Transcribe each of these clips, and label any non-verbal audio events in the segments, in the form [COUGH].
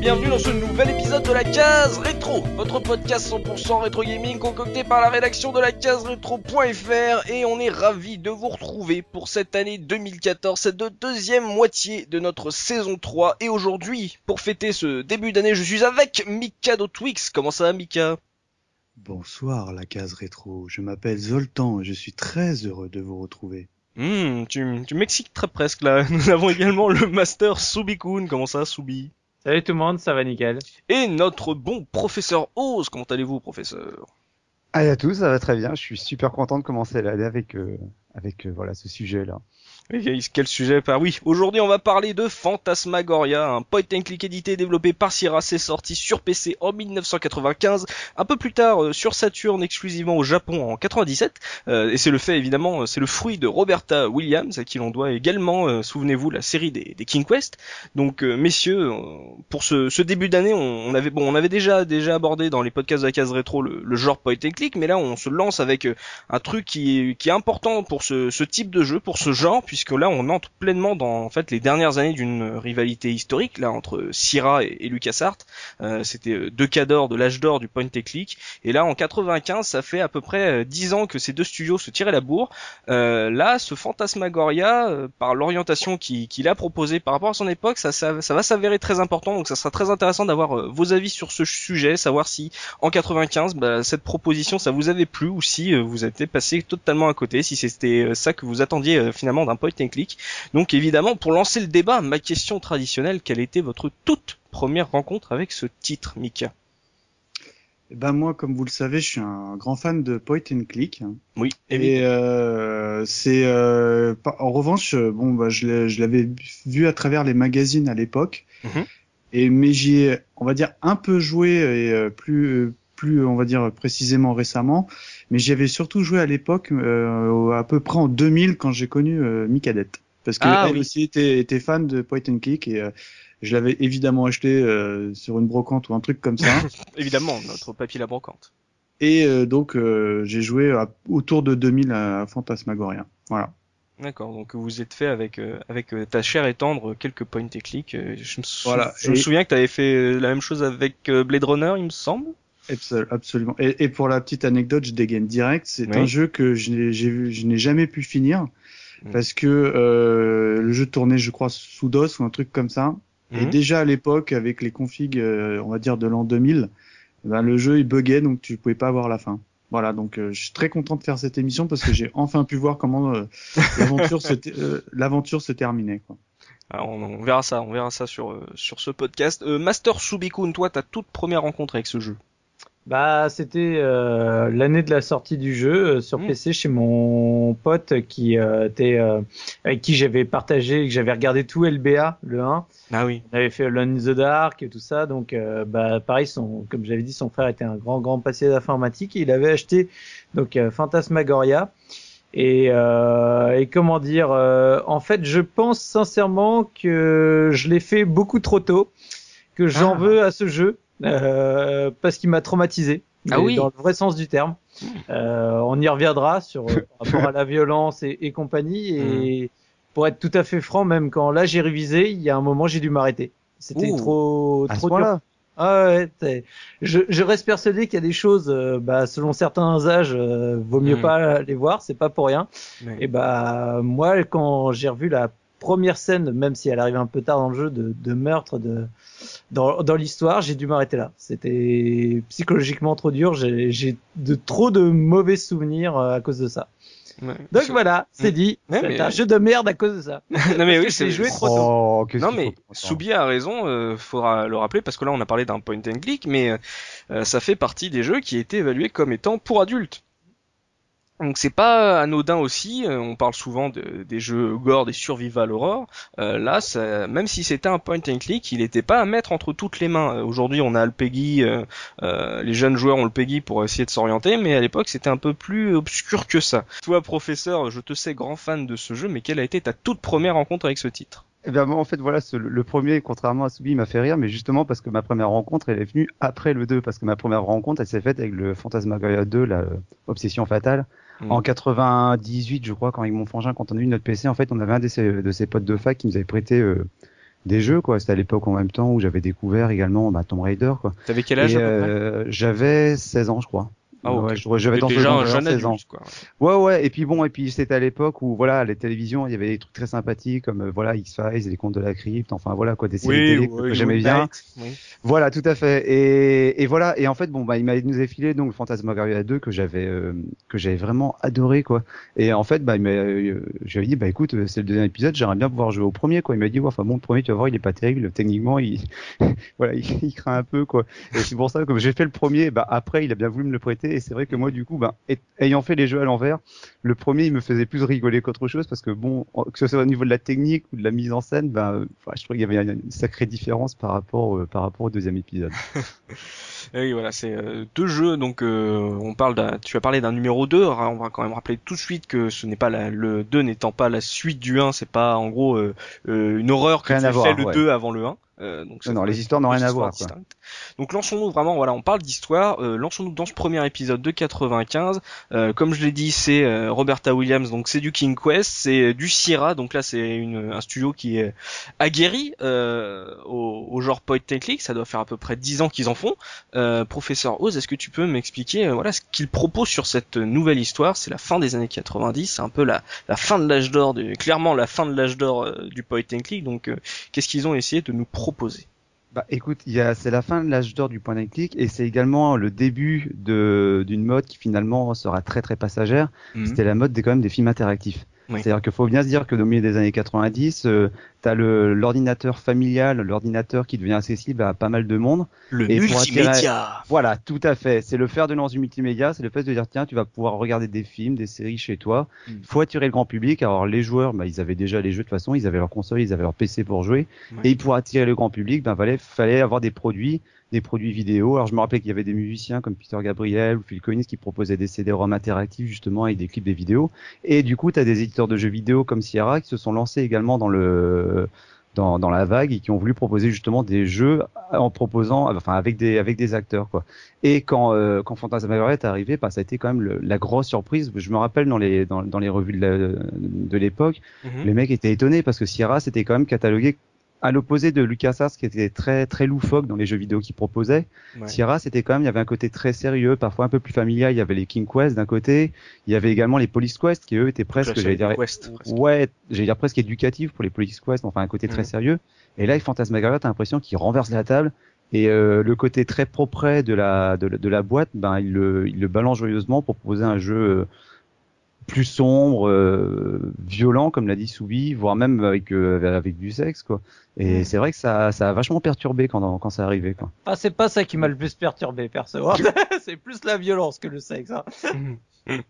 bienvenue dans ce nouvel épisode de la case rétro, votre podcast 100% rétro gaming concocté par la rédaction de la case rétro.fr et on est ravi de vous retrouver pour cette année 2014, cette deuxième moitié de notre saison 3 et aujourd'hui, pour fêter ce début d'année, je suis avec Mika Twix. Comment ça va Mika? Bonsoir la case rétro, je m'appelle Zoltan et je suis très heureux de vous retrouver. Hmm, tu, tu m'excites très presque là. [LAUGHS] Nous avons également le Master Subikun. Comment ça, Subi? Salut tout le monde, ça va nickel. Et notre bon professeur Oz. Comment allez-vous, professeur? Allez à tous, ça va très bien. Je suis super content de commencer l'année avec euh, avec euh, voilà ce sujet-là. Quel sujet par oui. Aujourd'hui, on va parler de Phantasmagoria, un point and click édité développé par Sierra. C'est sorti sur PC en 1995, un peu plus tard euh, sur Saturn exclusivement au Japon en 97. Euh, et c'est le fait évidemment, euh, c'est le fruit de Roberta Williams à qui l'on doit également, souvenez-vous, la série des, King Quest. Donc messieurs, pour ce, début d'année, on, avait bon, on avait déjà déjà abordé dans les podcasts de la case rétro le, genre point and click, mais là on se lance avec un truc qui est, qui est important pour ce, ce type de jeu, pour ce genre, puisque puisque là on entre pleinement dans en fait les dernières années d'une rivalité historique là entre Sierra et, LucasArts. Euh, C'était euh, deux cadors de l'âge d'or du point and click. Et là en 95, ça fait à peu près 10 euh, ans que ces deux studios se tiraient la bourre. Là, ce Fantasmagoria, par l'orientation qu'il a proposé par rapport à son époque, ça, va s'avérer très important. Donc ça sera très intéressant d'avoir vos avis sur ce sujet, savoir si en 95 bah, cette proposition ça vous avait plu ou si vous étiez passé totalement à côté, si c'était ça que vous attendiez finalement d'un point point click. Donc évidemment, pour lancer le débat, ma question traditionnelle, quelle était votre toute première rencontre avec ce titre, Mika? Eh ben moi, comme vous le savez, je suis un grand fan de point and click. Oui. Et euh, c'est euh, en revanche, bon, bah, je l'avais vu à travers les magazines à l'époque. Mhm. Et mais j'y ai, on va dire, un peu joué et euh, plus plus, on va dire précisément récemment, mais j'y avais surtout joué à l'époque, euh, à peu près en 2000 quand j'ai connu euh, Mikadette, parce que ah, aussi était, était, fan de Point and Click et euh, je l'avais évidemment acheté euh, sur une brocante ou un truc comme ça. [LAUGHS] évidemment, notre papier la brocante. Et donc j'ai joué autour de 2000 à Fantasmagoria. Voilà. D'accord, donc vous êtes fait avec avec ta chère et tendre quelques point and click. Je me, voilà. je me souviens que tu avais fait la même chose avec Blade Runner, il me semble. Absolument. Et, pour la petite anecdote, je dégaine direct. C'est un jeu que je n'ai jamais pu finir mm. parce que euh, le jeu tournait, je crois, sous DOS ou un truc comme ça. Et mm. déjà à l'époque, avec les configs, euh, on va dire de l'an 2000, ben, le jeu il buguait, donc tu pouvais pas avoir la fin. Voilà, donc euh, je suis très content de faire cette émission parce que j'ai [LAUGHS] enfin pu voir comment l'aventure se, l'aventure se terminait. Quoi. Alors on, on, verra ça, on verra ça sur sur ce podcast. Master Subikun, toi, ta toute première rencontre avec ce jeu? Bah, c'était euh, l'année de la sortie du jeu euh, sur mmh. PC chez mon pote qui euh, était avec qui j'avais partagé, que j'avais regardé tout LBA le 1. Ah oui. On avait fait Alone in the Dark et tout ça, donc bah pareil, son, comme j'avais dit, son frère était un grand grand passionné d'informatique et il avait acheté donc Phantasmagoria. Et, et comment dire, en fait, je pense sincèrement que je l'ai fait beaucoup trop tôt, que j'en ah. veux à ce jeu euh, parce qu'il m'a traumatisé. Ah oui. Dans le vrai sens du terme. Euh, on y reviendra sur euh, par rapport à la violence et, et compagnie. Et hmm. pour être tout à fait franc, même quand là j'ai révisé, il y a un moment j'ai dû m'arrêter. C'était trop trop dur. Ah ouais, je, je reste persuadé qu'il y a des choses, euh, bah, selon certains âges, vaut mieux hmm. pas les voir, c'est pas pour rien. Et bah moi, quand j'ai revu la première scène, même si elle arrive un peu tard dans le jeu, de, de meurtre de dans, dans l'histoire, j'ai dû m'arrêter là. C'était psychologiquement trop dur. J'ai de trop de mauvais souvenirs euh, à cause de ça. Donc voilà, c'est mm. dit. c'est un jeu de merde à cause de ça. [LAUGHS] non mais oui, c'est joué trop tôt. Oh, non mais Soubi a raison, euh, faudra le rappeler parce que là on a parlé d'un point and click, mais euh, ça fait partie des jeux qui étaient évalués comme étant pour adultes. Donc c'est pas anodin aussi, euh, on parle souvent de, des jeux gore, des survival horror. Euh, là, ça, même si c'était un point and click, il n'était pas à mettre entre toutes les mains. Euh, aujourd'hui, on a le Peggy, euh, les jeunes joueurs ont le Peggy pour essayer de s'orienter, mais à l'époque, c'était un peu plus obscur que ça. Toi, professeur, je te sais grand fan de ce jeu, mais quelle a été ta toute première rencontre avec ce titre? Eh bien, moi, en fait, voilà, le premier, contrairement à Soubi, m'a fait rire, mais justement parce que ma première rencontre, elle est venue après le 2, parce que ma première rencontre, elle s'est faite avec le Phantasmagoria 2, la Obsession Fatale, en 98, mm. je crois, quand avec mon frangin, quand on a eu notre PC, en fait, on avait un de ses, de ses potes de fac qui nous avait prêté euh, des jeux quoi. C'était à l'époque en même temps où j'avais découvert également bah, Tomb Raider quoi. T'avais quel âge euh, J'avais 16 ans je crois. Ah. Ouais, je- j'avais dans ce déjà un de jeune 16 ans. adulte, quoi. Ouais, ouais. Et puis bon, et puis c'était à l'époque où voilà, les télévisions, il y avait des trucs très sympathiques comme euh, voilà X Files, les contes de la crypte, enfin voilà quoi, des séries télé que- que j'aimais bien. Oui. Voilà, tout à fait. Et, et voilà. Et en fait, bon, bah, il m'a nous a filé donc le Phantasmagoria 2 que j'avais euh, que j'avais vraiment adoré quoi. Et en fait, bah, il m'a, euh, j'avais dit bah écoute, euh, c'est le deuxième épisode, j'aimerais bien pouvoir jouer au premier quoi. Il m'a dit ouais, enfin bon, le premier, tu vas voir, il est pas terrible. Techniquement, il [LAUGHS] voilà, il, il craint un peu quoi. Et c'est pour ça que comme j'ai fait le premier, bah après, il a bien voulu me le prêter. Et c'est vrai que moi, du coup, et- ayant fait les jeux à l'envers, le premier, il me faisait plus rigoler qu'autre chose parce que bon, que ce soit au niveau de la technique ou de la mise en scène, enfin, je trouvais qu'il y avait une sacrée différence par rapport euh, par rapport au deuxième épisode. [LAUGHS] Et oui, voilà, c'est euh, deux jeux. Donc, euh, on parle d'un, tu as parlé d'un numéro 2. On va quand même rappeler tout de suite que ce n'est pas la, le 2 n'étant pas la suite du 1. C'est pas, en gros, une horreur que Rien tu à fais voir, le ouais. 2 avant le 1. Euh, donc Non, non, les histoires n'ont rien à voir, quoi. distinctes. Donc lançons-nous vraiment, voilà, on parle d'histoire, euh, lançons-nous dans ce premier épisode de 95. Euh, comme je l'ai dit, c'est euh, Roberta Williams, donc c'est du King Quest, c'est du Sierra, donc là c'est un studio qui est aguerri euh, au, au genre point and click, ça doit faire à peu près 10 ans qu'ils en font. Euh, professeur Oz, est-ce que tu peux m'expliquer euh, voilà ce qu'il propose sur cette nouvelle histoire? C'est la fin des années 90, c'est un peu la, la fin de l'âge d'or, clairement la fin de l'âge d'or euh, du point and click. Donc euh, qu'est-ce qu'ils ont essayé de nous proposer? Bah écoute, c'est la fin de l'âge d'or du point and click et c'est également le début de, d'une mode qui finalement sera très très passagère. C'était la mode des, quand même des films interactifs. Oui. C'est-à-dire qu'il faut bien se dire que au milieu des années 90, euh, t'as le, l'ordinateur familial, l'ordinateur qui devient accessible à pas mal de monde. Le Et pour multimédia. Voilà, tout à fait. C'est le faire de lance du multimédia, c'est le fait de dire tiens, tu vas pouvoir regarder des films, des séries chez toi. Mm. Faut attirer le grand public. Alors les joueurs, bah, ils avaient déjà les jeux de toute façon, ils avaient leur console, ils avaient leur PC pour jouer. Ouais. Et pour attirer le grand public, ben fallait fallait avoir des produits, des produits vidéo. Alors je me rappelais qu'il y avait des musiciens comme Peter Gabriel ou Phil Collins qui proposaient des CD-ROM interactifs justement avec des clips des vidéos. Et du coup, tu as des éditeurs de jeux vidéo comme Sierra qui se sont lancés également dans le dans, dans la vague et qui ont voulu proposer justement des jeux en proposant enfin avec des avec des acteurs quoi. Et quand euh, quand est arrivé, bah, ça a été quand même le- la grosse surprise. Je me rappelle dans les dans, dans les revues de l'époque, Mhm. les mecs étaient étonnés parce que Sierra c'était quand même catalogué à l'opposé de LucasArts qui était très très loufoque dans les jeux vidéo qu'il proposait. Ouais. Sierra c'était quand même il y avait un côté très sérieux, parfois un peu plus familial. Il y avait les King Quest d'un côté, il y avait également les Police Quest qui eux étaient presque j'allais dire Quest, presque. ouais j'allais dire presque éducatifs pour les Police Quest, enfin un côté très Mhm. sérieux. Et là, Phantasmagoria, t'as l'impression qu'il renverse la table. Et euh, le côté très propre de la de, la- de la boîte, ben il le il le balance joyeusement pour proposer un jeu euh, plus sombre, euh, violent, comme l'a dit Soubi, voire même avec euh, avec du sexe quoi. Et Mm. c'est vrai que ça ça a vachement perturbé quand quand ça arrivait quoi. Ah, c'est pas ça qui m'a le plus perturbé, perso. [LAUGHS] [LAUGHS] c'est plus la violence que le sexe. Hein. [LAUGHS]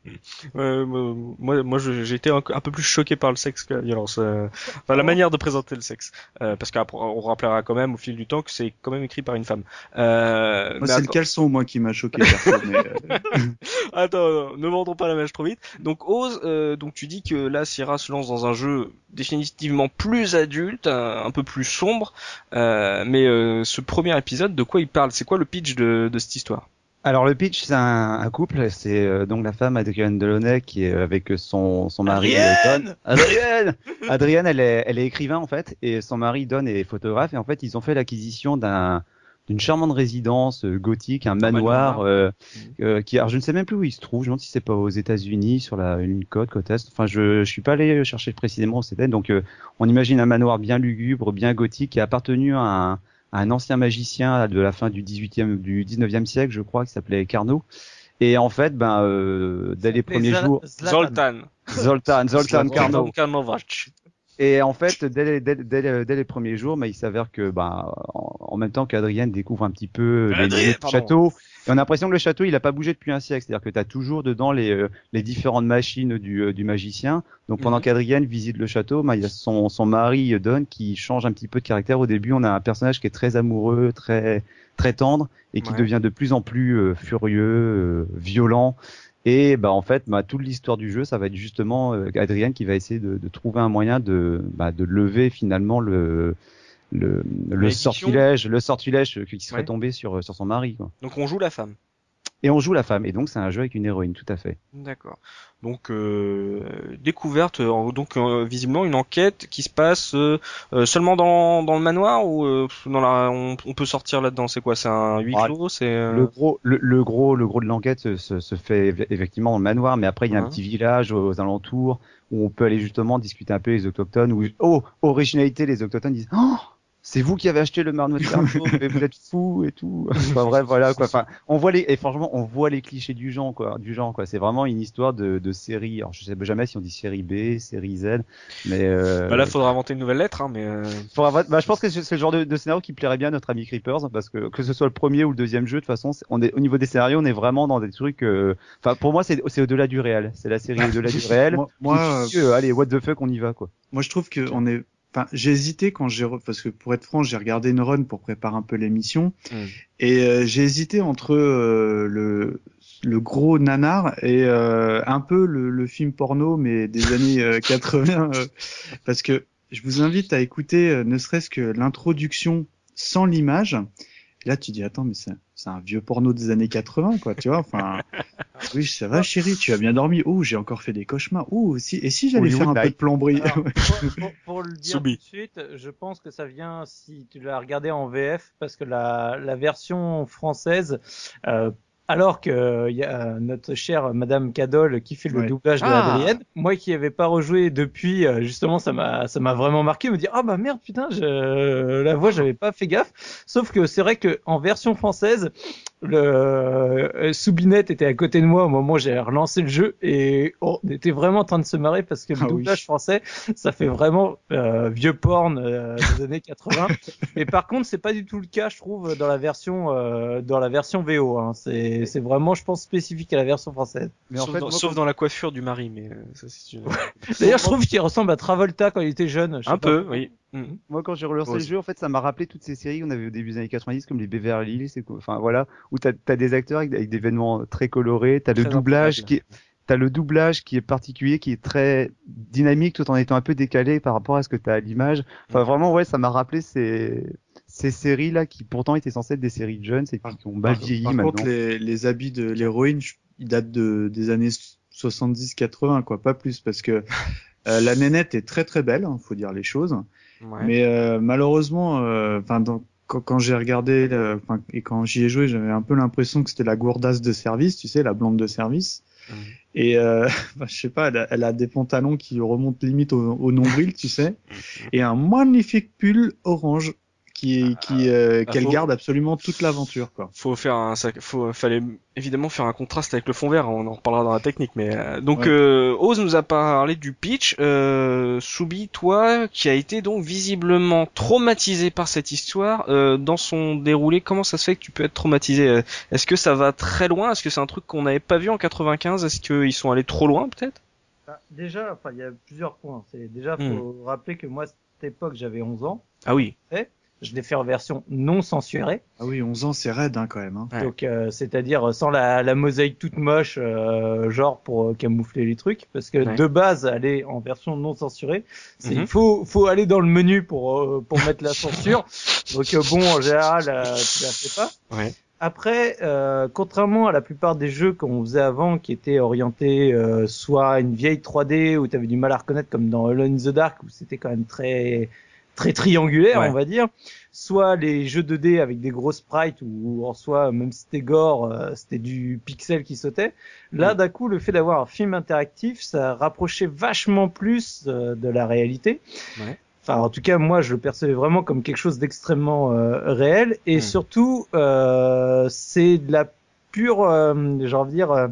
Euh, moi, moi, été un, un peu plus choqué par le sexe que la violence. euh, enfin, la manière de présenter le sexe, euh, parce qu'on rappellera quand même au fil du temps que c'est quand même écrit par une femme. Euh, Moi, c'est le attends- caleçon, moi, qui m'a choqué. mais, euh, [LAUGHS] Attends, ne vendons pas la mèche trop vite. Donc Ose, euh, donc tu dis que là Sierra se lance dans un jeu définitivement plus adulte, un, un peu plus sombre. Euh, mais euh, ce premier épisode, de quoi il parle? C'est quoi le pitch de, de cette histoire? Alors le pitch, c'est un, un couple, c'est euh, donc la femme Adrienne Delaunay qui est avec son, son mari euh, Don. Adrienne [LAUGHS] [LAUGHS] Adrienne, elle est, elle est écrivain en fait, et son mari Don est photographe, et en fait ils ont fait l'acquisition d'un d'une charmante résidence euh, gothique, un manoir, manoir. euh, euh, qui, alors je ne sais même plus où il se trouve, je me demande si c'est pas aux États-Unis sur la une côte, côte est. Enfin, je, je suis pas allé chercher précisément où c'était. Donc, euh, on imagine un manoir bien lugubre, bien gothique, qui a appartenu à un, à un ancien magicien de la fin du 18e, du 19e siècle, je crois, qui s'appelait Carnot. Et en fait, ben, euh, dès les premiers Zla- jours. Zoltan. Zoltan, Zoltan Carnot. Et en fait, dès les, dès, dès- dès les premiers jours, bah, il s'avère que, bah, en, en même temps qu'Adrienne découvre un petit peu les Adrienne, lieux du pardon. château, et on a l'impression que le château, il a pas bougé depuis un siècle. C'est-à-dire que tu as toujours dedans les, euh, les différentes machines du, euh, du magicien. Donc pendant Mhm. qu'Adrienne visite le château, bah, il y a son, son mari euh, Don qui change un petit peu de caractère. Au début, on a un personnage qui est très amoureux, très très tendre, et qui Ouais. devient de plus en plus euh, furieux, euh, violent. Et bah en fait, bah, toute l'histoire du jeu, ça va être justement euh, Adrienne qui va essayer de, de trouver un moyen de, bah, de lever finalement le le, sortilège, le sortilège qui serait Ouais. tombé sur sur son mari. Quoi. Donc on joue la femme. Et on joue la femme. Et donc c'est un jeu avec une héroïne, tout à fait. D'accord. Donc euh, découverte, euh, donc euh, visiblement une enquête qui se passe euh, seulement dans, dans le manoir ou dans la, on, peut sortir là-dedans? C'est quoi? C'est un huis ah, clos? C'est le gros, le, gros, le gros de l'enquête se, se, fait effectivement dans le manoir, mais après il y a un petit village aux, alentours où on peut aller justement discuter un peu les autochtones. Où oh originalité, les autochtones disent oh c'est vous qui avez acheté le Marnois de [LAUGHS] vous êtes fou et tout. Enfin bref, voilà quoi. Enfin, on voit les et franchement, on voit les clichés du genre quoi, du genre quoi. C'est vraiment une histoire de, de série. Alors je sais jamais si on dit série B, série Z, mais euh... bah là, faudra inventer une nouvelle lettre, hein, mais. Euh... Faudra... Bah, je pense que c'est le genre de, de, scénario qui plairait bien à notre ami Creepers, parce que que ce soit le premier ou le deuxième jeu, de toute façon, on est au niveau des scénarios, on est vraiment dans des trucs. Euh, enfin, pour moi, c'est c'est au-delà du réel. C'est la série au-delà du [LAUGHS] réel. moi, euh, allez, what the fuck, on y va quoi. Moi, je trouve que on est Enfin, j'ai hésité quand j'ai parce que pour être franc, j'ai regardé une run pour préparer un peu l'émission hmm. et euh, j'ai hésité entre euh, le le gros nanar et euh, un peu le, le, film porno mais des [LAUGHS] années 80 parce que je vous invite à écouter ne serait-ce que l'introduction sans l'image là, tu dis, attends, mais c'est, un vieux porno des années 80, quoi, tu vois. Enfin, [LAUGHS] oui, ça va, chérie, tu as bien dormi. Oh, j'ai encore fait des cauchemars. Oh, si, et si j'allais faire un peu de plomberie? [LAUGHS] Pour, le dire tout de suite, je pense que ça vient si tu l'as regardé en VF, parce que la, la version française, euh, alors que il y a notre chère Madame Cadol qui fait le doublage de ah. Adrienne. Moi qui avais pas rejoué depuis, euh, justement, ça m'a ça m'a vraiment marqué, me dire ah bah merde putain, je... la voix j'avais pas fait gaffe. Sauf que c'est vrai que en version française, le euh, Soubinette était à côté de moi au moment où j'ai relancé le jeu et on était vraiment en train de se marrer parce que le ah doublage français ça fait vraiment euh, vieux porn euh, des années 80 [LAUGHS] mais par contre c'est pas du tout le cas je trouve dans la version euh, dans la version VO hein. c'est c'est vraiment je pense spécifique à la version française. Mais sauf, en fait, dans, sauf dans la coiffure du mari mais ça c'est d'ailleurs je trouve qu'il ressemble à Travolta quand il était jeune un peu oui. Mm. Moi, quand j'ai relancé le jeu, en fait, ça m'a rappelé toutes ces séries qu'on avait au début des années 90, comme les Beverly Hills, c'est enfin voilà, où t'as as des acteurs avec, des événements très colorés, t'as le doublage qui est, t'as le doublage qui est particulier, qui est très dynamique, tout en étant un peu décalé par rapport à ce que t'as à l'image. Enfin, vraiment, ouais, ça m'a rappelé ces ces séries là qui pourtant étaient censées être des séries de jeunes, et qui ont mal vieilli par maintenant. contre, les, les habits de l'héroïne, ils datent de des années 70-80, quoi, pas plus, parce que euh, la nénette est très très belle, hein, faut dire les choses. Mais euh, malheureusement, euh, enfin quand, quand j'ai regardé et quand j'y ai joué, j'avais un peu l'impression que c'était la gourdasse de service, tu sais, la blonde de service. Et euh, [LAUGHS] bah, je sais pas, elle a, elle a, des pantalons qui remontent limite au, au nombril, tu sais, [LAUGHS] et un magnifique pull orange qui, qui euh, bah, qu'elle garde absolument toute l'aventure quoi. Faut faire un, faut, fallait évidemment faire un contraste avec le fond vert. On en reparlera dans la technique, mais euh, donc euh, Oz nous a parlé du pitch. Euh, Soubi, toi, qui a été donc visiblement traumatisé par cette histoire, euh, dans son déroulé, comment ça se fait que tu peux être traumatisé Est-ce que ça va très loin Est-ce que c'est un truc qu'on n'avait pas vu en 95 Est-ce qu'ils sont allés trop loin peut-être? Bah, Déjà, enfin, il y a plusieurs points. C'est déjà hmm. faut rappeler que moi, à cette époque, j'avais 11 ans. Ah oui. Je l'ai fait en version non censurée. Ah oui, 11 ans, c'est raide hein, quand même. Hein. Donc, euh, c'est-à-dire sans la, la, mosaïque toute moche, euh, genre pour euh, camoufler les trucs, parce que de base, aller en version non censurée, c'est il mhm. faut faut aller dans le menu pour pour mettre la censure. [LAUGHS] Donc bon, en général, tu la fais pas. Ouais. Après, euh, contrairement à la plupart des jeux qu'on faisait avant, qui étaient orientés euh, soit une vieille 3D où tu avais du mal à reconnaître, comme dans Alone in the Dark, où c'était quand même très très triangulaire, on va dire. Soit les jeux 2D avec des gros sprites ou en soi, même si c'était gore, euh, c'était du pixel qui sautait. Là, d'un coup, le fait d'avoir un film interactif, ça rapprochait vachement plus euh, de la réalité. Enfin, en tout cas, moi, je le percevais vraiment comme quelque chose d'extrêmement euh, réel. Et hmm. surtout, c'est de la pure, j'ai envie de dire,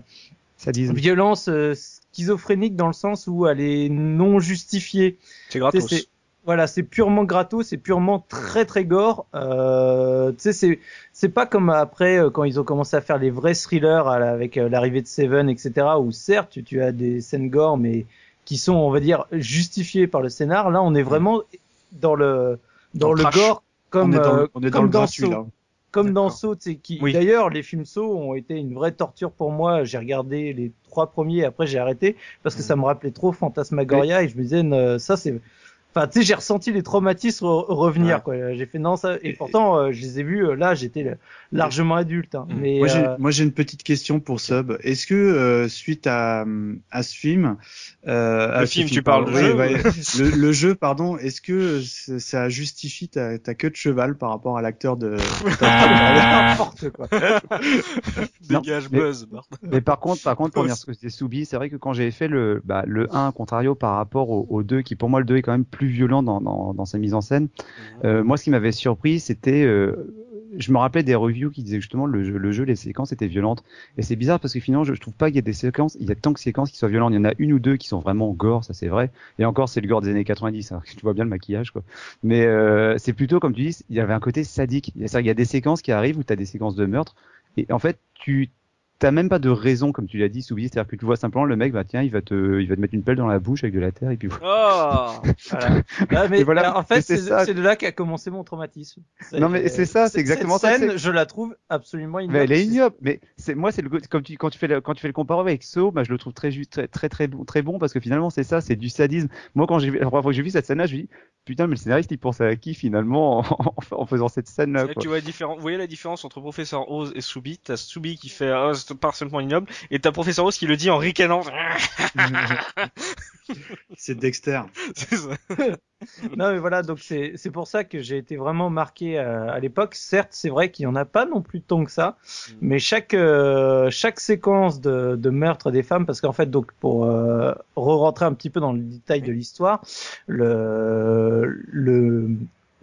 violence schizophrénique dans le sens où elle est non justifiée. C'est gratos. Voilà, c'est purement gratos, c'est purement très très gore. Euh, tu sais, c'est c'est pas comme après euh, quand ils ont commencé à faire les vrais thrillers avec euh, l'arrivée de Seven, etc. Où certes tu, as des scènes gore, mais qui sont, on va dire, justifiées par le scénar. Là, on est vraiment dans le dans, le gore comme on est dans, comme dans. Comme dans Saw, qui d'ailleurs les films Saw ont été une vraie torture pour moi. J'ai regardé les trois premiers, après j'ai arrêté parce que ça me rappelait trop Fantasmagoria et je me disais ça c'est Enfin, tu sais, j'ai ressenti les traumatismes revenir. quoi. J'ai fait non ça. Et pourtant, euh, je les ai vus. Euh, là, j'étais largement adulte. Hein. Mm. Mais euh, moi, j'ai une petite question pour Sub. Est-ce que suite à, à ce film, le film, tu parles jeu, le, le, jeu, pardon, est-ce que ça justifie ta, ta queue de cheval par rapport à l'acteur de [LAUGHS] n'importe quoi. [LAUGHS] Dégage buzz. Mais, par contre, par contre, pour dire ce que c'était Soubi, c'est vrai que quand j'ai fait le bah, le 1 contrario par rapport au, au 2, qui pour moi le 2 est quand même plus violent dans, dans, dans sa mise en scène. Euh, moi, ce qui m'avait surpris, c'était, euh, je me rappelais des reviews qui disaient justement le jeu, le jeu, les séquences étaient violentes. Et c'est bizarre parce que finalement, je, je trouve pas qu'il y ait des séquences, il y a tant que séquences qui soient violentes. Il y en a une ou deux qui sont vraiment gore, ça c'est vrai. Et encore, c'est le gore des années 90. Hein. [LAUGHS] Tu vois bien le maquillage, quoi. Mais euh, c'est plutôt comme tu dis, il y avait un côté sadique. Il y a des séquences qui arrivent où tu as des séquences de meurtre. Et en fait, tu t'as même pas de raison, comme tu l'as dit, Soubi, c'est-à-dire que tu vois simplement le mec, bah tiens, il va te, il va te mettre une pelle dans la bouche avec de la terre et puis. Oh voilà. [LAUGHS] Ah, mais voilà, en fait, c'est de là qu'a commencé mon traumatisme. Non mais c'est ça, c'est exactement cette ça. Scène, je la trouve absolument ignoble. Mais elle est ignoble. Mais c'est moi, c'est le comme tu quand tu fais le, quand tu fais le comparaison avec So, bah je le trouve très juste, très très très bon, très bon parce que finalement c'est ça, c'est du sadisme. Moi quand j'ai la première fois que j'ai vu cette scène-là, je me dis putain mais le scénariste il pense à qui finalement [LAUGHS] en, en faisant cette scène-là. Tu vois vous voyez la différence entre professeur Oz et Soubi? T'as Soubi qui fait oh, partiellement ignoble et t'as professeur Rose qui le dit en ricanant. [LAUGHS] c'est Dexter. [LAUGHS] Ça. non mais voilà, donc c'est c'est pour ça que j'ai été vraiment marqué euh, à, l'époque. Certes, c'est vrai qu'il y en a pas non plus tant que ça, mm. mais chaque euh, chaque séquence de, de meurtre des femmes, parce qu'en fait donc pour euh, re-rentrer un petit peu dans le détail de l'histoire, le le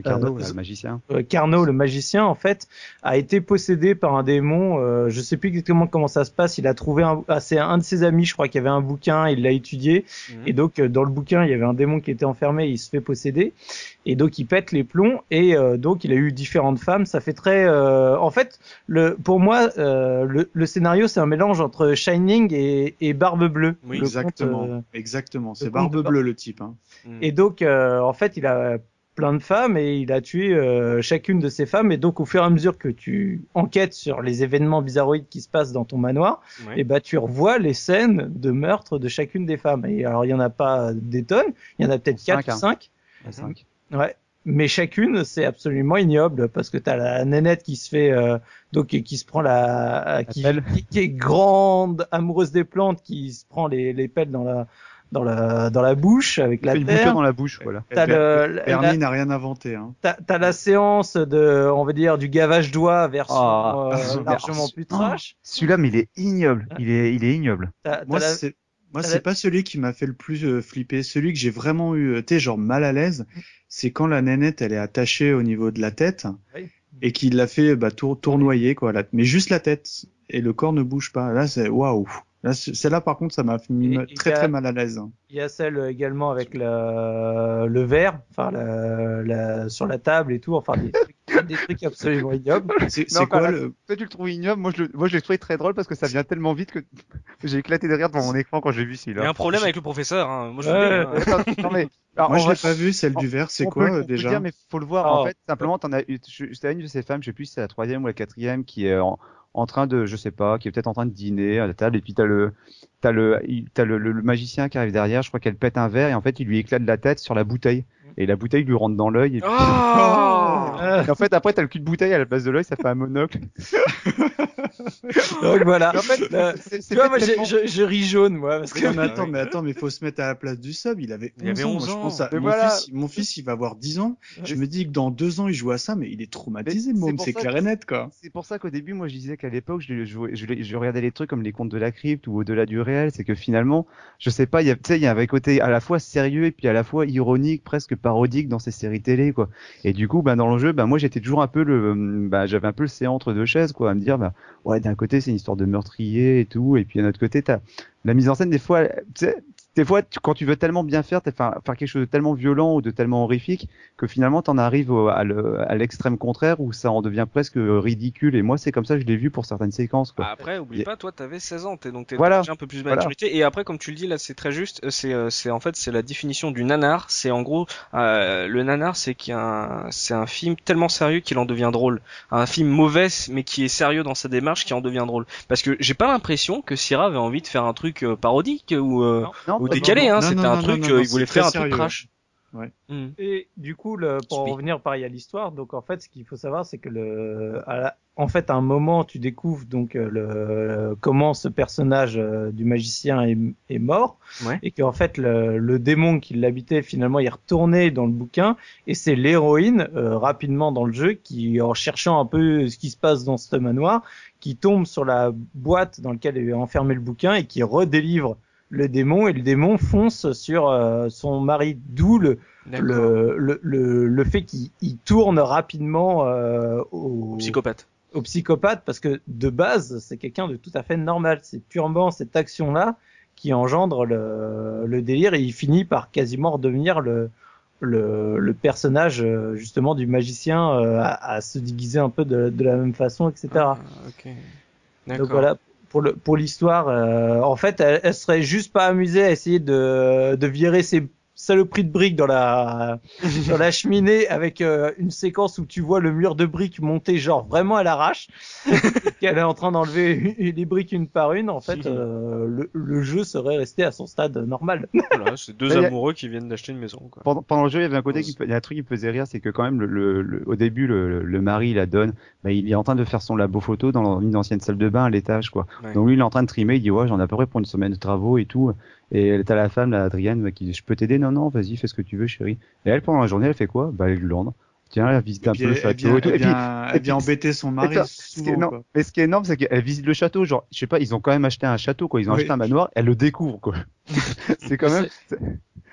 Carnot, euh, le magicien. Euh, Carnot, le magicien, en fait, a été possédé par un démon. Euh, je sais plus exactement comment ça se passe. Il a trouvé un, ah, c'est un de ses amis, je crois, qui avait un bouquin. Il l'a étudié. Mhm. Et donc, dans le bouquin, il y avait un démon qui était enfermé. Il se fait posséder. Et donc, il pète les plombs. Et donc, il a eu différentes femmes. Ça fait très. en fait, le, pour moi, le, le, scénario, c'est un mélange entre Shining et, et Barbe Bleue. Oui, exactement. exactement. C'est Barbe Bleue le type. Hein. Et donc, en fait, il a plein de femmes et il a tué euh, chacune de ces femmes. Et donc au fur et à mesure que tu enquêtes sur les événements bizarroïdes qui se passent dans ton manoir et bah tu revois les scènes de meurtre de chacune des femmes. Et alors il y en a pas des tonnes. Il y en a peut-être quatre ou cinq. Cinq. Ouais. Mais chacune c'est absolument ignoble parce que t'as la nénette qui se fait euh, donc qui se prend la qui, qui, est grande amoureuse des plantes qui se prend les, les pelles dans la dans la dans la bouche avec la une terre. dans la bouche, voilà. T'as le, Bernie n'a rien inventé. Hein. T'as as la séance de, on va dire, du gavage doigt version oh, euh, [LAUGHS] largement plus trash. Celui-là, mais il est ignoble. Il est, il est ignoble. Moi, c'est moi, c'est pas celui qui m'a fait le plus euh, flipper. Celui que j'ai vraiment eu, euh, tu genre mal à l'aise, c'est quand la nénette, elle est attachée au niveau de la tête et qu'il l'a fait bah, tour, tournoyer, quoi. mais juste la tête et le corps ne bouge pas. Là, c'est waouh. Celle-là, par contre, ça m'a mis très très mal à l'aise. Il y a celle également avec le, le verre, enfin la, sur la table et tout, enfin des trucs, [LAUGHS] des trucs absolument ignobles. C'est quoi le... Toi, tu le trouves ignoble, moi je le, moi je l'ai trouvé très drôle parce que ça vient tellement vite que [LAUGHS] j'ai éclaté derrière devant mon écran quand j'ai vu celui-là. Il y a un problème avec le professeur. Hein. Moi je, hein. non, mais, moi je l'ai pas vu celle du verre. C'est quoi déjà dire, mais faut le voir. En oh. fait, simplement, t'en as, c'était une de ces femmes, je sais plus si c'est la troisième ou la quatrième qui est en en train de, je sais pas, qui est peut-être en train de dîner à la table, et puis t'as le, t'as le, t'as le, le, magicien qui arrive derrière. Je crois qu'elle pète un verre et en fait il lui éclate la tête sur la bouteille et la bouteille lui rentre dans l'œil. Et, puis... Oh et en fait après t'as le cul de bouteille à la place de l'œil, ça fait un monocle. Donc voilà. En fait, euh, tu vois, moi, je, je, ris jaune, moi. Parce que... mais attends, mais attends, mais faut se mettre à la place du sub. Il avait 11 il ans. Je pense à... mon, fils, mon fils, il va avoir 10 ans. Je me dis que dans 2 ans, il joue à ça, mais il est traumatisé, môme. C'est clair et net, quoi. C'est pour ça qu'au début, moi, je disais qu'à l'époque, je, je, je, regardais les trucs comme les contes de la crypte ou au-delà du réel. C'est que finalement, je sais pas, il y a, tu sais, il y avait un côté à la fois sérieux et puis à la fois ironique, presque parodique dans ces séries télé, quoi. Et du coup, bah, dans le jeu, bah, moi, j'étais toujours un peu le, bah, j'avais un peu le séant entre deux chaises, quoi, à me dire, bah, ouais, d'un côté, c'est une histoire de meurtrier et tout, et puis à autre côté, t'as la mise en scène des fois, des fois, quand tu veux tellement bien faire, faire, faire quelque chose de tellement violent ou de tellement horrifique que finalement t'en arrives à l'extrême contraire où ça en devient presque ridicule. Et moi, c'est comme ça je l'ai vu pour certaines séquences. Quoi. Après, oublie pas, toi, t'avais 16 ans, t'es donc t'es voilà. un peu plus de maturité. Et après, comme tu le dis là, c'est très juste. Euh, c'est, euh, c'est en fait, c'est la définition du nanar. C'est en gros, euh, le nanar, c'est qu'un, c'est un film tellement sérieux qu'il en devient drôle. Un film mauvais, mais qui est sérieux dans sa démarche, qui en devient drôle. Parce que j'ai pas l'impression que Syrah avait envie de faire un truc parodique ou. Non, ou décalé, hein. C'était un truc, il voulait faire un truc crash. Ouais. Mm. Et du coup, le, pour en revenir pareil à l'histoire, donc en fait, ce qu'il faut savoir, c'est que le, à en fait, à un moment, tu découvres donc euh, le, comment ce personnage euh, du magicien est, est mort, ouais. et qu'en fait, le, le, démon qui l'habitait, finalement, il est retourné dans le bouquin, et c'est l'héroïne, euh, rapidement dans le jeu, qui, en cherchant un peu ce qui se passe dans ce manoir, qui tombe sur la boîte dans laquelle est enfermé le bouquin et qui redélivre le démon et le démon fonce sur euh, son mari, d'où le, le, le, le, fait qu'il tourne rapidement euh, au, psychopathe. Au psychopathe parce que de base c'est quelqu'un de tout à fait normal. C'est purement cette action là qui engendre le, le délire et il finit par quasiment redevenir le, le, le personnage euh, justement du magicien euh, à, à, se déguiser un peu de, de la même façon, etc. Ah, okay. Donc voilà, pour l'histoire, euh, en fait, elle, elle, serait juste pas amusée à essayer de de virer ses saloperies de briques dans la [LAUGHS] dans la cheminée avec euh, une séquence où tu vois le mur de briques monter genre vraiment à l'arrache, [LAUGHS] qu'elle est en train d'enlever les briques une par une. En fait, euh, le, le, jeu serait resté à son stade normal. [LAUGHS] Voilà, c'est deux amoureux qui viennent d'acheter une maison. Quoi. Pendant, pendant le jeu, il y avait un côté, qui, il y a un truc qui me faisait rire, c'est que quand même le, le, au début, le, le mari la donne, bah, il est en train de faire son labo photo dans une ancienne salle de bain à l'étage, quoi. Ouais. Donc lui, il est en train de trimer, il dit ouais, j'en ai à peu près pour une semaine de travaux et tout. Et t'as la femme, la Adrienne, qui dit je peux t'aider? Non, non, vas-y, fais ce que tu veux, chérie. Et elle, pendant la journée, elle fait quoi? Bah, elle glande. Tiens, elle visite un peu le château. Elle vient, et, tout. elle et puis, vient, elle vient embêter son mari. Souvent, non, quoi. mais ce qui est énorme, c'est qu'elle visite le château. Genre, je sais pas, ils ont quand même acheté un château, quoi. Ils ont Oui. acheté un manoir. Elle le découvre, quoi. [LAUGHS] c'est quand même.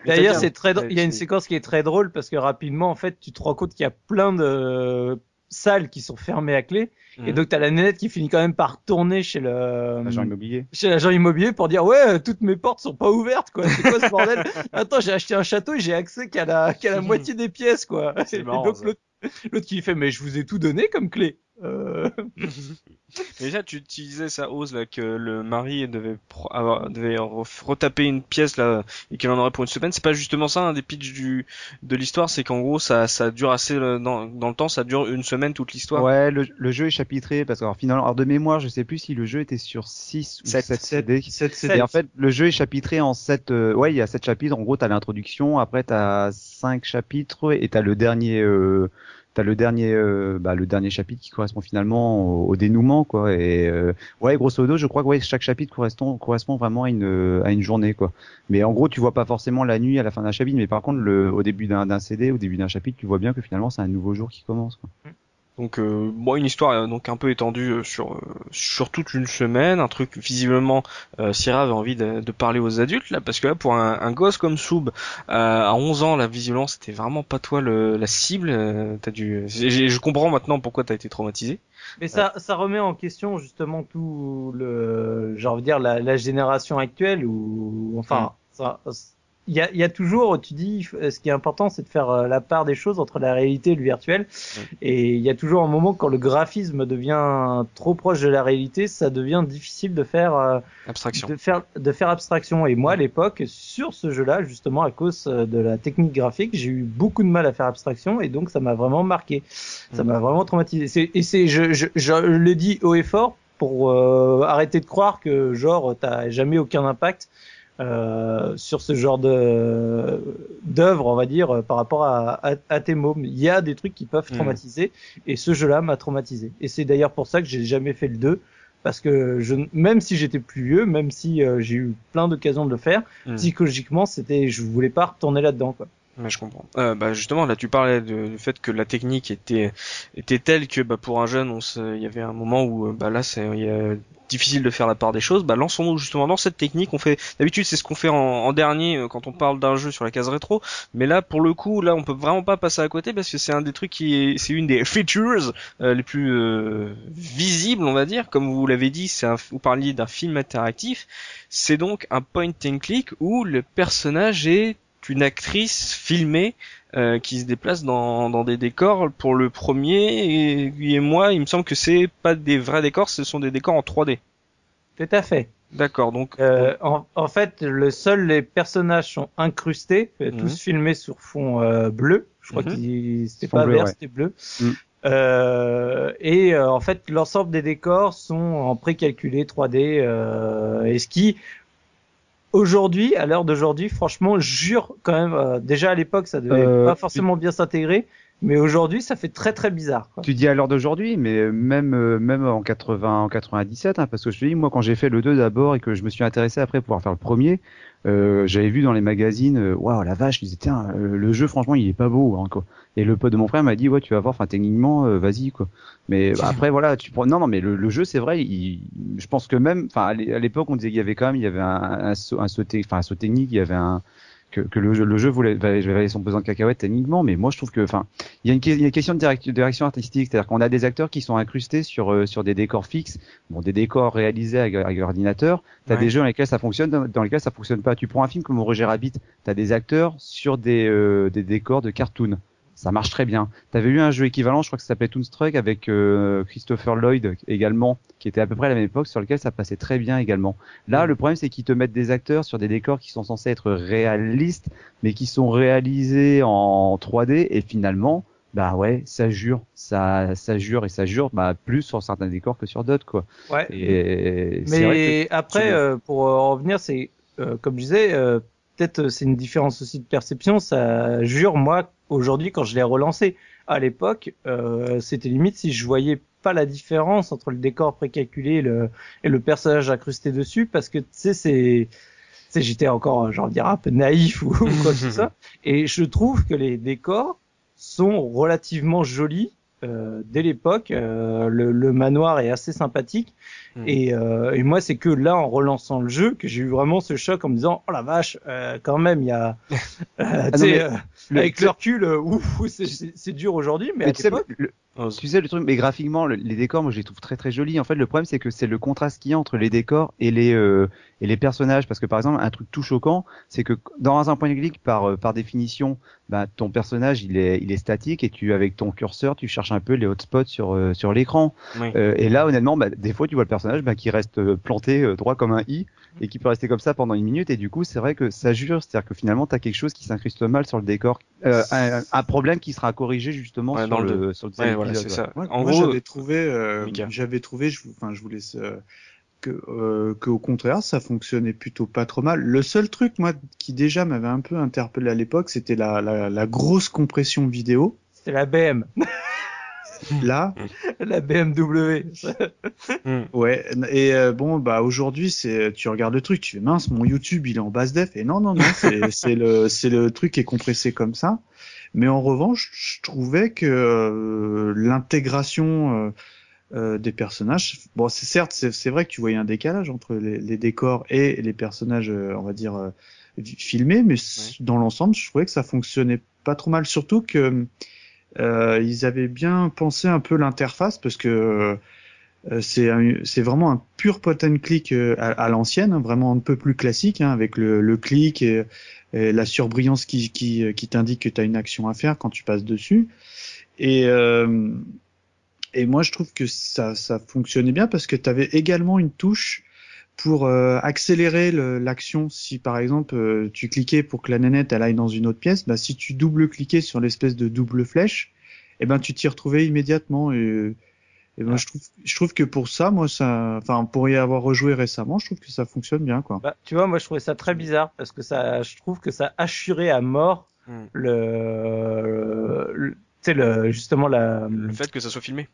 D'ailleurs, c'est très, il y a une séquence qui est très drôle parce que rapidement, en fait, tu te rends compte qu'il y a plein de salles qui sont fermées à clé. Et Mhm. donc, t'as la nénette qui finit quand même par retourner chez le, Agent immobilier. chez l'agent immobilier pour dire, ouais, toutes mes portes sont pas ouvertes, quoi. C'est quoi ce bordel? [LAUGHS] Attends, j'ai acheté un château et j'ai accès qu'à la, qu'à la [LAUGHS] moitié des pièces, quoi. C'est Et marrant, donc, l'autre qui lui fait, mais je vous ai tout donné comme clé. Euh... Déjà, tu, tu disais ça, Ose, là, que le mari devait, avoir, devait re- retaper une pièce, là, et qu'il en aurait pour une semaine. C'est pas justement ça, un des pitchs du, de l'histoire, c'est qu'en gros, ça, ça dure assez, euh, dans, dans le temps, ça dure une semaine, toute l'histoire. Ouais, le, le jeu est chapitré parce que alors, finalement, alors de mémoire, je sais plus si le jeu était sur 6 ou Sept. 7 Sept- CD. sept Et CD. en fait, le jeu est chapitré en 7 ouais, il y a 7 chapitres. En gros, t'as l'introduction, après t'as 5 chapitres et t'as le dernier euh, t'as le dernier euh, bah, le dernier chapitre qui correspond finalement au, dénouement quoi. Et euh, ouais grosso modo je crois que ouais, chaque chapitre correspond correspond vraiment à une à une journée quoi. Mais en gros tu vois pas forcément la nuit à la fin d'un chapitre mais par contre le au début d'un CD au début d'un chapitre tu vois bien que finalement c'est un nouveau jour qui commence quoi. Donc, euh, bon, une histoire euh, donc un peu étendue euh, sur euh, sur toute une semaine, un truc visiblement euh, Syrah avait envie de, de parler aux adultes là, parce que là pour un, un gosse comme Soub euh, à 11 ans, la visiblement c'était vraiment pas toi le, la cible. euh, t'as dû, je comprends maintenant pourquoi t'as été traumatisé. Mais ça, ça remet en question justement tout le, j'ai envie de dire la, la génération actuelle ou enfin, ça, il y a, y a toujours, tu dis, euh, ce qui est important, c'est de faire euh, la part des choses entre la réalité et le virtuel. Et il y a toujours un moment quand le graphisme devient trop proche de la réalité, ça devient difficile de faire, euh, Abstraction. de faire, de faire abstraction. Et moi, à l'époque, sur ce jeu-là, justement à cause de la technique graphique, j'ai eu beaucoup de mal à faire abstraction et donc ça m'a vraiment marqué. Ça Mhm. m'a vraiment traumatisé. Et c'est, je, je, je le dis haut et fort pour euh, arrêter de croire que genre t'as jamais aucun impact euh, sur ce genre de d'œuvre, on va dire, euh, par rapport à, à, à tes mômes. Il y a des trucs qui peuvent Mhm. traumatiser et ce jeu-là m'a traumatisé. Et c'est d'ailleurs pour ça que j'ai jamais fait le 2 parce que je, même si j'étais plus vieux, même si euh, j'ai eu plein d'occasions de le faire, Hmm. psychologiquement, c'était, je voulais pas retourner là-dedans, quoi. Ouais, je comprends. Euh, bah justement, là, tu parlais de- du fait que la technique était était telle que bah, pour un jeune, on se, il y avait un moment où euh, bah là, c'est difficile de faire la part des choses. Bah lançons-nous justement dans cette technique. On fait d'habitude, c'est ce qu'on fait en, en dernier euh, quand on parle d'un jeu sur la case rétro. Mais là, pour le coup, là, on peut vraiment pas passer à côté parce que c'est un des trucs qui est, c'est une des features euh, les plus euh, visibles, on va dire. Comme vous l'avez dit, c'est vous parliez d'un film interactif. C'est donc un point and click où le personnage est une actrice filmée euh, qui se déplace dans, dans des décors. Pour le premier, et, lui et moi, il me semble que c'est pas des vrais décors, ce sont des décors en 3D. Tout à fait. D'accord, donc Euh, en, en fait, le seul les personnages sont incrustés, euh, Mhm. tous filmés sur fond euh, bleu. Je crois Mhm. que c'était pas bleu, vert, ouais. c'était bleu. Mhm. Euh, et euh, en fait, l'ensemble des décors sont en précalculé 3D, euh, et ce qui aujourd'hui, à l'heure d'aujourd'hui, franchement, jure quand même. euh, déjà à l'époque, ça devait Euh, pas forcément bien s'intégrer, mais aujourd'hui, ça fait très très bizarre. Quoi. Tu dis à l'heure d'aujourd'hui, mais même euh, même en 80, en 97, hein, parce que je te dis, moi, quand j'ai fait le 2 d'abord et que je me suis intéressé après pour pouvoir faire le premier, euh, j'avais vu dans les magazines, euh, waouh la vache, ils disaient tiens, euh, le jeu franchement il est pas beau hein, quoi. Et le pote de mon frère m'a dit ouais tu vas voir, enfin techniquement euh, vas-y quoi. Mais bah, [LAUGHS] après voilà, tu prends non non mais le, le jeu c'est vrai, il... je pense que même, enfin à l'é- à l'époque on disait qu'il y avait quand même il y avait un un, saut, un saut, enfin un saut technique, il y avait un que, que le jeu, le jeu voulait, valait son pesant de cacahuètes techniquement, mais moi je trouve que, enfin, il y a une, que- il y a une question de direct- direction artistique, c'est-à-dire qu'on a des acteurs qui sont incrustés sur euh, sur des décors fixes, bon, des décors réalisés avec, avec l'ordinateur. T'as Ouais. des jeux dans lesquels ça fonctionne, dans, dans lesquels ça fonctionne pas. Tu prends un film comme Roger Rabbit, t'as des acteurs sur des euh, des décors de cartoon. Ça marche très bien. T'avais eu un jeu équivalent, je crois que ça s'appelait Toonstruck avec euh, Christopher Lloyd également, qui était à peu près à la même époque, sur lequel ça passait très bien également. Là, le problème, c'est qu'ils te mettent des acteurs sur des décors qui sont censés être réalistes, mais qui sont réalisés en 3D, et finalement, bah ouais, ça jure, ça, ça jure et ça jure, bah plus sur certains décors que sur d'autres, quoi. Ouais. Et vrai Mais après, euh, pour euh, en revenir, c'est euh, comme je disais, euh, peut-être euh, c'est une différence aussi de perception. Ça jure, moi, aujourd'hui, quand je l'ai relancé, à l'époque, euh, c'était limite si je voyais pas la différence entre le décor précalculé et le, et le personnage incrusté dessus, parce que tu sais, c'est j'étais encore, euh, de dire, un peu naïf ou, ou quoi que ce soit. [LAUGHS] Et je trouve que les décors sont relativement jolis. Euh, dès l'époque, euh, le, le manoir est assez sympathique. Et, euh, et moi, c'est que là, en relançant le jeu, que j'ai eu vraiment ce choc en me disant, oh la vache, euh, quand même, il y a, [LAUGHS] euh, non, sais, mais euh, le- avec le recul, ouf, c'est- dur aujourd'hui, mais, Mais à tu sais, le- tu sais le truc, mais graphiquement, le- les décors, moi je les trouve très très jolis. En fait, le problème c'est que c'est le contraste qu'il y a entre les décors et les et les personnages. Parce que par exemple, un truc tout choquant, c'est que dans un point de clic, par par définition, bah, ton personnage il est il est statique et tu avec ton curseur, tu cherches un peu les hotspots sur sur l'écran. oui. Et là, honnêtement, bah, des fois, tu vois le personnage bah, qui reste euh, planté euh, droit comme un i et qui peut rester comme ça pendant une minute. Et du coup, c'est vrai que ça jure, c'est-à-dire que finalement, tu as quelque chose qui s'incruste mal sur le décor, Euh, un, un problème qui sera corrigé justement Ouais, sur, dans le le, sur le deuxième Ouais, voilà, c'est ouais. ça. Ouais, en moi, gros, j'avais trouvé, euh, j'avais trouvé, je, vous- enfin, je vous laisse, euh, que, euh, que au contraire, ça fonctionnait plutôt pas trop mal. Le seul truc, moi, qui déjà m'avait un peu interpellé à l'époque, c'était la, la, la grosse compression vidéo. c'était la BM, [LAUGHS] Là, la BMW. hmm. [LAUGHS] ouais, et euh, bon, bah aujourd'hui, c'est, tu regardes le truc, tu fais mince, mon YouTube, il est en basse def, et non, non, non, [LAUGHS] c'est, le, c'est le truc qui est compressé comme ça. Mais en revanche, je trouvais que euh, l'intégration euh, euh, des personnages, bon, c'est certes, c'est, vrai que tu voyais un décalage entre les, les décors et les personnages, euh, on va dire euh, filmés, mais dans l'ensemble, je trouvais que ça fonctionnait pas trop mal, surtout que ils avaient bien pensé un peu l'interface parce que euh, c'est vraiment un pur point and click euh, à, à l'ancienne, hein, vraiment un peu plus classique, hein, avec le, le clic et, et la surbrillance qui, qui, qui t'indique que tu as une action à faire quand tu passes dessus. Et, euh, et moi, je trouve que ça, ça fonctionnait bien parce que tu avais également une touche pour euh, accélérer le- l'action. Si par exemple euh, tu cliquais pour que la nénette elle aille dans une autre pièce, bah, si tu double-cliquais sur l'espèce de double flèche, eh ben tu t'y retrouvais immédiatement. Et, et ben, je trouve, je trouve que pour ça, moi, ça, enfin pour y avoir rejoué récemment, je trouve que ça fonctionne bien, quoi. Bah, tu vois, moi, je trouvais ça très bizarre parce que ça, je trouve que ça assurait à mort Hmm. le, le- tu sais, le, justement la, Le fait que ça soit filmé.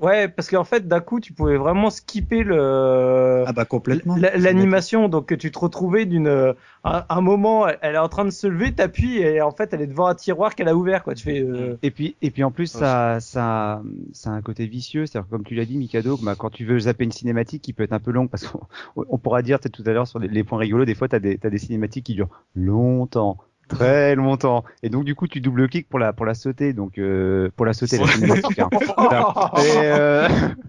Ouais, parce qu'en fait, d'un coup, tu pouvais vraiment skipper le, Ah bah complètement. L'animation, donc que tu te retrouvais d'une un, un moment, elle, est en train de se lever, t'appuies et en fait elle est devant un tiroir qu'elle a ouvert quoi. Tu fais euh, Et puis, et puis en plus, ça, ça, ça a un côté vicieux. C'est-à-dire, comme tu l'as dit, Mikado, bah, quand tu veux zapper une cinématique qui peut être un peu longue, parce qu'on on pourra dire peut-être tout à l'heure sur les, les points rigolos, des fois, t'as des, t'as des cinématiques qui durent longtemps, très longtemps, et donc du coup, tu double-cliques pour la, pour la sauter, donc euh, pour la sauter la hein. [LAUGHS] Et, euh,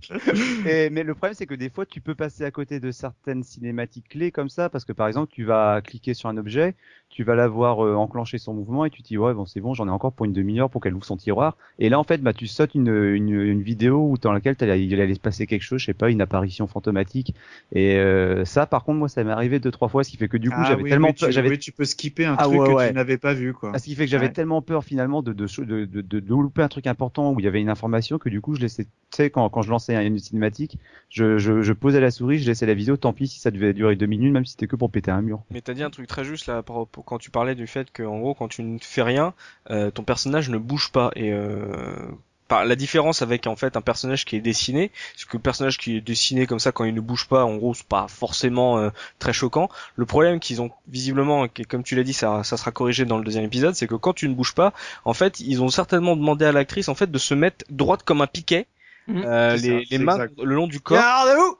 [LAUGHS] et- mais le problème, c'est que des fois, tu peux passer à côté de certaines cinématiques clés comme ça, parce que par exemple, tu vas cliquer sur un objet, tu vas la voir euh, enclencher son mouvement, et tu te dis, ouais, bon, c'est bon, j'en ai encore pour une demi-heure pour qu'elle ouvre son tiroir. Et là, en fait, bah, tu sautes une, une, une vidéo où, dans laquelle il allait se passer quelque chose, je sais pas, une apparition fantomatique. Et euh, ça, par contre, moi, ça m'est arrivé deux, trois fois, ce qui fait que du coup, Ah j'avais oui, tellement oui, tu, peur- j'avais oui, tu peux skipper un Ah truc ouais, que ouais. Je n'avais pas vu quoi. Ah, ce qui fait que j'avais tellement peur finalement de de, de, de, de, louper un truc important où il y avait une information que du coup je laissais, tu sais, quand, quand je lançais une cinématique, je, je, je posais la souris, je laissais la vidéo, tant pis si ça devait durer deux minutes, même si c'était que pour péter un mur. Mais t'as dit un truc très juste là, quand tu parlais du fait que en gros quand tu ne fais rien, euh, ton personnage ne bouge pas et euh, la différence avec en fait un personnage qui est dessiné, c'est que le personnage qui est dessiné comme ça quand il ne bouge pas, en gros, c'est pas forcément euh, très choquant. Le problème qu'ils ont visiblement, comme tu l'as dit, ça, ça sera corrigé dans le deuxième épisode, c'est que quand tu ne bouges pas, en fait, ils ont certainement demandé à l'actrice en fait de se mettre droite comme un piquet Mhm. Euh, les, les mains le long du corps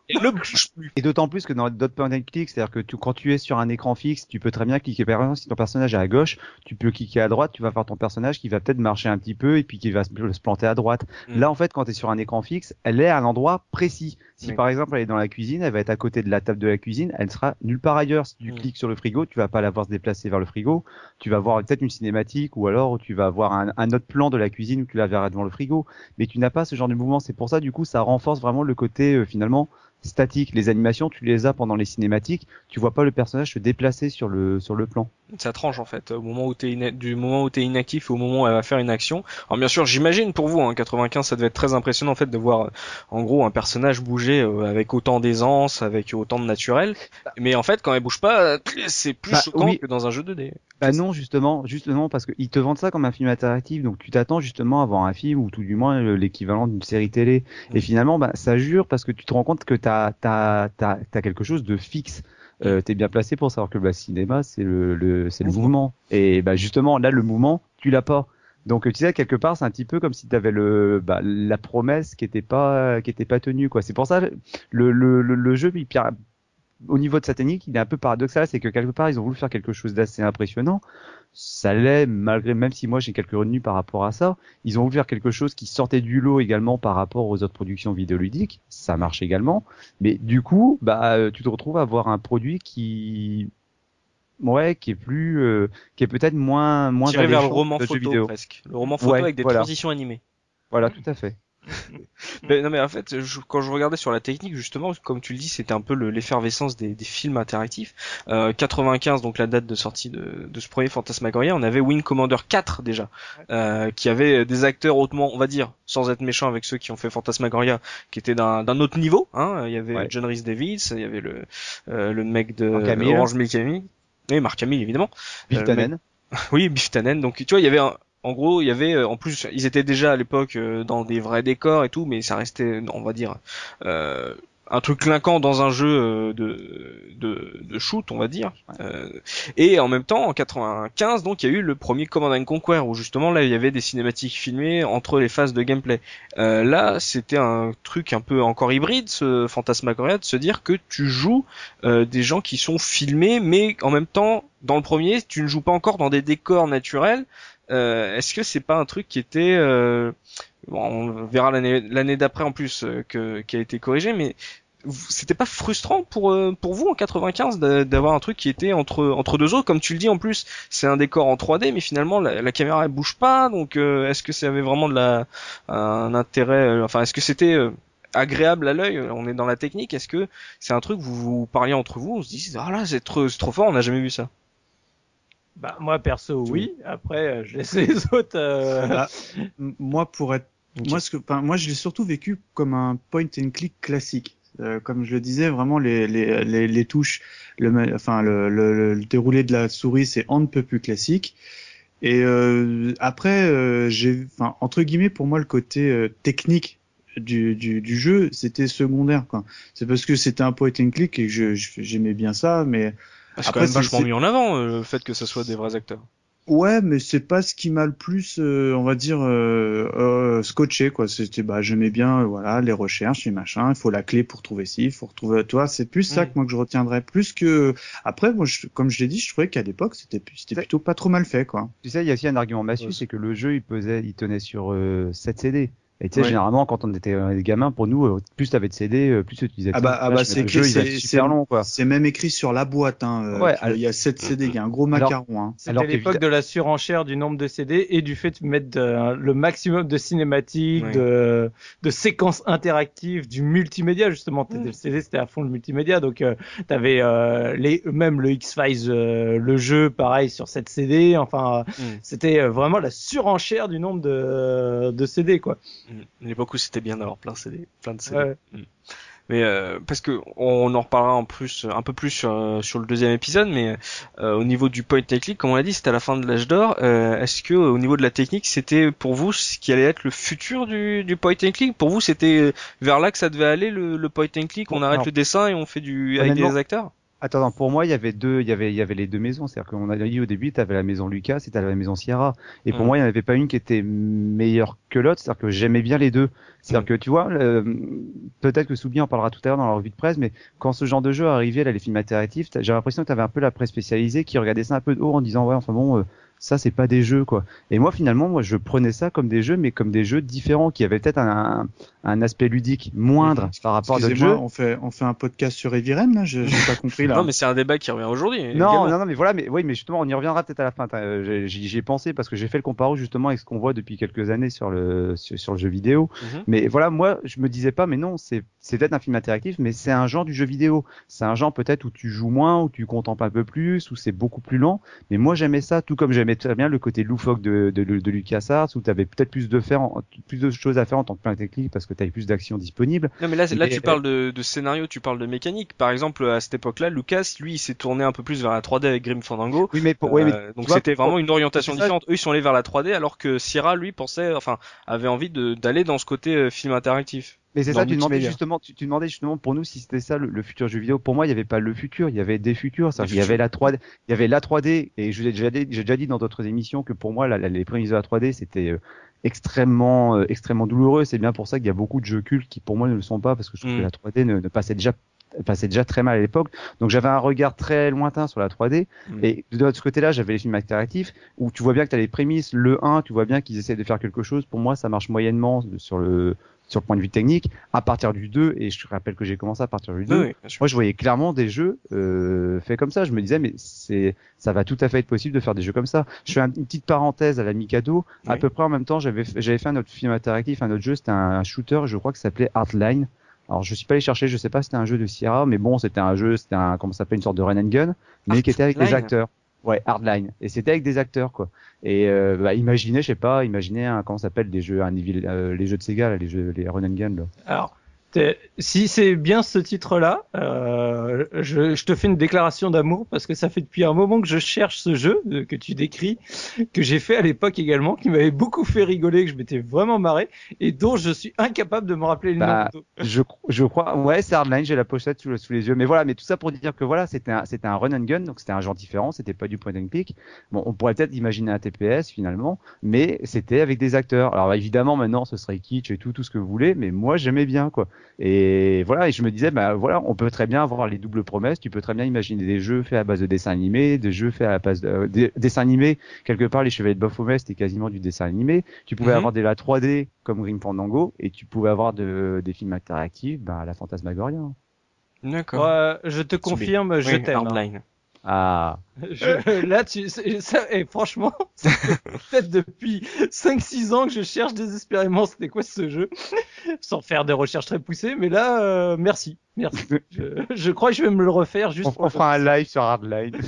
et ne bouge plus. Et d'autant plus que dans d'autres point and click, c'est-à-dire que tu, quand tu es sur un écran fixe, tu peux très bien cliquer par exemple si ton personnage est à gauche, tu peux cliquer à droite, tu vas faire ton personnage qui va peut-être marcher un petit peu et puis qui va se, planter à droite. Mhm. Là en fait quand tu es sur un écran fixe, elle est à un endroit précis. Si par exemple elle est dans la cuisine, elle va être à côté de la table de la cuisine, elle sera nulle part ailleurs. Si tu mhm. cliques sur le frigo, tu vas pas la voir se déplacer vers le frigo, tu vas voir peut-être une cinématique ou alors tu vas voir un, un autre plan de la cuisine où tu la verras devant le frigo, mais tu n'as pas ce genre de mouvement. C'est pour ça du coup ça renforce vraiment le côté euh, finalement statique. Les animations, tu les as pendant les cinématiques, tu vois pas le personnage se déplacer sur le sur le plan. Ça tranche en fait au moment où t'es du moment où t'es inactif au moment où elle va faire une action. Alors bien sûr, j'imagine pour vous, hein, 95, ça devait être très impressionnant en fait de voir euh, en gros un personnage bouger euh, avec autant d'aisance, avec autant de naturel. Mais en fait, quand elle bouge pas, c'est plus bah, choquant que dans un jeu 2D. Bah non, justement, justement parce qu'ils te vendent ça comme un film interactif, donc tu t'attends justement à voir un film ou tout du moins l'équivalent d'une série télé. Et finalement, bah, ça jure parce que tu te rends compte que t'as t'as quelque chose de fixe. Euh, t'es bien placé pour savoir que le bah, cinéma c'est le, le c'est le mouvement. Et bah justement là le mouvement tu l'as pas. Donc tu sais quelque part c'est un petit peu comme si tu avais le bah, la promesse qui était pas qui était pas tenue quoi. C'est pour ça le le, le, jeu il, au niveau de sa technique, il est un peu paradoxal, c'est que quelque part ils ont voulu faire quelque chose d'assez impressionnant. Ça l'est malgré, même si moi j'ai quelques revenus par rapport à ça, ils ont voulu faire quelque chose qui sortait du lot également par rapport aux autres productions vidéoludiques. Ça marche également, mais du coup, bah euh, tu te retrouves à avoir un produit qui ouais, qui est plus, euh, qui est peut-être moins, moins tiré vers le roman photo presque, le roman photo avec des transitions animées. Voilà, tout à fait. [LAUGHS] mais, non mais en fait, quand je regardais sur la technique justement, comme tu le dis, c'était un peu l'effervescence des, des, films interactifs. Euh, 95, donc la date de sortie de, de, ce premier Fantasmagoria, on avait Wing Commander 4 déjà, euh, qui avait des acteurs hautement, on va dire, sans être méchant avec ceux qui ont fait Fantasmagoria, qui étaient d'un autre niveau. Hein. Il y avait John Rhys Davis, il y avait le euh, le mec de Orange Milk oui, Mark Hamill évidemment. Biff Tannen. [LAUGHS] oui, Biff Tannen. Donc tu vois, il y avait un, en gros, il y avait, euh, en plus, ils étaient déjà à l'époque euh, dans des vrais décors et tout, mais ça restait, on va dire, euh, un truc clinquant dans un jeu de, de, de shoot, on va dire. et en même temps, en 95, donc, il y a eu le premier Command Conquer, où justement, là, il y avait des cinématiques filmées entre les phases de gameplay. là, c'était un truc un peu encore hybride, ce Fantasmagoria, de se dire que tu joues des gens qui sont filmés, mais en même temps, dans le premier, tu ne joues pas encore dans des décors naturels, euh, est-ce que c'est pas un truc qui était, euh, bon, on verra l'année d'après en plus euh, que qui a été corrigé, mais c'était pas frustrant pour pour vous en 95 d'avoir un truc qui était entre entre deux autres comme tu le dis en plus c'est un décor en 3D mais finalement la, caméra elle bouge pas donc est-ce que ça avait vraiment de la un intérêt enfin est-ce que c'était agréable à l'œil? On est dans la technique est-ce que c'est un truc vous vous parliez entre vous on se dit ah là c'est trop trop fort on n'a jamais vu ça bah, moi, perso, oui. Après, euh, je laisse [LAUGHS] les autres. Euh... Bah, moi, pour être, moi, ce que, moi, je l'ai surtout vécu comme un point and click classique. Euh, comme je le disais, vraiment les, les, les, les touches, le, enfin le, le, le, déroulé de la souris, c'est on ne peut plus classique. Et euh, après, euh, j'ai, enfin entre guillemets, pour moi, le côté euh, technique du, du, du, jeu, c'était secondaire. Quoi. C'est parce que c'était un point and click et que j'aimais bien ça, mais ah, c'est quand même vachement mis en avant euh, le fait que ce soit des vrais acteurs. Ouais, mais c'est pas ce qui m'a le plus, euh, on va dire, euh, euh scotché quoi. C'était, bah, j'aimais bien, voilà, les recherches et machin. Il faut la clé pour trouver ci, il faut retrouver. Toi, c'est plus ça que moi que je retiendrai, plus que. Après, moi, je, comme je l'ai dit, je trouvais qu'à l'époque, c'était, c'était plutôt pas trop mal fait, quoi. Tu sais, il y a aussi un argument massue, c'est que le jeu, il pesait, il tenait sur 7 CD. Et tu sais, Ouais. généralement, quand on était euh, des gamins, pour nous, euh, plus t'avais de CD, euh, plus tu utilisais. Ah bah, ah bah, c'est super long, quoi. C'est même écrit sur la boîte. Hein, euh, Ouais, il y a 7 CD, il y a un gros Alors- macaron. Hein. C'était Alors l'époque de la surenchère du nombre de CD et du fait de mettre de- le maximum de cinématiques, Ouais. de, de séquences interactives, du multimédia justement. Le CD c'était à fond le multimédia, donc euh, t'avais euh, les même le X Files, euh, le jeu pareil sur cette CD. Enfin, Mm. c'était euh, vraiment la surenchère du nombre de, de CD quoi. Mm. L'époque où c'était bien d'avoir plein de CD, plein de CD. Ouais. Mais euh, parce que on en reparlera en plus, un peu plus sur, euh, sur le deuxième épisode, mais euh, au niveau du point and click, comme on l'a dit, c'était à la fin de l'âge d'or. Euh, Est-ce que au niveau de la technique, c'était pour vous ce qui allait être le futur du, du point and click Pour vous, c'était vers là que ça devait aller le, le point and click On arrête le dessin et on fait du avec des acteurs? Attends, non, pour moi, il y avait deux, il y avait, il y avait les deux maisons. C'est-à-dire qu'on a dit au début, tu avais la maison Lucas et tu la maison Sierra. Et pour Mm. moi, il n'y en avait pas une qui était meilleure que l'autre. C'est-à-dire que j'aimais bien les deux. C'est-à-dire Mm. que tu vois, peut-être que Soubi en parlera tout à l'heure dans la revue de presse, mais quand ce genre de jeu arrivait, là, les films interactifs, t'as- j'ai l'impression que tu avais un peu la presse spécialisée qui regardait ça un peu de haut en disant, ouais, enfin bon, euh, ça, c'est pas des jeux, quoi. Et moi, finalement, moi, je prenais ça comme des jeux, mais comme des jeux différents qui avaient peut-être un, un aspect ludique moindre par rapport à d'autres jeux. on fait, on fait un podcast sur Eviren, là J'ai pas compris, là. Non, mais c'est un débat qui revient aujourd'hui. Non, non, non, mais voilà, mais oui, mais justement, on y reviendra peut-être à la fin. Euh, j'ai- J'y ai pensé parce que j'ai fait le comparo justement avec ce qu'on voit depuis quelques années sur le sur, sur le jeu vidéo. Mhm. Mais voilà, moi, je me disais pas, mais non, c'est c'est peut-être un film interactif, mais c'est un genre du jeu vidéo. C'est un genre peut-être où tu joues moins, où tu contemples un peu plus, où c'est beaucoup plus lent. Mais moi, j'aimais ça, tout comme j'aimais très bien le côté loufoque de de, de, LucasArts, où tu avais peut-être plus de faire, en- plus de choses à faire en tant que plein technique parce que tu avais plus d'actions disponibles. Non mais là, tu parles de, de scénario, tu parles de mécanique. Par exemple, à cette époque-là, Lucas, lui, il s'est tourné un peu plus vers la 3D avec Grim Fandango. Oui, mais pour, oui, mais Euh, donc c'était pour- vraiment une orientation différente. Eux, ils sont allés vers la 3D, alors que Sierra, lui, pensait, enfin, avait envie d'aller dans ce côté euh, film interactif. Mais c'est ça, tu demandais justement, tu, tu demandais justement pour nous si c'était ça le, le futur jeu vidéo. Pour moi, il y avait pas le futur, il y avait des futurs. Ça, il y avait la 3D, il y avait la 3D et je l'ai déjà dit, j'ai déjà dit dans d'autres émissions que pour moi, la- la- les prémices de la 3D, c'était euh, extrêmement, euh, extrêmement douloureux. C'est bien pour ça qu'il y a beaucoup de jeux cultes qui pour moi ne le sont pas parce que je trouve Mm. que la 3D ne, ne passait déjà passait déjà très mal à l'époque. Donc j'avais un regard très lointain sur la 3D. Mm. Et de l'autre côté-là, j'avais les films interactifs où tu vois bien que tu as les prémices. Le 1, tu vois bien qu'ils essaient de faire quelque chose. Pour moi, ça marche moyennement sur le sur le point de vue technique. À partir du 2, et je te rappelle que j'ai commencé à partir du 2, Oui, oui, bien sûr. moi je voyais clairement des jeux euh, faits comme ça. Je me disais, mais c'est ça va tout à fait être possible de faire des jeux comme ça. Je fais un- une petite parenthèse à la Mikado. À peu près en même temps, j'avais j'avais fait un autre film interactif, un autre jeu, c'était un shooter, je crois que ça s'appelait Hardline. Alors je suis pas allé chercher, je sais pas si c'était un jeu de Sierra, mais bon, c'était un jeu, c'était un comment ça s'appelle une sorte de run and gun, mais qui était avec des Hardline acteurs. Ouais, Hardline. Et c'était avec des acteurs quoi. Et euh, bah, imaginez, je sais pas, imaginez un, comment s'appelle des jeux, un euh, les jeux de Sega, là, les jeux, les run and gun. Là. Alors, si c'est bien ce titre-là, euh, je, je te fais une déclaration d'amour parce que ça fait depuis un moment que je cherche ce jeu que tu décris, que j'ai fait à l'époque également, qui m'avait beaucoup fait rigoler, que je m'étais vraiment marré et dont je suis incapable de me rappeler le Bah, nom. je, je crois, ouais, c'est Hardline, j'ai la pochette sous, sous les yeux. Mais voilà, mais tout ça pour dire que voilà, c'était un, c'était un run and gun, donc c'était un genre différent, c'était pas du point and click. Bon, on pourrait peut-être imaginer un TPS finalement, mais c'était avec des acteurs. Alors évidemment, maintenant, ce serait kitsch et tout, tout ce que vous voulez, mais moi, j'aimais bien, quoi. Et voilà, et je me disais, bah voilà, on peut très bien avoir les doubles promesses, tu peux très bien imaginer des jeux faits à base de dessins animés, des jeux faits à la base de, euh, des dessins animés. Quelque part, les Chevaliers de Baphomet, c'était quasiment du dessin animé. Tu pouvais Mhm. avoir de la 3D comme Grim Fandango, et tu pouvais avoir de, des films interactifs, bah, la Fantasmagoria. D'accord. Je te confirme, je Oui, t'aime. Ah, [LAUGHS] Je- là, tu, c'est- ça, et franchement, [LAUGHS] ça fait peut-être depuis 5-6 ans que je cherche désespérément c'était quoi ce jeu, [LAUGHS] sans faire des recherches très poussées, mais là, euh, merci, merci. Je, je crois que je vais me le refaire juste on, pour on fera un live sur Hardline.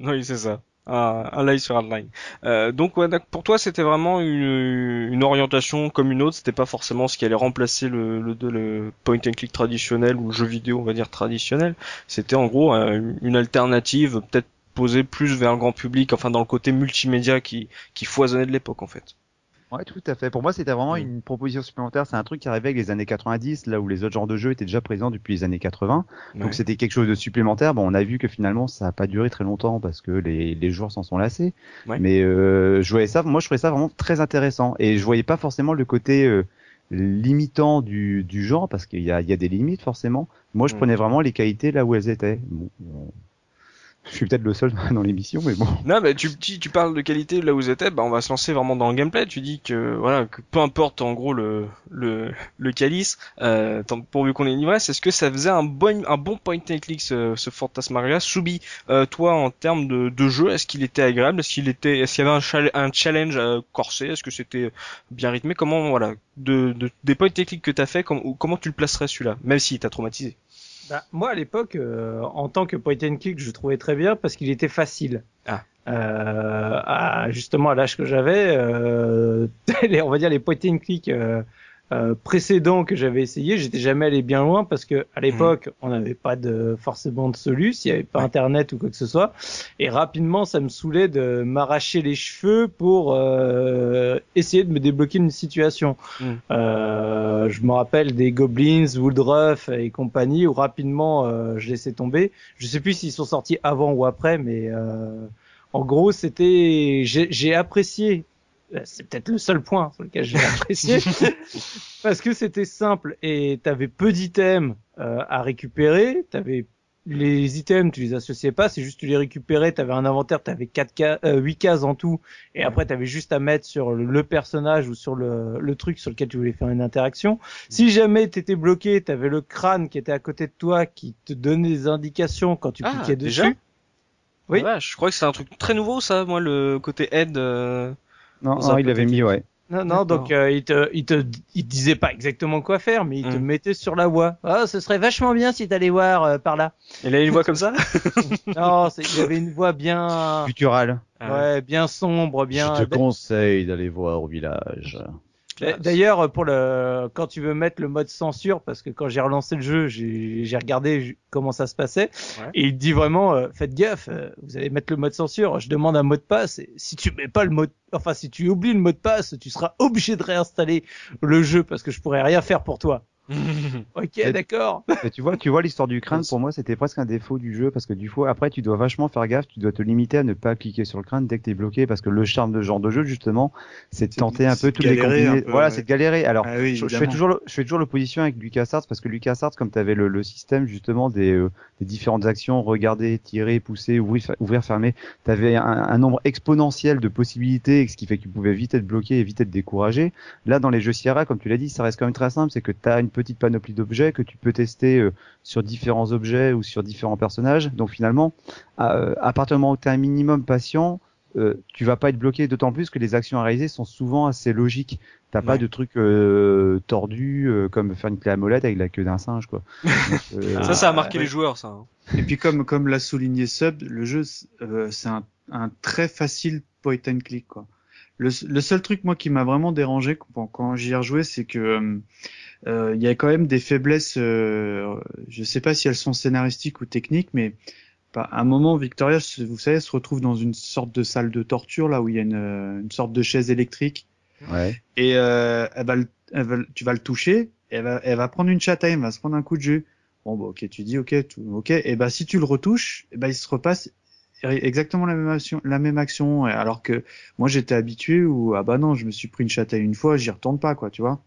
oui, c'est ça. Un, live sur Hardline. Euh, donc, ouais, pour toi, c'était vraiment une, une orientation comme une autre. C'était pas forcément ce qui allait remplacer le, le, le point and click traditionnel ou jeu vidéo, on va dire traditionnel. C'était en gros une alternative, peut-être posée plus vers le grand public, enfin dans le côté multimédia qui, qui foisonnait de l'époque en fait. Ouais, tout à fait. Pour moi, c'était vraiment Mm. une proposition supplémentaire. C'est un truc qui arrivait avec les années 90, là où les autres genres de jeux étaient déjà présents depuis les années 80. Ouais. Donc c'était quelque chose de supplémentaire. Bon, on a vu que finalement, ça n'a pas duré très longtemps parce que les, les joueurs s'en sont lassés. Ouais. Mais euh, je voyais ça, moi, je trouvais ça vraiment très intéressant. Et je voyais pas forcément le côté euh, limitant du, du genre parce qu'il y a, il y a des limites forcément. Moi, je Mm. prenais vraiment les qualités là où elles étaient. Bon, bon. Je suis peut-être le seul [LAUGHS] dans l'émission, mais bon. Non, mais tu, tu, tu parles de qualité là où vous êtes, bah on va se lancer vraiment dans le gameplay. Tu dis que voilà, que peu importe en gros le le, le calice, euh, pourvu qu'on ait une ivresse, est-ce que ça faisait un bon un bon point and click ce, ce Fantasmagoria? Soubi, euh, toi en termes de, de jeu, est-ce qu'il était agréable? Est-ce qu'il était est-ce qu'il y avait un, un challenge euh, corsé? Est-ce que c'était bien rythmé? Comment voilà de, de des point and click que t'as fait, com comment tu le placerais celui-là, même s'il t'a traumatisé? Bah, moi, à l'époque, euh, en tant que point and click, je trouvais très bien parce qu'il était facile. Ah. Euh, à, justement, à l'âge que j'avais, euh, [LAUGHS] on va dire les point and click euh, précédents que j'avais essayé, j'étais jamais allé bien loin parce que à l'époque, on n'avait pas de forcément de soluce, il n'y avait pas internet ou quoi que ce soit, et rapidement, ça me saoulait de m'arracher les cheveux pour euh, essayer de me débloquer une situation. Mm. Euh, je me rappelle des Goblins, Woodruff et compagnie où rapidement euh, je laissais tomber. Je sais plus s'ils sont sortis avant ou après, mais euh, en gros, c'était j'ai apprécié c'est peut-être le seul point sur lequel j'ai apprécié. [LAUGHS] Parce que c'était simple et t'avais peu d'items euh, à récupérer. T'avais les items tu les associais pas. C'est juste tu les récupérais. T'avais un inventaire. T'avais quatre ca euh, 8 cases en tout. Et après t'avais juste à mettre sur le, le personnage ou sur le, le truc sur lequel tu voulais faire une interaction. Si jamais t'étais bloqué t'avais le crâne qui était à côté de toi qui te donnait des indications quand tu Ah, cliquais déjà? dessus. Oui. Ah, je crois que c'est un truc très nouveau ça, moi le côté aide. euh, Non, non, il avait mis, ouais. Non, non, donc euh, il te, il te, il te disait pas exactement quoi faire, mais il te Mm. mettait sur la voie. Ah, ce serait vachement bien si t'allais voir euh, par là. Il a une voix comme ça [LAUGHS] non, c'est- il avait une voix bien, Futural. ouais, bien sombre, bien. Je te conseille d'aller voir au village. D'a- D'ailleurs, pour le, quand tu veux mettre le mode censure, parce que quand j'ai relancé le jeu, j'ai regardé comment ça se passait, Ouais. et il te dit vraiment, euh, faites gaffe, euh, vous allez mettre le mode censure. Je demande un mot de passe, et si tu mets pas le mot, de- enfin si tu oublies le mot de passe, tu seras obligé de réinstaller le jeu parce que je pourrais rien faire pour toi. [LAUGHS] Ok, d'accord. [LAUGHS] Tu vois, tu vois l'histoire du crâne. Pour moi, c'était presque un défaut du jeu parce que du coup, après, tu dois vachement faire gaffe. Tu dois te limiter à ne pas cliquer sur le crâne dès que t'es bloqué parce que le charme de ce genre de jeu, justement, c'est de tenter un peu toutes les combinaisons. Voilà, ouais. c'est de galérer. Alors, Ah oui, je, je fais toujours, le- je fais toujours l'opposition avec LucasArts parce que LucasArts, comme tu avais le, le système justement des, euh, des différentes actions, regarder, tirer, pousser, ouvrir, fer- ouvrir fermer, tu avais un, un nombre exponentiel de possibilités, ce qui fait que tu pouvais vite être bloqué et vite être découragé. Là, dans les jeux Sierra, comme tu l'as dit, ça reste quand même très simple, c'est que tu as une petite panoplie d'objets que tu peux tester euh, sur différents objets ou sur différents personnages. Donc finalement, à, euh, à partir du moment où tu es un minimum patient, euh, tu vas pas être bloqué, d'autant plus que les actions à réaliser sont souvent assez logiques. T'as pas Ouais. de trucs euh, tordus euh, comme faire une clé à molette avec la queue d'un singe, quoi. [LAUGHS] Donc, euh, Ça, ça a marqué ouais. les joueurs, ça. hein. Et puis comme comme l'a souligné Sub, le jeu c'est un, un très facile point and click quoi. Le, le seul truc moi qui m'a vraiment dérangé quand, quand j'y ai rejoué, c'est que il y a quand même des faiblesses. Euh, je sais pas si elles sont scénaristiques ou techniques, mais bah, à un moment Victoria, vous savez, se retrouve dans une sorte de salle de torture là où il y a une, euh, une sorte de chaise électrique ouais. et euh, elle va le- elle va tu vas le toucher, elle va, elle va prendre une châtaigne, elle va se prendre un coup de jus. Bon, bah, ok, tu dis ok, tout, ok, et bah si tu le retouches, et bah il se repasse exactement la même action, la même action, alors que moi j'étais habitué où ah bah non, je me suis pris une châtaigne une fois, j'y retourne pas quoi, tu vois.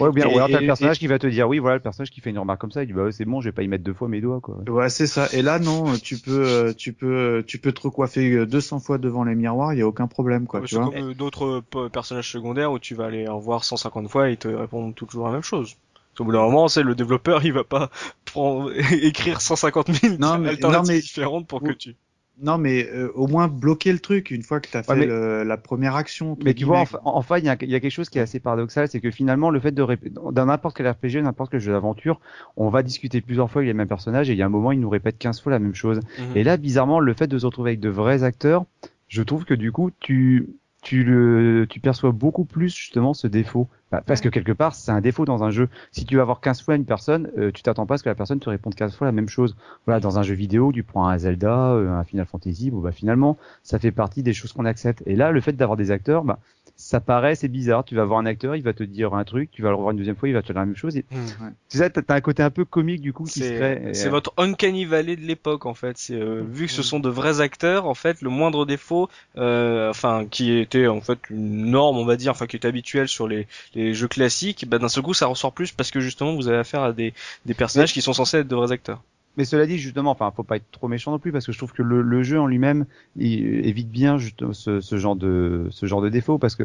Ouais, ou bien, ou alors t'as le personnage qui va te dire, oui, voilà, le personnage qui fait une remarque comme ça, il dit, bah ouais, c'est bon, je vais pas y mettre deux fois mes doigts, quoi. Ouais, c'est ça. Et là non, tu peux, euh, tu peux, tu peux te recoiffer 200 fois devant les miroirs, il y a aucun problème quoi, Ouais, tu c'est vois. comme euh, d'autres euh, personnages secondaires où tu vas aller en voir 150 fois et ils te répondent toujours la même chose. Au bout d'un moment, c'est le développeur, il va pas [LAUGHS] prendre, [LAUGHS] écrire 150 000 Non, mais- alternatives non, mais- différentes pour que tu. Non, mais euh, au moins bloquer le truc une fois que t'as fait mais- le- la première action. Mais tu vois, guillemets, enfin, enfin, il y, a, il y a quelque chose qui est assez paradoxal, c'est que finalement, le fait de dans n'importe quel RPG, n'importe quel jeu d'aventure, on va discuter plusieurs fois avec les mêmes personnages et il y a un moment, ils nous répètent 15 fois la même chose. Mhm. Et là, bizarrement, le fait de se retrouver avec de vrais acteurs, je trouve que du coup, tu, tu le, tu perçois beaucoup plus justement ce défaut. Bah, parce que quelque part, c'est un défaut dans un jeu. Si tu vas avoir 15 fois une personne, euh, tu t'attends pas à ce que la personne te réponde 15 fois la même chose. Voilà, dans un jeu vidéo, tu prends un Zelda, euh, un Final Fantasy, bon bah finalement, ça fait partie des choses qu'on accepte. Et là, le fait d'avoir des acteurs, bah, ça paraît, c'est bizarre. Tu vas voir un acteur, il va te dire un truc, tu vas le revoir une deuxième fois, il va te dire la même chose. Et, Mhm. tu sais, t'as un côté un peu comique du coup qui se crée. C'est euh, votre uncanny valley de l'époque en fait. C'est euh, vu que ce sont de vrais acteurs, en fait, le moindre défaut, euh, enfin, qui était en fait une norme, on va dire, enfin, qui était habituel sur les, les jeux classiques, bah, d'un seul coup, ça ressort plus parce que justement, vous avez affaire à des, des personnages qui sont censés être de vrais acteurs. Mais cela dit, justement, enfin, faut pas être trop méchant non plus parce que je trouve que le, jeu en lui-même évite bien juste ce, ce, genre de ce genre de défaut parce que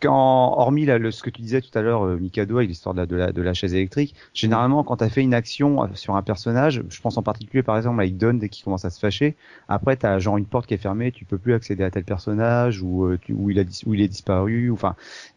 quand, hormis le, ce que tu disais tout à l'heure, euh, Mikado, avec l'histoire de la, de, la, de la chaise électrique, généralement, quand tu as fait une action euh, sur un personnage, je pense en particulier par exemple avec Don dès qu'il commence à se fâcher, après tu as genre une porte qui est fermée, tu peux plus accéder à tel personnage ou euh, où, il a, où il est disparu. Enfin,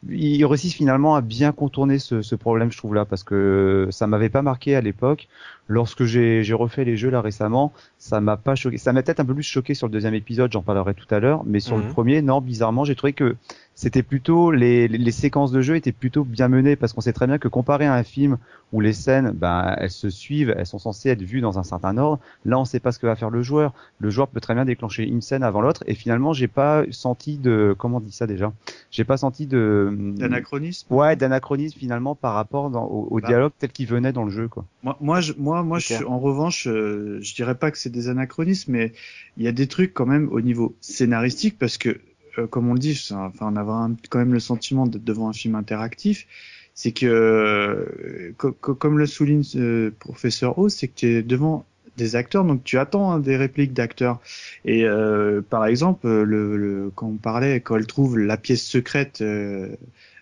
il réussit finalement à bien contourner ce, ce problème, je trouve là, parce que ça m'avait pas marqué à l'époque. Lorsque j'ai refait les jeux là récemment, ça m'a pas choqué. Ça m'a peut-être un peu plus choqué sur le deuxième épisode, j'en parlerai tout à l'heure, mais sur le mhm. premier, non, bizarrement, j'ai trouvé que c'était plutôt les, les, séquences de jeu étaient plutôt bien menées parce qu'on sait très bien que comparé à un film où les scènes, ben, elles se suivent, elles sont censées être vues dans un certain ordre. Là, on sait pas ce que va faire le joueur. Le joueur peut très bien déclencher une scène avant l'autre et finalement, j'ai pas senti de, comment on dit ça déjà? J'ai pas senti de d'anachronisme? Ouais, d'anachronisme finalement par rapport dans, au, bah. dialogue tel qu'il venait dans le jeu, quoi. Moi, moi, je, moi, moi, je, en revanche, euh, je dirais pas que c'est des anachronismes, mais il y a des trucs quand même au niveau scénaristique parce que euh, comme on le dit, enfin, on a quand même le sentiment d'être devant un film interactif. C'est que, euh, comme le souligne euh, professeur O, c'est que tu es devant des acteurs, donc tu attends hein, des répliques d'acteurs. Et par exemple, le, quand on parlait, quand elle trouve la pièce secrète de,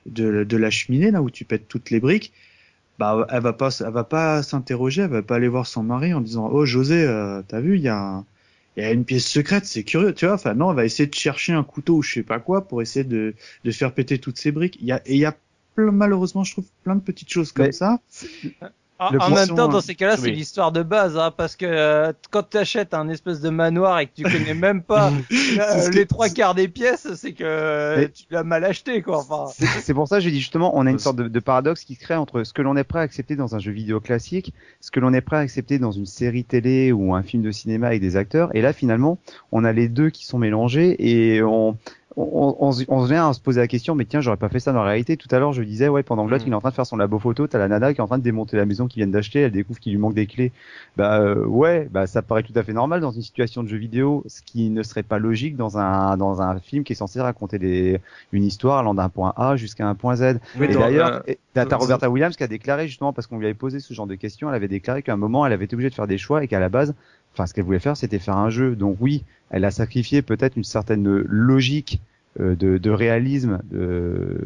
la cheminée, là où tu pètes toutes les briques, bah elle va pas, elle va pas s'interroger, elle va pas aller voir son mari en disant oh José, t'as vu, il y a il y a une pièce secrète, c'est curieux, tu vois. Enfin, non, on va essayer de chercher un couteau ou je sais pas quoi pour essayer de, de faire péter toutes ces briques. Il y a, et il y a malheureusement, je trouve plein de petites choses comme ça. En, même temps, dans ces cas-là, c'est l'histoire de base, hein, parce que euh, quand tu achètes un espèce de manoir et que tu connais même pas [LAUGHS] euh, les trois quarts des pièces, c'est que tu l'as mal acheté, quoi. Enfin... C'est pour ça que j'ai dit justement, on a une sorte de, de, paradoxe qui se crée entre ce que l'on est prêt à accepter dans un jeu vidéo classique, ce que l'on est prêt à accepter dans une série télé ou un film de cinéma avec des acteurs, et là finalement, on a les deux qui sont mélangés et on on, on, on, vient à se poser la question, mais tiens, j'aurais pas fait ça dans la réalité. Tout à l'heure, je disais, ouais, pendant que l'autre, mm. il est en train de faire son labo photo, t'as la nana qui est en train de démonter la maison qu'il vient d'acheter, elle découvre qu'il lui manque des clés. Bah euh, ouais, bah ça paraît tout à fait normal dans une situation de jeu vidéo, ce qui ne serait pas logique dans un dans un film qui est censé raconter des, une histoire allant d'un point A jusqu'à un point Z. et d'ailleurs, euh, t'as Roberta Williams qui a déclaré justement parce qu'on lui avait posé ce genre de questions, elle avait déclaré qu'à un moment, elle avait été obligée de faire des choix et qu'à la base, enfin, ce qu'elle voulait faire, c'était faire un jeu. Donc oui, elle a sacrifié peut-être une certaine logique euh, de, de, réalisme de,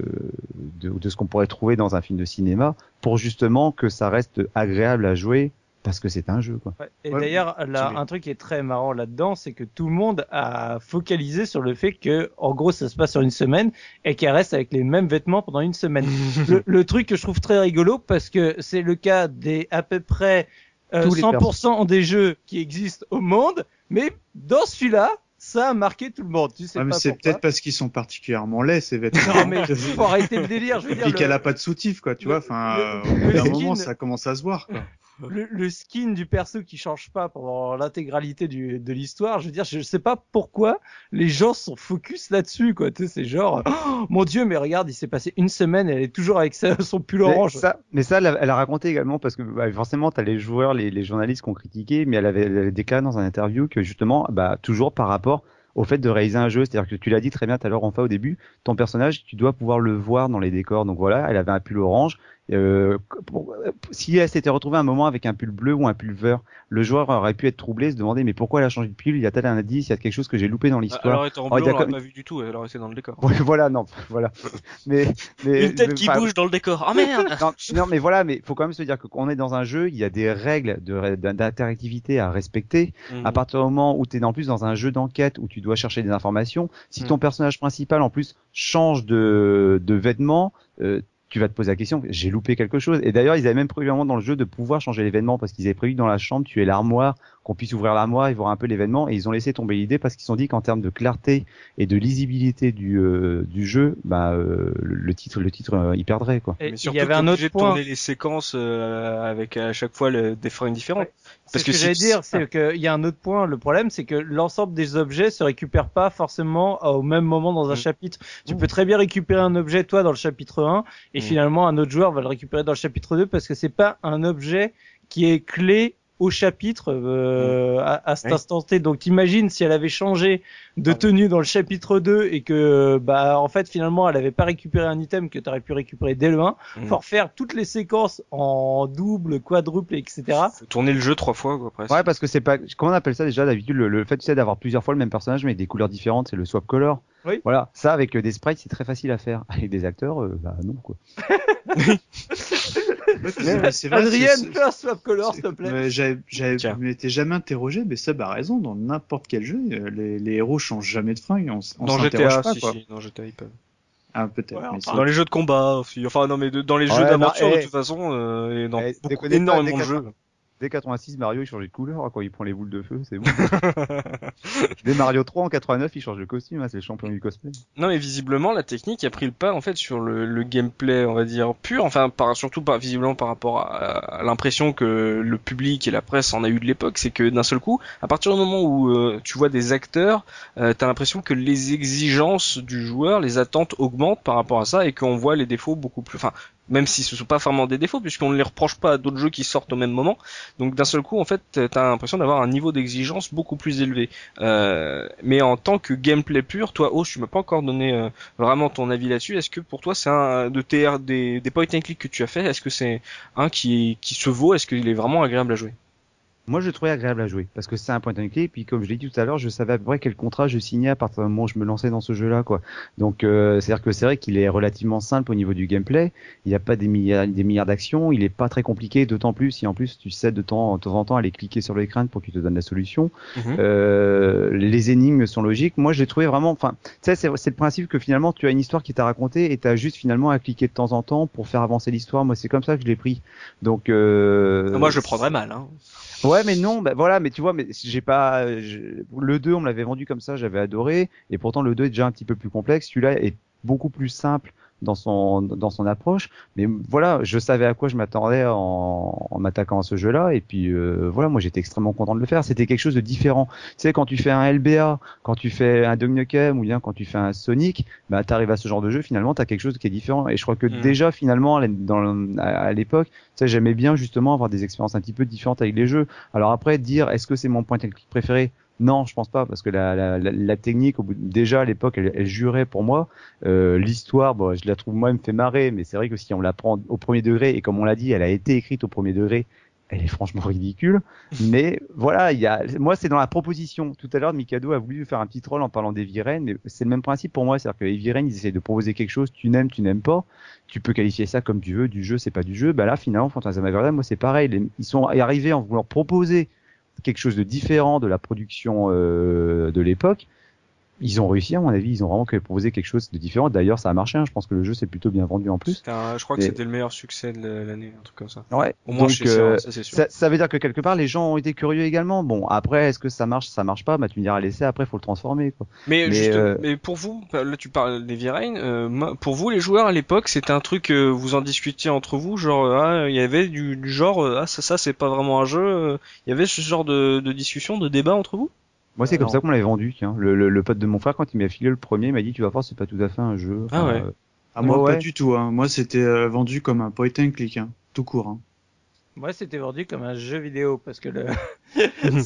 de, de ce qu'on pourrait trouver dans un film de cinéma pour justement que ça reste agréable à jouer parce que c'est un jeu quoi. et d'ailleurs là un truc qui est très marrant là-dedans c'est que tout le monde a focalisé sur le fait que en gros ça se passe sur une semaine et qu'elle reste avec les mêmes vêtements pendant une semaine. [LAUGHS] le, le, truc que je trouve très rigolo parce que c'est le cas des à peu près euh, 100% des jeux qui existent au monde mais dans celui-là ça a marqué tout le monde. Tu sais ah, c'est peut-être parce qu'ils sont particulièrement laids ces vêtements. Non mais [LAUGHS] faut arrêter le délire. Je veux dire. Et qu'elle a pas de soutif quoi, tu vois. Enfin, au bout d'un moment, ça commence à se voir. Quoi le, skin du perso qui change pas pendant l'intégralité de l'histoire, je veux dire, je sais pas pourquoi les gens sont focus là-dessus, quoi. Tu sais, c'est genre, oh, mon dieu, mais regarde, il s'est passé une semaine, elle est toujours avec [LAUGHS] son pull orange. Mais ça, mais ça elle, a, raconté également parce que bah, forcément, t'as les joueurs, les, les, journalistes qui ont critiqué, mais elle avait, elle avait déclaré dans un interview que justement, bah, toujours par rapport au fait de réaliser un jeu. C'est-à-dire que tu l'as dit très bien tout à l'heure, enfin au début, ton personnage, tu dois pouvoir le voir dans les décors. Donc voilà, elle avait un pull orange. Euh, si elle s'était retrouvée un moment avec un pull bleu ou un pull vert, le joueur aurait pu être troublé, se demander mais pourquoi elle a changé de pull? Il y a tel un indice, il y a quelque chose que j'ai loupé dans l'histoire? Alors, en oh, bleu, on pas vu du tout, elle aurait été dans le décor. voilà, non, voilà. Mais, mais une tête qui bouge dans le décor. Oh merde [LAUGHS] non, mais voilà, mais faut quand même se dire que quand on est dans un jeu, il y a des règles d'interactivité à respecter. Mhm. À partir du moment où tu es en plus dans un jeu d'enquête où tu dois chercher des informations, si ton mhm. personnage principal en plus change de, de vêtements, euh, tu vas te poser la question, j'ai loupé quelque chose. Et d'ailleurs, ils avaient même prévu dans le jeu de pouvoir changer l'événement parce qu'ils avaient prévu dans la chambre, tu es l'armoire, qu'on puisse ouvrir l'armoire et voir un peu l'événement. Et ils ont laissé tomber l'idée parce qu'ils se sont dit qu'en termes de clarté et de lisibilité du, euh, du jeu, bah, euh, le titre, le titre, euh, il perdrait quoi. Et il y avait un autre point. De tourner les séquences avec à chaque fois le, des frames différentes. Parce que, ce que j'allais dire, c'est qu'il y a un autre point. Le problème, c'est que l'ensemble des objets se récupèrent pas forcément au même moment dans un mm. chapitre. Tu peux très bien récupérer un objet toi dans le chapitre 1 et mm. finalement un autre joueur va le récupérer dans le chapitre 2 parce que c'est pas un objet qui est clé au chapitre euh, à, à, cet instant T. Donc t'imagines si elle avait changé de tenue dans le chapitre 2 et que bah en fait finalement elle avait pas récupéré un item que tu aurais pu récupérer dès le 1, mmh. faut refaire toutes les séquences en double, quadruple, etc. Faut tourner le jeu trois fois quoi presque. Ouais parce que c'est pas comment on appelle ça déjà d'habitude le, le, fait tu sais d'avoir plusieurs fois le même personnage mais avec des couleurs différentes c'est le swap color. Oui. Voilà, ça avec des sprites c'est très facile à faire. [LAUGHS] Avec des acteurs, euh, bah non quoi. [LAUGHS] [LAUGHS] c'est Adrienne, fais un swap color s'il te plaît. J'avais, m'étais jamais interrogé, mais Seb a raison. Dans n'importe quel jeu, les, les, héros changent jamais de fringue. On, on dans GTA, pas, si, Si, dans GTA ils peuvent. Ah peut-être. Ouais, enfin, dans les jeux de combat, aussi. enfin non mais de, dans les jeux d'aventure de toute façon, euh, et dans eh, beaucoup, énormément de jeux. Dès 86, Mario il changeait de couleur quand il prend les boules de feu, c'est bon. [LAUGHS] Dès Mario 3 en 89, il change de costume, hein, c'est le champion du cosplay. Non mais visiblement la technique a pris le pas en fait sur le, le gameplay, on va dire pur, enfin par, surtout par, visiblement par rapport à, à l'impression que le public et la presse en a eu de l'époque, c'est que d'un seul coup, à partir du moment où euh, tu vois des acteurs, euh, t'as l'impression que les exigences du joueur, les attentes augmentent par rapport à ça et qu'on voit les défauts beaucoup plus, enfin même si ce sont pas vraiment des défauts puisqu'on ne les reproche pas à d'autres jeux qui sortent au même moment. Donc d'un seul coup, en fait, t'as l'impression d'avoir un niveau d'exigence beaucoup plus élevé. Euh, mais en tant que gameplay pur, toi, oh, tu m'as pas encore donné euh, vraiment ton avis là-dessus. Est-ce que pour toi, c'est un de TR des, des point and click que tu as fait, est-ce que c'est un qui qui se vaut? Est-ce qu'il est vraiment agréable à jouer? Moi, je trouvais agréable à jouer parce que c'est un point and click. Et puis, comme je l'ai dit tout à l'heure, je savais à peu près quel contrat je signais à partir du moment où je me lançais dans ce jeu-là, quoi. Donc, euh, c'est-à-dire que c'est vrai qu'il est relativement simple au niveau du gameplay. Il n'y a pas des milliards, des milliards d'actions. Il est pas très compliqué, d'autant plus si en plus tu sais de temps, de temps en temps aller cliquer sur l'écran pour qu'il te donne la solution. Mhm. Euh, les énigmes sont logiques. Moi, j'ai trouvé vraiment. Enfin, tu sais, c'est, le principe que finalement tu as une histoire qui t'a racontée et tu as juste finalement à cliquer de temps en temps pour faire avancer l'histoire. Moi, c'est comme ça que je l'ai pris. Donc, euh, moi, je le prendrais mal. Hein. Ouais, mais non, bah, voilà, mais tu vois, mais j'ai pas le 2, on me l'avait vendu comme ça, j'avais adoré, et pourtant le 2 est déjà un petit peu plus complexe. Celui-là est beaucoup plus simple dans son dans son approche. Mais voilà, je savais à quoi je m'attendais en, en m'attaquant à ce jeu-là. Et puis euh, voilà, moi j'étais extrêmement content de le faire. C'était quelque chose de différent. Tu sais, quand tu fais un LBA, quand tu fais un Nukem ou bien quand tu fais un Sonic, bah t'arrives à ce genre de jeu. Finalement, t'as quelque chose qui est différent. Et je crois que Mm. déjà finalement dans, à, à l'époque, tu sais, j'aimais bien justement avoir des expériences un petit peu différentes avec les jeux. Alors après, dire est-ce que c'est mon point click préféré? Non, je pense pas parce que la, la, la, technique, au bout, déjà à l'époque, elle, elle, jurait pour moi. Euh, L'histoire, bon, je la trouve moi, elle me fait marrer, mais c'est vrai que si on la prend au premier degré et comme on l'a dit, elle a été écrite au premier degré, elle est franchement ridicule. [LAUGHS] mais voilà, il y a, moi, c'est dans la proposition. Tout à l'heure, Mikado a voulu faire un petit troll en parlant des Viren, mais c'est le même principe pour moi. C'est-à-dire que les Viren, ils essaient de proposer quelque chose, tu n'aimes, tu n'aimes pas. Tu peux qualifier ça comme tu veux, du jeu, c'est pas du jeu. Bah là, finalement, Fantasmagoria, moi, c'est pareil. Ils sont arrivés en voulant proposer quelque chose de différent de la production euh, de l'époque. Ils ont réussi, à mon avis, ils ont vraiment proposé quelque chose de différent. D'ailleurs, ça a marché. Hein. Je pense que le jeu s'est plutôt bien vendu en plus. Un, je crois que c'était le meilleur succès de l'année, un truc comme ça. Ouais. Au moins Donc, chez euh, ça, ça, ça, ça, veut dire que quelque part, les gens ont été curieux également. Bon, après, est-ce que ça marche, ça marche pas? Bah, tu me diras laisser. Après, faut le transformer, quoi. Mais, mais, juste, euh... mais pour vous, là, tu parles des V-Rain. Euh, pour vous, les joueurs à l'époque, c'était un truc euh, vous en discutiez entre vous, genre, ah, il y avait du, du genre, ah, ça, ça, c'est pas vraiment un jeu. Il y avait ce genre de, de discussion, de débat entre vous? Moi, c'est comme ça qu'on l'avait vendu. Tiens. Le, le, le, pote de mon frère, quand il m'a filé le premier, il m'a dit Tu vas voir, c'est pas tout à fait un jeu. Ah ouais. Euh... Ah, moi, ouais. pas du tout. Hein. Moi, c'était euh, vendu comme un point and click, hein. tout court. Hein. Moi, c'était vendu comme un jeu vidéo parce que le... [LAUGHS] [LAUGHS]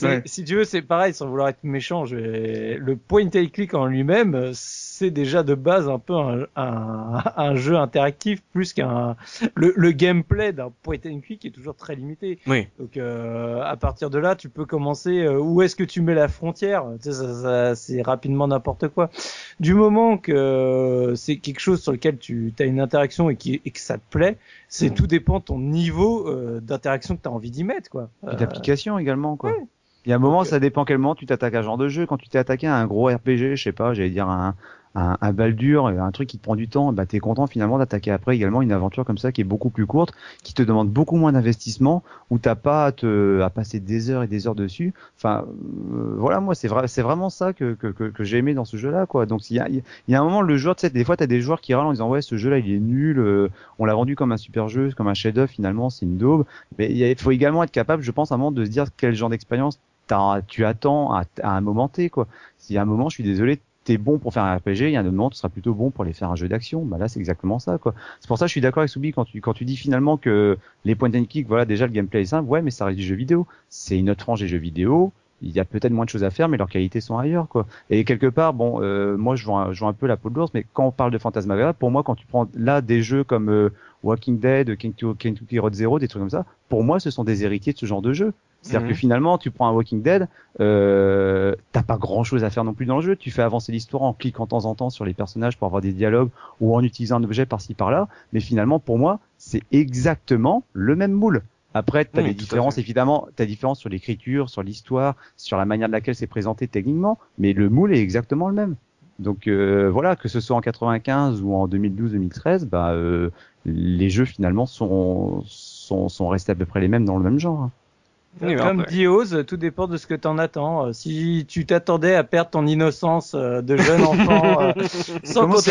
ouais. si tu veux, c'est pareil, sans vouloir être méchant. Je... Le point and click en lui-même, c'est déjà de base un peu un, un, un jeu interactif plus qu'un le, le, gameplay d'un point and click est toujours très limité. Oui. Donc euh, à partir de là, tu peux commencer. Euh, où est-ce que tu mets la frontière? Tu sais, ça, ça, C'est rapidement n'importe quoi. Du moment que euh, c'est quelque chose sur lequel tu as une interaction et, qui, et que ça te plaît, c'est mmh. tout dépend de ton niveau euh, d'interaction que tu as envie d'y mettre, quoi. Et d'application également, quoi. Ouais. Il y a un moment, ça dépend quel moment tu t'attaques à un genre de jeu. Quand tu t'es attaqué à un gros RPG, je sais pas, j'allais dire un, un, un Baldur, un truc qui te prend du temps, bah t'es content finalement d'attaquer après également une aventure comme ça qui est beaucoup plus courte, qui te demande beaucoup moins d'investissement, où t'as pas à, à passer des heures et des heures dessus. Enfin, euh, voilà, moi c'est vrai, c'est vraiment ça que, que, que, j'ai aimé dans ce jeu-là, quoi. Donc il y a, y a un moment le joueur, tu sais, des fois t'as des joueurs qui râlent en disant ouais ce jeu-là il est nul, euh, on l'a vendu comme un super jeu, comme un chef-d'œuvre, finalement c'est une daube. Mais il faut également être capable, je pense, à un moment de se dire quel genre d'expérience tu attends à, à, un moment T, quoi. Y a un moment, je suis désolé, t'es bon pour faire un RPG, il y a un moment tu seras plutôt bon pour les faire un jeu d'action. Bah là c'est exactement ça quoi. C'est pour ça que je suis d'accord avec Soubi quand tu quand tu dis finalement que les point and click, voilà déjà le gameplay est simple, ouais mais ça reste du jeu vidéo. C'est une autre frange des jeux vidéo. Il y a peut-être moins de choses à faire, mais leurs qualités sont ailleurs, quoi. Et quelque part, bon, euh, moi, je vois, je vois un peu la peau de l'ours, mais quand on parle de Phantasmagoria, pour moi, quand tu prends là des jeux comme euh, Walking Dead, Kentucky Road Zero, des trucs comme ça, pour moi, ce sont des héritiers de ce genre de jeu. C'est-à-dire Mhm. que finalement, tu prends un Walking Dead, euh, t'as pas grand-chose à faire non plus dans le jeu. Tu fais avancer l'histoire en cliquant de temps en temps sur les personnages pour avoir des dialogues ou en utilisant un objet par-ci par-là. Mais finalement, pour moi, c'est exactement le même moule. Après, tu as Oui, des différences, évidemment, tu as différences sur l'écriture, sur l'histoire, sur la manière de laquelle c'est présenté techniquement, mais le moule est exactement le même. Donc euh, voilà, que ce soit en 95 ou en 2012-2013, bah, euh, les jeux finalement sont, sont, sont restés à peu près les mêmes dans le même genre. Oui, Comme dit Oz, tout dépend de ce que t'en attends. Euh, Si tu t'attendais à perdre ton innocence euh, de jeune [LAUGHS] enfant euh, sans qu'on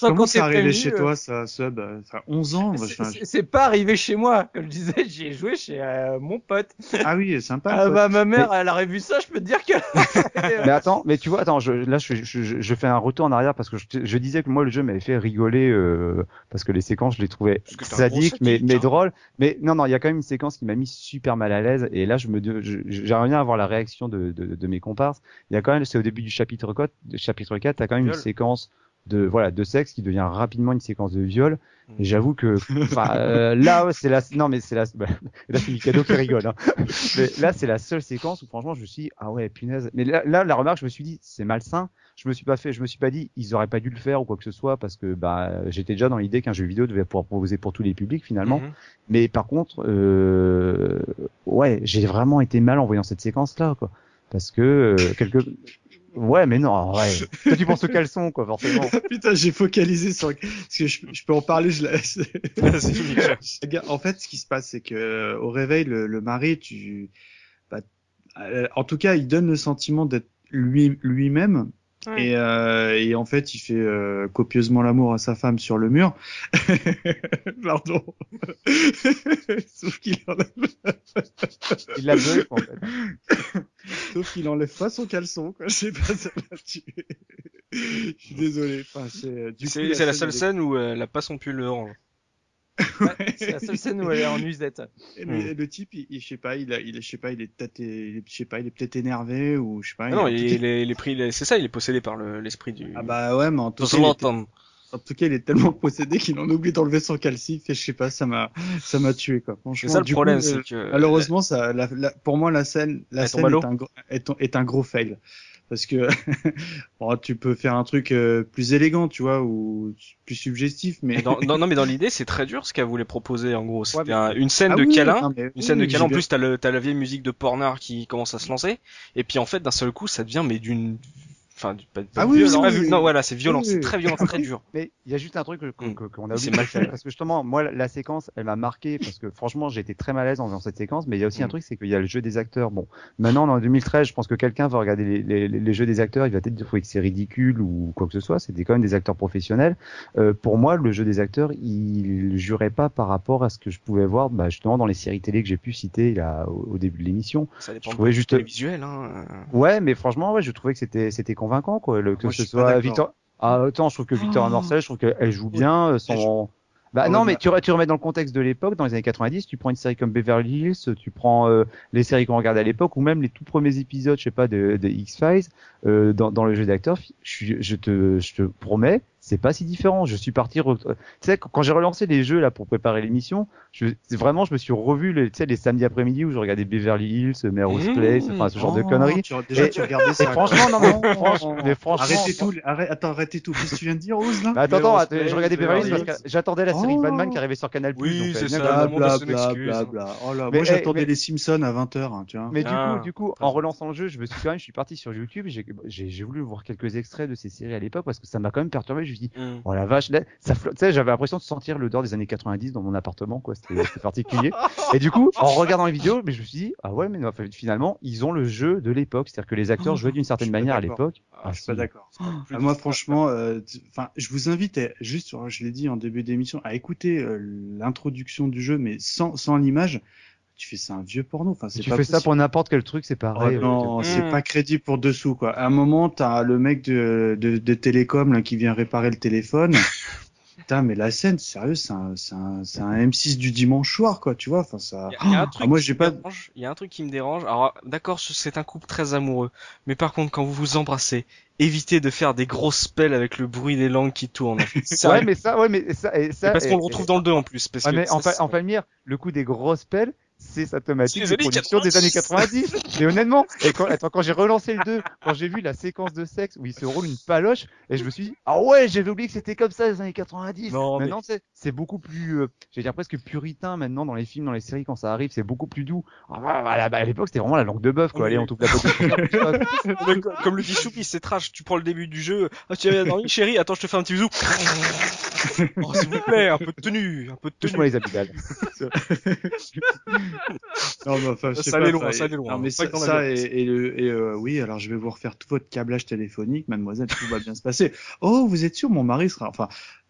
Comment c'est arrivé chez euh, toi, ça, Sub euh, ça, 11 ans c'est- enfin, c'est- C'est pas arrivé chez moi. Comme [LAUGHS] je disais, j'y ai joué chez euh, mon pote. Ah oui, sympa. Ah bah, ma mère, elle aurait vu ça, je peux te dire que. [LAUGHS] Mais attends, mais tu vois, attends, je, là je, je, je- je fais un retour en arrière parce que je, je disais que moi le jeu m'avait fait rigoler euh, parce que les séquences je les trouvais sadiques mais, mais hein. drôles. Mais non non, il y a quand même une séquence qui m'a mis super mal à l'aise et là je me je- j'aimerais bien avoir la réaction de, de, de mes comparses. Il y a quand même c'est au début du chapitre 4, chapitre 4, t'as quand même Viol. une séquence de voilà de sexe qui devient rapidement une séquence de viol Mm. et j'avoue que euh, [LAUGHS] là c'est la non mais c'est la bah, [LAUGHS] là c'est Mikado qui rigole hein. mais là c'est la seule séquence où franchement je me suis dit, ah ouais punaise mais là, là la remarque je me suis dit c'est malsain je me suis pas fait je me suis pas dit ils auraient pas dû le faire ou quoi que ce soit parce que bah j'étais déjà dans l'idée qu'un jeu vidéo devait pouvoir proposer pour tous les publics finalement Mhm. mais par contre euh, ouais j'ai vraiment été mal en voyant cette séquence là quoi parce que euh, quelque ouais mais non ouais toi tu penses au [LAUGHS] caleçon quoi forcément Putain, j'ai focalisé sur parce que je, je peux en parler. Je laisse. [LAUGHS] En fait, ce qui se passe, c'est que euh, au réveil, le, le mari, tu, bah, euh, en tout cas, il donne le sentiment d'être lui lui-même. Ouais. Et, euh, et en fait, il fait euh, copieusement l'amour à sa femme sur le mur. [LAUGHS] Pardon. [LAUGHS] Sauf qu'il enlève, il l'a bugué en fait [LAUGHS] sauf qu'il enlève pas son caleçon. Quoi. Je sais pas, ça m'a tué. Je suis désolé. Enfin, c'est, euh, C'est la seule scène scène où euh, elle a pas son pull orange. Avec- C'est la seule scène où elle est en usette. Et le, le type, il, il- je sais pas, il, a, il, est- je sais pas, il est peut-être, je sais pas, il est peut-être énervé ou je sais pas. Ah non, il, est, il est pris, c'est ça, il est possédé par le- l'esprit du. Ah bah ouais, mais en tout, cas, en tout cas, il est tellement possédé qu'il en oublie d'enlever son calcif et je sais pas, ça m'a, ça m'a tué quoi. C'est Franchement, ça le du problème, coup, euh, c'est que. malheureusement, ça, la- la- pour moi, la scène, la scène est un, est, est un gros fail. Parce que [LAUGHS] bon, tu peux faire un truc euh, plus élégant, tu vois, ou plus subjectif, mais dans, [LAUGHS] dans- non, mais dans l'idée, c'est très dur ce qu'elle voulait proposer en gros. C'était mais- un- une scène Ah de oui, câlin. non, Une scène oui, de câlin, en plus t'as le t'as la vieille musique de Pornard qui commence à se lancer, et puis en fait d'un seul coup ça devient mais d'une, enfin du- pas, pas Ah oui, violent, oui, pas oui. vu- non voilà c'est violent, c'est très violent, c'est très [LAUGHS] dur. Mais il y a juste un truc que- Mm. qu'on a oublié. mal fait. Parce que justement, moi, la- séquence, elle m'a marqué parce que franchement, j'ai été très mal à l'aise en voyant cette séquence. Mais il y a aussi un Mm. truc, c'est qu'il y a le jeu des acteurs. Bon, maintenant, en 2013, je pense que quelqu'un va regarder les, les- les jeux des acteurs, il va peut-être trouver que c'est ridicule ou quoi que ce soit. C'était quand même des acteurs professionnels. Euh, pour moi, le jeu des acteurs, il jurait pas par rapport à ce que je pouvais voir, bah, justement, dans les séries télé que j'ai pu citer là, au, au début de l'émission. Ça dépend Je trouvais juste- visuel. Hein. Ouais, mais franchement, ouais, je trouvais que c'était c'était convaincant, quoi. Le, que Moi, ce soit. Victor. Ah, autant je trouve que Victoria Oh. Morcel, je trouve qu'elle joue bien. euh, Son... Bah Ah non, mais tu, re- tu remets dans le contexte de l'époque, dans les années 90, tu prends une série comme Beverly Hills, tu prends euh, les séries qu'on regardait à l'époque, ou même les tout premiers épisodes, je sais pas, de, de X-Files, euh, dans, dans le jeu d'acteur, je, suis- je, te, je te promets, c'est pas si différent. Je suis parti, re- tu sais, quand j'ai relancé les jeux là pour préparer l'émission, je, vraiment, je me suis revu, les, tu sais, les samedis après-midi où je regardais Beverly Hills, Melrose Mmh. Place, enfin ce genre de Oh, conneries. tu- déjà, Et- tu regardais Et ça. franchement, non, mais, franchement, [LAUGHS] mais franchement, Arrêtez tout, arrête, attends, arrêtez tout. Qu'est-ce que tu viens de dire, Rose, là? Bah, attends, attends, attends, je regardais Beverly Hills parce que j'attendais la série Oh. Batman qui arrivait sur Canal+. Oui, c'est euh, ça. bien Bla, que- le monde a son bla, excuse, bla, hein. bla. Oh là, moi eh, j'attendais mais- les Simpsons à 20h, hein, tu vois. Mais du Ah. coup, du coup, en relançant le jeu, je me suis quand même, je suis parti sur YouTube, j'ai, voulu voir quelques extraits de ces séries à l'époque parce que ça m'a quand même perturbé. Je me suis dit, Mm. oh la vache, là, ça flotte. Tu sais, j'avais l'impression de sentir l'odeur des années 90 dans mon appartement, quoi. C'était, particulier. [LAUGHS] Et du coup, en regardant les vidéos, mais je me suis dit, ah ouais, mais non, finalement, ils ont le jeu de l'époque. C'est-à-dire que les acteurs jouaient d'une certaine manière à l'époque. Ah, je suis si. pas d'accord. Ah, moi, franchement, euh, enfin, je vous invite à- juste, je l'ai dit en début d'émission, à écouter euh, l'introduction du jeu, mais sans, sans l'image. Tu fais ça un vieux porno. Enfin, c'est tu pas fais ça pour n'importe quel truc, c'est pareil. Oh, non, c'est pas crédible pour dessous quoi. À un moment, t'as le mec de, de, de télécom là qui vient réparer le téléphone. [LAUGHS] Putain, mais la scène, sérieux, c'est un, c'est un, c'est un M6 du dimanche soir quoi, tu vois. Enfin, ça. Il y a- un Ah, truc moi, j'ai pas- Il y a un truc qui me dérange. Alors, d'accord, c'est un couple très amoureux. Mais par contre, quand vous vous embrassez, évitez de faire des grosses spells avec le bruit des langues qui tournent. [LAUGHS] Ouais, mais ça, ouais, mais ça, et ça. parce et- qu'on le retrouve dans le 2 en plus. Parce Ouais, que mais ça, en, fa c'est- en Palmyre, le coup des grosses pelles, c'est sa thématique C'est de les années production des années 90. Mais honnêtement, et quand, attends, quand j'ai relancé le 2, quand j'ai vu la séquence de sexe où il se roule une paloche, et je me suis dit, ah ouais, j'avais oublié que c'était comme ça les années 90. Non, mais- Maintenant, c'est, c'est beaucoup plus, euh, j'allais dire presque puritain maintenant dans les films, dans les séries quand ça arrive, c'est beaucoup plus doux. Ah, bah, bah, bah, à l'époque, c'était vraiment la langue de bœuf, quoi. Oui. Allez, on touche la [LAUGHS] co- comme le dit Choupi, c'est trash. Tu prends le début du jeu. Ah, tu as dormi, chérie. Attends, je te fais un petit bisou. [LAUGHS] oh, s'il vous plaît, un peu de tenue, un peu de Touche-moi tenue. les abdominales. [LAUGHS] Non, mais enfin, je sais Ça allait loin, ça allait loin. Non, mais ça, ça et, et, le, et euh, oui, alors je vais vous refaire tout votre câblage téléphonique, mademoiselle, tout va bien se passer. Oh, vous êtes sûr, mon mari sera, enfin,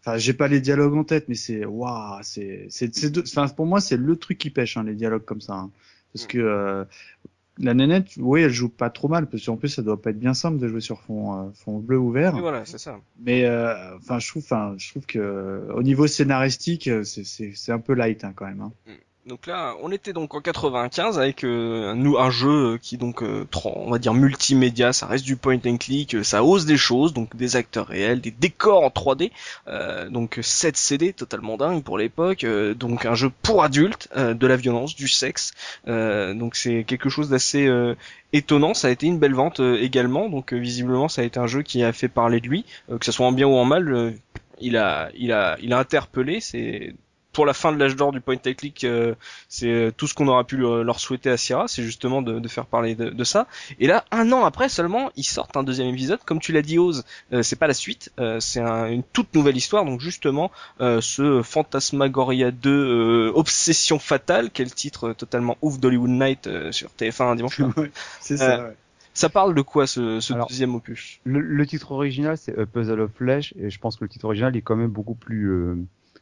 enfin, j'ai pas les dialogues en tête, mais c'est, waouh, c'est, c'est, c'est, enfin, pour moi, c'est le truc qui pêche, hein, les dialogues comme ça, hein. parce que euh, la nénette, oui, elle joue pas trop mal, parce qu'en plus, ça doit pas être bien simple de jouer sur fond, euh, fond bleu ou vert. Voilà, c'est ça. Mais euh, enfin, je trouve, enfin, je trouve que au niveau scénaristique, euh, c'est, c'est, c'est un peu light hein, quand même. Hein. Donc là, on était donc en 95 avec euh, un, jeu qui donc euh, on va dire multimédia, ça reste du point and click, euh, ça ose des choses, donc des acteurs réels, des décors en 3D, euh, donc 7 CD totalement dingue pour l'époque, euh, donc un jeu pour adultes, de la violence, du sexe, donc c'est quelque chose d'assez étonnant, ça a été une belle vente également, donc visiblement ça a été un jeu qui a fait parler de lui, que ce soit en bien ou en mal, il a il a il a interpellé, c'est pour la fin de l'âge d'or du point and click, euh, c'est euh, tout ce qu'on aura pu leur leur souhaiter à Sierra, c'est justement de, de faire parler de, de ça. Et là, un an après seulement, ils sortent un deuxième épisode. Comme tu l'as dit, Oz, euh, c'est pas la suite, euh, c'est un- une toute nouvelle histoire. Donc justement, euh, ce Phantasmagoria 2 euh, Obsession fatale, quel titre euh, totalement ouf d'Hollywood Night euh, sur TF1 un dimanche. [LAUGHS] c'est ça. Euh, ouais. Ça parle de quoi ce, ce Alors, deuxième opus? Le, le titre original, c'est A Puzzle of Flesh, et je pense que le titre original est quand même beaucoup plus euh,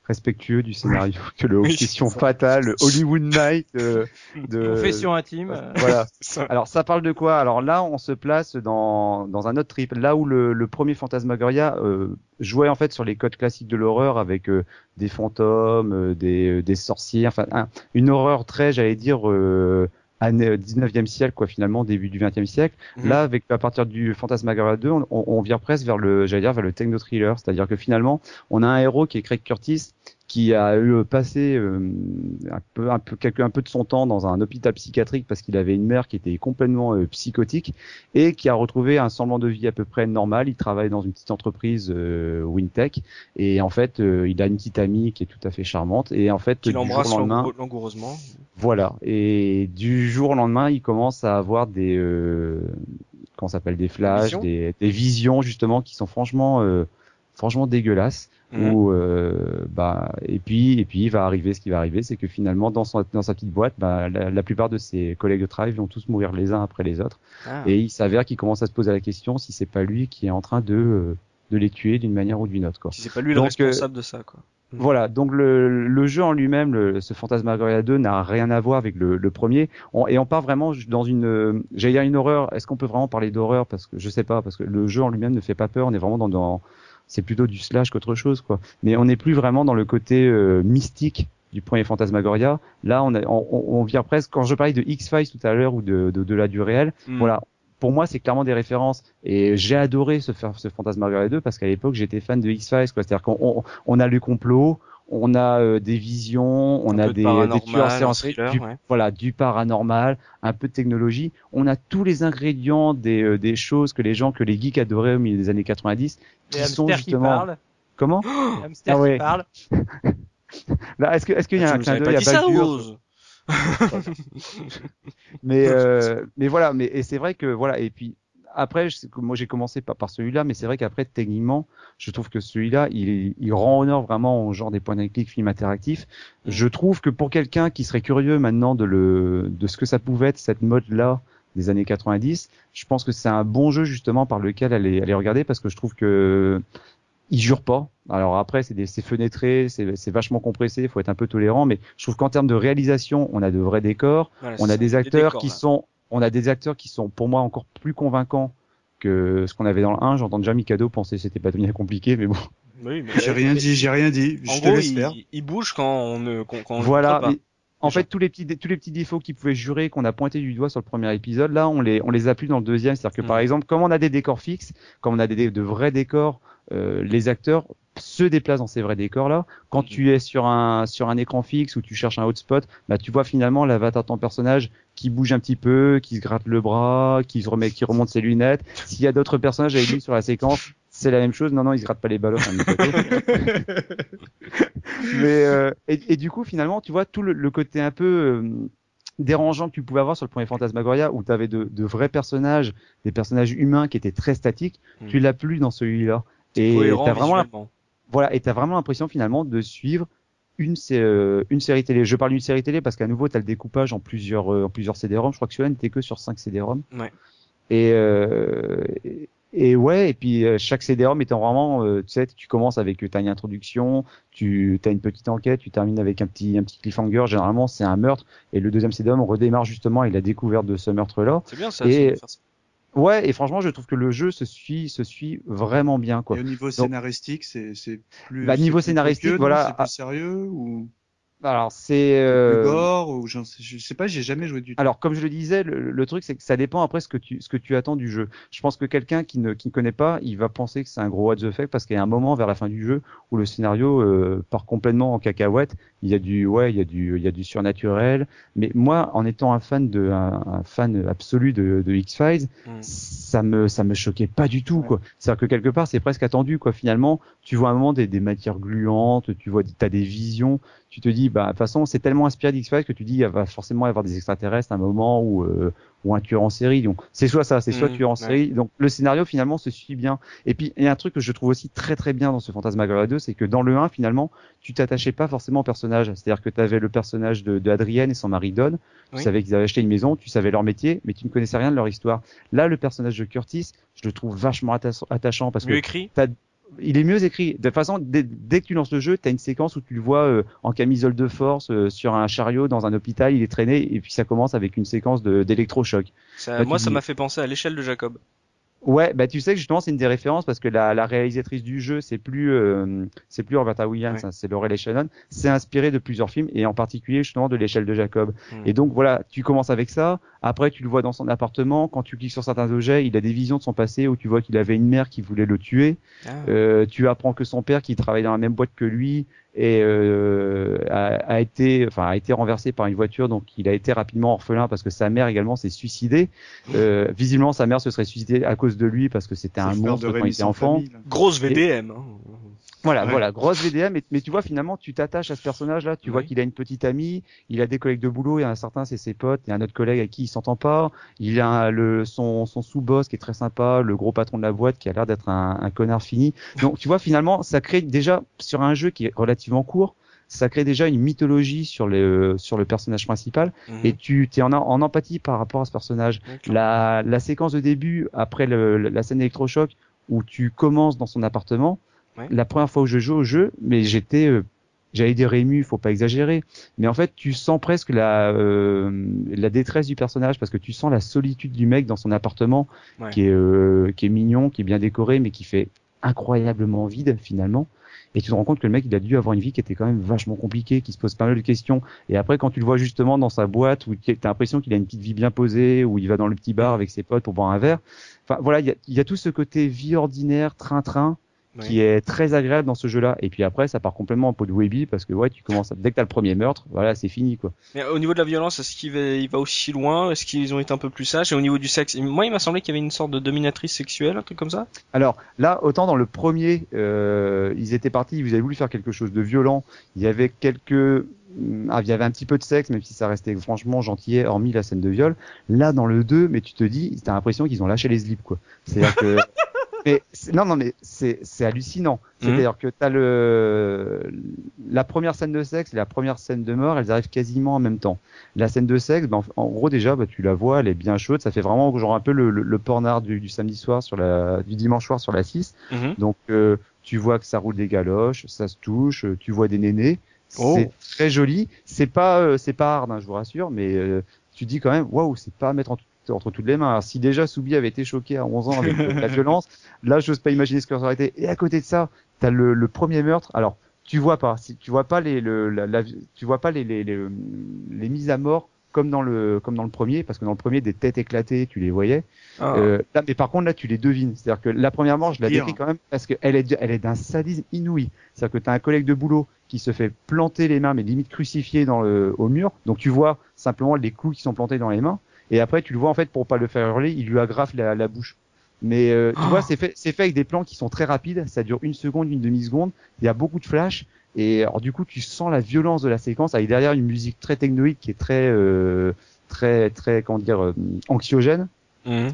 respectueux du scénario que le Oui, Obsession. Fatale, le Hollywood Night euh, [LAUGHS] de. Confession intime. euh, Voilà. [LAUGHS] Alors ça parle de quoi? Alors là, on se place dans, dans un autre trip. Là où le, le premier Phantasmagoria euh, jouait en fait sur les codes classiques de l'horreur avec euh, des fantômes, euh, des, euh, des sorciers, enfin un- une horreur très, j'allais dire, euh, année 19e siècle quoi finalement, début du 20e siècle. Mhm. Là, avec à partir du Phantasmagoria 2, on, on, on vient presque vers le, j'allais dire, vers le techno thriller, c'est-à-dire que finalement, on a un héros qui est Craig Curtis, qui a eu passé euh, un peu, un peu, quelque, un peu de son temps dans un hôpital psychiatrique parce qu'il avait une mère qui était complètement euh, psychotique et qui a retrouvé un semblant de vie à peu près normal. Il travaille dans une petite entreprise euh, Wintech et en fait, euh, il a une petite amie qui est tout à fait charmante et en fait, Qu'il du jour embrasse au lendemain, langour- langoureusement. voilà. Et du jour au lendemain, il commence à avoir des, euh, comment ça s'appelle, des flashs, des, des visions justement qui sont franchement, euh, franchement dégueulasses. Mhm. Où, euh, bah, et puis, et puis, il va arriver ce qui va arriver, c'est que finalement, dans, son, dans sa petite boîte, bah, la, la plupart de ses collègues de travail vont tous mourir les uns après les autres. Ah. Et il s'avère qu'il commence à se poser la question si c'est pas lui qui est en train de, euh, de les tuer d'une manière ou d'une autre, quoi. Si c'est pas lui le Donc, euh, responsable de ça, quoi. Mhm. Voilà, donc le, le jeu en lui-même, le- ce Phantasmagoria 2 n'a rien à voir avec le, le premier. On- et on part vraiment dans une, euh, j'allais dire une horreur. Est-ce qu'on peut vraiment parler d'horreur? Parce que je sais pas, parce que le jeu en lui-même ne fait pas peur. On est vraiment dans, dans c'est plutôt du slash qu'autre chose, quoi. Mais on n'est plus vraiment dans le côté euh, mystique du premier Phantasmagoria. Là, on, a, on, on- vient presque. Quand je parlais de X-Files tout à l'heure ou de, de, de la du réel, Mhm. voilà. Pour moi, c'est clairement des références. Et j'ai adoré ce, ce Phantasmagoria 2 parce qu'à l'époque, j'étais fan de X-Files. quoi. C'est-à-dire qu'on on, on a le complot, on a euh, des visions, on Un a peu de des, paranormal, des tueurs séanciers, thriller, du, ouais. voilà, du paranormal, un peu de technologie. On a tous les ingrédients des, euh, des choses que les gens, que les geeks adoraient au milieu des années 90, Les qui sont qui justement. parlent. Comment [GASPS] Les hamsters Ah ouais. qui parlent. [LAUGHS] Là, est-ce que est-ce qu'il y a Ah, un clin d'œil à Baldur [LAUGHS] [LAUGHS] Mais euh, mais voilà, mais et c'est vrai que voilà et puis après je moi j'ai commencé par, par celui-là, mais c'est vrai qu'après techniquement, je trouve que celui-là il, il rend honneur vraiment au genre des points and click film interactif. Je trouve que pour quelqu'un qui serait curieux maintenant de le de ce que ça pouvait être cette mode là des années 90, je pense que c'est un bon jeu justement par lequel aller aller regarder parce que je trouve que il jure pas. Alors après, c'est c'est fenêtré, c'est vachement compressé, il faut être un peu tolérant, mais je trouve qu'en termes de réalisation, on a de vrais décors, on a des acteurs qui sont, on a des acteurs qui sont pour moi encore plus convaincants que ce qu'on avait dans le 1. J'entends déjà Mikado penser que c'était pas bien compliqué, mais bon. Oui, mais j'ai rien dit, j'ai rien dit. En gros, il, il, bouge quand on ne, quand, quand voilà. pas. En fait, tous les petits, tous les petits défauts qui pouvaient jurer qu'on a pointé du doigt sur le premier épisode, là, on les, on les a plus dans le deuxième. C'est-à-dire que, par mm. exemple, comme on a des décors fixes, comme on a des, de vrais décors, les acteurs se déplacent dans ces vrais décors là. Quand mm. tu es sur un sur un écran fixe ou tu cherches un hotspot, bah tu vois finalement l'avatar de ton personnage qui bouge un petit peu, qui se gratte le bras, qui se remet, qui remonte ses lunettes. S'il y a d'autres personnages avec lui sur la séquence, c'est la même chose. Non, non, il se gratte pas les ballons. [LAUGHS] Mais euh, et, et, du coup, finalement, tu vois tout le, le côté un peu euh, dérangeant que tu pouvais avoir sur le premier Fantasmagoria, où tu avais de, de, vrais personnages, des personnages humains qui étaient très statiques. Hmm. Tu l'as plus dans celui-là. Et t'as vraiment, voilà, et t'as vraiment l'impression finalement de suivre une, euh, une série télé. Je parle d'une série télé parce qu'à nouveau, tu as le découpage en plusieurs, euh, en plusieurs CD-ROM. Je crois que celui-là n'était que sur 5 CD-ROM. Ouais. Et, euh, et ouais, et puis euh, chaque CD-ROM étant vraiment, tu sais, tu commences avec, tu as une introduction, tu as une petite enquête, tu termines avec un petit, un petit cliffhanger. Généralement, c'est un meurtre, et le deuxième CD-ROM redémarre justement avec la découverte de ce meurtre-là. C'est bien ça. Et, ouais, et franchement, je trouve que le jeu se suit, se suit vraiment bien, quoi. Et au niveau scénaristique, c'est, c'est plus. Bah, niveau scénaristique, voilà. C'est plus sérieux ou alors c'est euh... gore ou je sais, je sais pas, j'ai jamais joué du tout. Alors comme je le disais, le, truc c'est que ça dépend après ce que tu ce que tu attends du jeu. Je pense que quelqu'un qui ne qui ne connaît pas, il va penser que c'est un gros what the fuck parce qu'il y a un moment vers la fin du jeu où le scénario euh, part complètement en cacahuète. Il y a du ouais, il y a du il y a du surnaturel. Mais moi, en étant un fan de un, fan absolu de, de X Files, mm. ça me ça me choquait pas du tout quoi. C'est-à-dire que quelque part c'est presque attendu quoi. Finalement, tu vois un moment des, des matières gluantes, tu vois t'as des visions tu te dis, bah, de toute façon, c'est tellement inspiré d'X-Files que tu dis, il va forcément y avoir des extraterrestres à un moment ou, euh, ou un tueur en série. Donc, c'est soit ça, c'est soit mmh, tueur en série. Donc, le scénario, finalement, se suit bien. Et puis, il y a un truc que je trouve aussi très, très bien dans ce Fantasmagoria 2, c'est que dans le 1, finalement, tu t'attachais pas forcément au personnage. C'est-à-dire que tu avais le personnage de, de Adrienne et son mari Don. Tu savais qu'ils avaient acheté une maison, tu savais leur métier, mais tu ne connaissais rien de leur histoire. Là, le personnage de Curtis, je le trouve vachement attachant parce que écrit il est mieux écrit. De toute façon, dès, que tu lances le jeu, tu as une séquence où tu le vois euh, en camisole de force euh, sur un chariot dans un hôpital, il est traîné et puis ça commence avec une séquence d'électrochoc. Moi, ça m'a fait penser à l'échelle de Jacob. Ouais, bah tu sais que justement c'est une des références parce que la, la réalisatrice du jeu c'est plus euh, c'est plus Roberta Williams, hein, c'est Laurel Shannon. C'est inspiré de plusieurs films et en particulier justement de l'échelle de Jacob. Hmm. Et donc voilà, tu commences avec ça. Après tu le vois dans son appartement. Quand tu cliques sur certains objets, il a des visions de son passé où tu vois qu'il avait une mère qui voulait le tuer. Ah. Euh, tu apprends que son père qui travaille dans la même boîte que lui et euh, a, a, été enfin a été renversé par une voiture. Donc il a été rapidement orphelin parce que sa mère également s'est suicidée. Euh, visiblement sa mère se serait suicidée à cause de lui parce que c'était un monstre quand il était enfant. grosse VDM hein. Voilà, voilà, grosse VDM, mais, mais, tu vois finalement tu t'attaches à ce personnage-là, tu vois qu'il a une petite amie, il a des collègues de boulot, il y a un certain c'est ses potes, il y a un autre collègue avec qui il s'entend pas, il a le son, son sous-boss qui est très sympa, le gros patron de la boîte qui a l'air d'être un, un, connard fini. Donc tu vois finalement ça crée déjà sur un jeu qui est relativement court, ça crée déjà une mythologie sur le sur le personnage principal mhm. et tu es en, en empathie par rapport à ce personnage. La, la séquence de début après le, la scène électrochoc où tu commences dans son appartement la première fois où je joue au jeu, mais j'étais, euh, j'allais dire ému, faut pas exagérer, mais en fait tu sens presque la euh, la détresse du personnage parce que tu sens la solitude du mec dans son appartement qui est euh, qui est mignon, qui est bien décoré, mais qui fait incroyablement vide finalement. Et tu te rends compte que le mec, il a dû avoir une vie qui était quand même vachement compliquée, qui se pose pas mal de questions. Et après, quand tu le vois justement dans sa boîte, où tu as l'impression qu'il a une petite vie bien posée, où il va dans le petit bar avec ses potes pour boire un verre. Enfin, voilà, il y a, y a, tout ce côté vie ordinaire, train-train, qui est très agréable dans ce jeu-là. Et puis après, ça part complètement en pot de Webby parce que ouais, tu commences dès que t'as le premier meurtre, voilà, c'est fini quoi. Mais au niveau de la violence, est-ce qu'il va, il va aussi loin? Est-ce qu'ils ont été un peu plus sages? Et au niveau du sexe, moi, il m'a semblé qu'il y avait une sorte de dominatrice sexuelle, un truc comme ça. Alors là, autant dans le premier, euh, ils étaient partis, ils avaient voulu faire quelque chose de violent. Il y avait quelques ah, il y avait un petit peu de sexe, même si ça restait franchement gentil, hormis la scène de viol. Là, dans le 2, mais tu te dis, t'as l'impression qu'ils ont lâché les slips, quoi. C'est-à-dire que [LAUGHS] mais non, non, mais c'est hallucinant. Mhm. C'est-à-dire que t'as le la première scène de sexe et la première scène de mort, elles arrivent quasiment en même temps. La scène de sexe, ben, en gros déjà, bah, tu la vois, elle est bien chaude. Ça fait vraiment genre un peu le, le, le pornard du, du samedi soir sur la du dimanche soir sur la 6. Mhm. Donc euh, tu vois que ça roule des galoches, ça se touche, euh, tu vois des nénés. Oh. C'est très joli. C'est pas euh, c'est pas hard, hein, je vous rassure, mais euh, tu dis quand même waouh, c'est pas à mettre en tout- entre toutes les mains. Alors, si déjà Soubi avait été choqué à 11 ans avec euh, la violence, là j'ose pas imaginer ce que ça aurait été. Et à côté de ça, t'as le, le premier meurtre. Alors tu vois pas, si tu vois pas les le, la, la- tu vois pas les, les, les, les mises à mort comme dans le comme dans le premier, parce que dans le premier des têtes éclatées, tu les voyais. Ah. Euh, là, mais par contre, là, tu les devines. C'est-à-dire que la première mort, je la décris quand même parce qu'elle est, elle est d'un sadisme inouï. C'est-à-dire que tu as un collègue de boulot qui se fait planter les mains, mais limite crucifié dans le, au mur. Donc tu vois simplement les clous qui sont plantés dans les mains. Et après, tu le vois en fait pour pas le faire hurler, il lui agrafe la, la bouche. Mais euh, tu Oh. vois, c'est fait, c'est fait avec des plans qui sont très rapides. Ça dure une seconde, une demi seconde. Il y a beaucoup de flash. Et alors du coup, tu sens la violence de la séquence avec derrière une musique très technoïde qui est très, euh, très, très, comment dire, euh, anxiogène Mhm.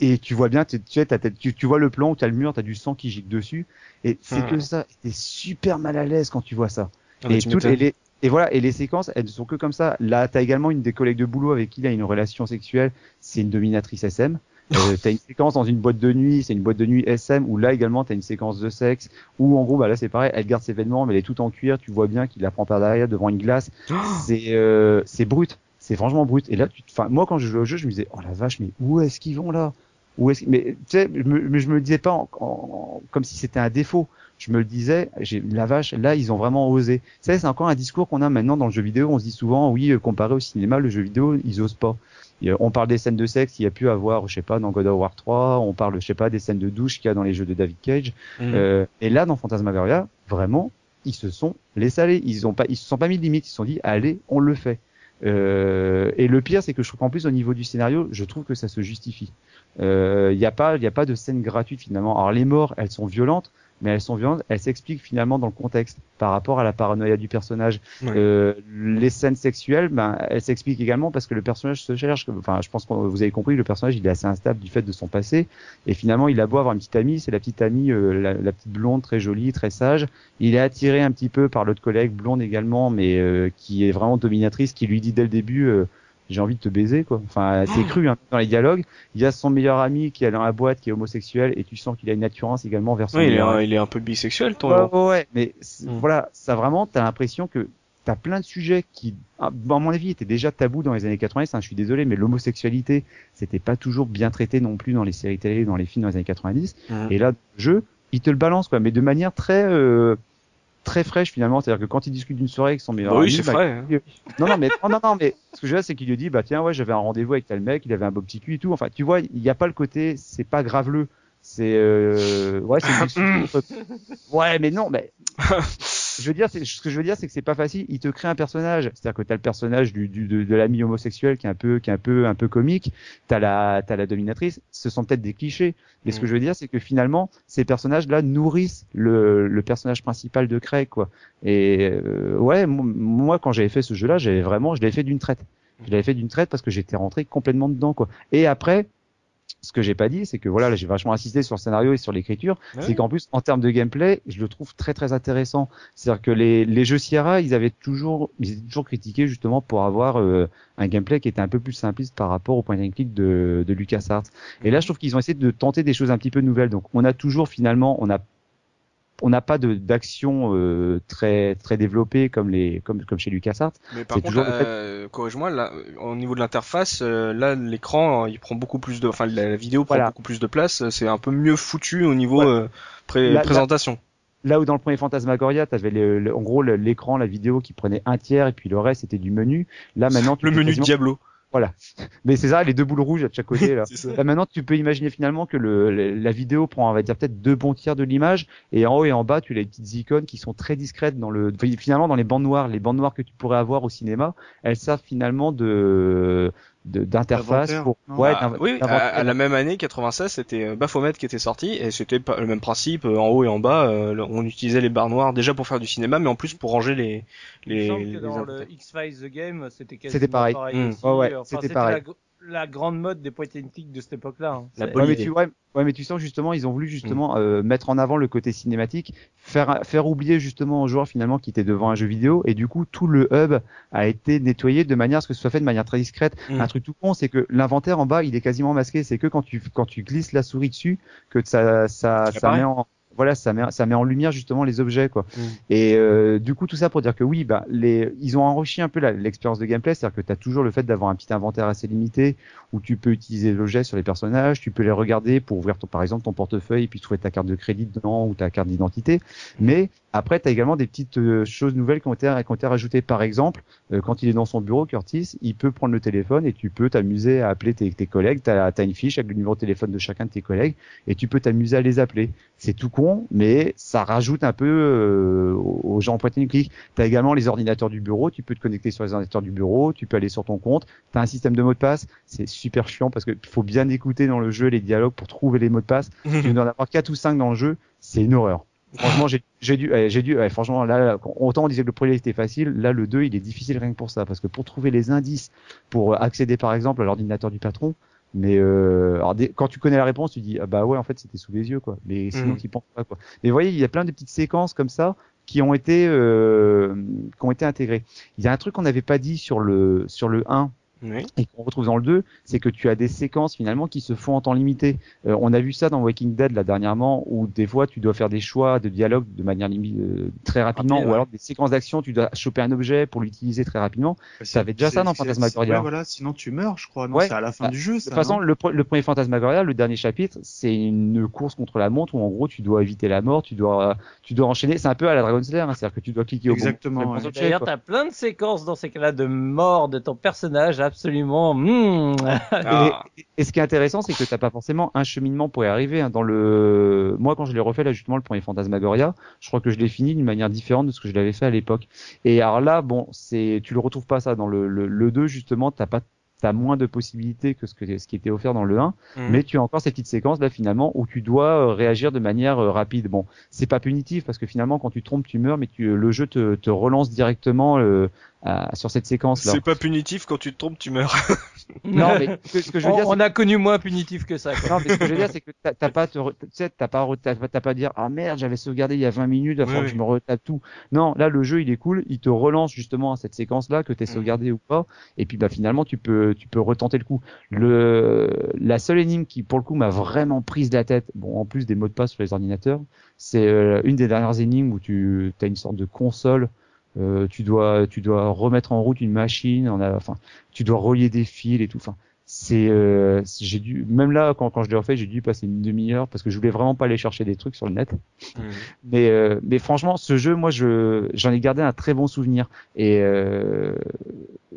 et tu vois bien, tu, sais, tu, tu vois le plan où t'as le mur, t'as du sang qui gicle dessus, et c'est Hmm. que ça, t'es super mal à l'aise quand tu vois ça. Ah et, toutes m'étonnes. les, et voilà, et les séquences, elles ne sont que comme ça. Là, t'as également une des collègues de boulot avec qui il a une relation sexuelle, c'est une dominatrice SM. Euh, [LAUGHS] t'as une séquence dans une boîte de nuit, c'est une boîte de nuit SM, où là également t'as une séquence de sexe, où en gros, bah là c'est pareil, elle garde ses vêtements, mais elle est toute en cuir, tu vois bien qu'il la prend par derrière devant une glace, [GASPS] c'est euh, c'est brut, c'est franchement brut. Et là, tu, enfin, moi quand je jouais au jeu, je me disais, oh la vache, mais où est-ce qu'ils vont là? Où est-ce Mais tu sais, mais je me disais pas en- en- comme si c'était un défaut. Je me le disais, j'ai la vache, là ils ont vraiment osé. Sais, c'est encore un discours qu'on a maintenant dans le jeu vidéo. On se dit souvent, oui, euh, comparé au cinéma, le jeu vidéo, ils osent pas. Et, euh, on parle des scènes de sexe qu'il y a pu avoir, je sais pas, dans God of War 3. On parle, je sais pas, des scènes de douche qu'il y a dans les jeux de David Cage. Mhm. Euh, et là, dans Phantasmagoria, vraiment, ils se sont laissés aller. Ils ont pas, ils se sont pas mis de limite. Ils se sont dit, allez, on le fait. Euh, et le pire, c'est que je trouve qu'en plus au niveau du scénario, je trouve que ça se justifie. Il n'y a pas, il y a pas de scène gratuite finalement. Alors les morts, elles sont violentes, mais elles sont violentes. Elles s'expliquent finalement dans le contexte par rapport à la paranoïa du personnage. Ouais. Euh, les scènes sexuelles, ben, elles s'expliquent également parce que le personnage se cherche. Enfin, je pense que vous avez compris, le personnage il est assez instable du fait de son passé. Et finalement, il a beau avoir une petite amie, c'est la petite amie, euh, la, la petite blonde très jolie, très sage. Il est attiré un petit peu par l'autre collègue, blonde également, mais euh, qui est vraiment dominatrice, qui lui dit dès le début. J'ai envie de te baiser quoi. Enfin, c'est cru hein, dans les dialogues. Il y a son meilleur ami qui est dans la boîte, qui est homosexuel, et tu sens qu'il a une attirance également vers son Oui, il est, un, il est un peu bisexuel, ton Ouais, ouais, ouais, mais c'est- Mm. voilà, ça vraiment, t'as l'impression que t'as plein de sujets qui, à à mon avis, étaient déjà tabous dans les années 90. hein, je suis désolé, mais l'homosexualité, c'était pas toujours bien traité non plus dans les séries télé, dans les films dans les années 90. Mhm. Et là, le jeu, il te le balance, quoi, mais de manière très, euh, très fraîche finalement. C'est-à-dire que quand il discute d'une soirée avec son meilleur Bah oui, ami, c'est bah, vrai. hein. non, non, mais, non, non, non, mais ce que je veux c'est qu'il lui dit, bah tiens, ouais, j'avais un rendez-vous avec tel mec, il avait un beau petit cul et tout. Enfin, tu vois, il n'y a pas le côté, c'est pas graveleux. C'est, euh, ouais, c'est une [LAUGHS] Ouais, mais non, mais [LAUGHS] je veux dire, c'est- ce que je veux dire, c'est que c'est pas facile. Il te crée un personnage, c'est-à-dire que t'as le personnage du, du de, de l'ami homosexuel qui est un peu, qui est un peu, un peu comique. T'as la, t'as la dominatrice. Ce sont peut-être des clichés, mais ce que Mm. je veux dire, c'est que finalement, ces personnages-là nourrissent le, le personnage principal de Craig, quoi. Et euh, ouais, mo- moi, quand j'avais fait ce jeu-là, j'avais vraiment, je l'avais fait d'une traite. Je l'avais fait d'une traite parce que j'étais rentré complètement dedans, quoi. Et après. Ce que j'ai pas dit, c'est que voilà, là j'ai vachement insisté sur le scénario et sur l'écriture, Ouais. c'est qu'en plus en termes de gameplay, je le trouve très très intéressant. C'est-à-dire que les, les jeux Sierra, ils avaient toujours, ils étaient toujours critiqués justement pour avoir euh, un gameplay qui était un peu plus simpliste par rapport au point and click de, de LucasArts. Et là, je trouve qu'ils ont essayé de tenter des choses un petit peu nouvelles. Donc, on a toujours finalement, on a on n'a pas de d'action euh, très très développée comme les comme comme chez LucasArts. Mais par contre, fait- euh, corrige-moi, là, au niveau de l'interface, euh, là, l'écran, euh, il prend beaucoup plus de, enfin, la, la vidéo prend Voilà. beaucoup plus de place. euh, C'est un peu mieux foutu au niveau Ouais. euh, pré- Là- là- présentation. Là où dans le premier Phantasmagoria, tu avais le, le- en gros l'écran, la vidéo qui prenait un tiers et puis le reste c'était du menu. Là [LAUGHS] maintenant, tu Le menu de quasiment- Diablo. [LAUGHS] Mais c'est ça, les deux boules rouges à chaque côté. Là. [LAUGHS] Là, maintenant, tu peux imaginer finalement que le, le- la vidéo prend, on va dire, peut-être deux bons tiers de l'image, et en haut et en bas, tu as les petites icônes qui sont très discrètes dans le, finalement, dans les bandes noires, les bandes noires que tu pourrais avoir au cinéma, elles servent finalement de- d'interface pour, non ouais, Ah, oui, à, la même année, 96, c'était euh, Baphomet qui était sorti et c'était pas- le même principe. euh, en haut et en bas, euh, on utilisait les barres noires déjà pour faire du cinéma, mais en plus pour ranger les les. les dans le inventaires. X-Files The Game, c'était quasiment pareil. Mm. aussi. Ouais, Enfin, c'était pareil. la la grande mode des point and click de cette époque-là. hein. La Ouais mais, tu, ouais, ouais, mais tu sens justement, ils ont voulu justement euh, mettre en avant le côté cinématique, faire faire oublier justement aux joueurs finalement qui étaient devant un jeu vidéo, et du coup tout le hub a été nettoyé de manière à ce que ce soit fait de manière très discrète. Mm. Un truc tout con, c'est que l'inventaire en bas, il est quasiment masqué. C'est que quand tu quand tu glisses la souris dessus, que ça ça ça apparaît. met en voilà, ça met ça met en lumière justement les objets quoi. Mm. Et euh, du coup tout ça pour dire que oui, bah les ils ont enrichi un peu l'expérience de gameplay, c'est-à-dire que tu as toujours le fait d'avoir un petit inventaire assez limité où tu peux utiliser l'objet sur les personnages, tu peux les regarder pour ouvrir ton, par exemple ton portefeuille puis trouver ta carte de crédit dedans ou ta carte d'identité. Mais après, tu as également des petites euh, choses nouvelles qui ont été, qui ont été rajoutées. Par exemple, euh, quand il est dans son bureau, Curtis, il peut prendre le téléphone et tu peux t'amuser à appeler tes, tes collègues. Tu as, une fiche avec le numéro de téléphone de chacun de tes collègues et tu peux t'amuser à les appeler. C'est tout con, mais ça rajoute un peu euh, aux gens en pointe and clic. Tu as également les ordinateurs du bureau. Tu peux te connecter sur les ordinateurs du bureau. Tu peux aller sur ton compte. Tu as un système de mots de passe. C'est super chiant parce qu'il faut bien écouter dans le jeu les dialogues pour trouver les mots de passe. [LAUGHS] Tu dois en avoir 4 ou 5 dans le jeu. C'est une horreur. Franchement, j'ai dû, j'ai dû, ouais, franchement, là, là, autant on disait que le premier était facile, là, le 2, il est difficile rien que pour ça, parce que pour trouver les indices, pour accéder, par exemple, à l'ordinateur du patron, mais euh, alors, quand tu connais la réponse, tu dis, ah bah ouais, en fait, c'était sous les yeux, quoi. Mais sinon, Mhm. tu penses pas, quoi. Mais vous voyez, il y a plein de petites séquences comme ça qui ont été, euh, qui ont été intégrées. Il y a un truc qu'on n'avait pas dit sur le, sur le 1, Oui. et qu'on retrouve dans le 2, c'est que tu as des séquences finalement qui se font en temps limité. Euh, on a vu ça dans Walking Dead là dernièrement, où des fois tu dois faire des choix de dialogue de manière limite euh, très rapidement, Rapide, ou ouais. alors des séquences d'action, tu dois choper un objet pour l'utiliser très rapidement. C'est- avait déjà ça dans Phantasmagoria. Ouais, voilà, sinon tu meurs, je crois. Non, Ouais. c'est à la fin Bah, du jeu, De ça. toute façon, le, pre- le premier Phantasmagoria, le dernier chapitre, c'est une course contre la montre où en gros tu dois éviter la mort, tu dois, tu dois enchaîner. C'est un peu à la Dragon Slayer, hein, c'est-à-dire que tu dois cliquer au bon- Exactement, de D'ailleurs, t'as plein de séquences dans ces cas-là de mort de ton personnage absolument. Ah. Et, et ce qui est intéressant, c'est que t'as pas forcément un cheminement pour y arriver. hein. Dans le, moi, quand je l'ai refait là justement le premier Phantasmagoria, je crois que je l'ai fini d'une manière différente de ce que je l'avais fait à l'époque. Et alors là, bon, c'est, tu le retrouves pas ça dans le le, le 2 justement, t'as pas T'as moins de possibilités que ce, que ce qui était offert dans le 1, Mhm. mais tu as encore cette petite séquence là finalement où tu dois euh, réagir de manière euh, rapide. Bon, c'est pas punitif parce que finalement quand tu trompes tu meurs, mais tu, le jeu te, te relance directement euh, à- sur cette séquence là. C'est pas punitif quand tu te trompes, tu meurs. [LAUGHS] Non, mais ce [LAUGHS] que, ce que je veux on, dire, on a connu moins punitif que ça. Quoi. non, mais ce que je veux dire, c'est que t'as pas, tu sais, t'as pas, re- t'as pas à dire, ah merde, j'avais sauvegardé il y a 20 minutes, il va Oui, falloir que je me retape tout. Non, là, le jeu, il est cool, il te relance justement à cette séquence-là, que t'es Mm. sauvegardé ou pas, et puis, bah, finalement, tu peux, tu peux retenter le coup. Le, la seule énigme qui, pour le coup, m'a vraiment prise la tête, bon, en plus des mots de passe sur les ordinateurs, c'est euh, une des dernières énigmes où tu as une sorte de console, euh, tu dois, tu dois remettre en route une machine, on a, enfin, tu dois relier des fils et tout, enfin, c'est euh, j'ai dû même là quand, quand je l'ai refait j'ai dû passer une demi-heure parce que je voulais vraiment pas aller chercher des trucs sur le net. Mais euh, mais franchement ce jeu moi je j'en ai gardé un très bon souvenir. Et euh,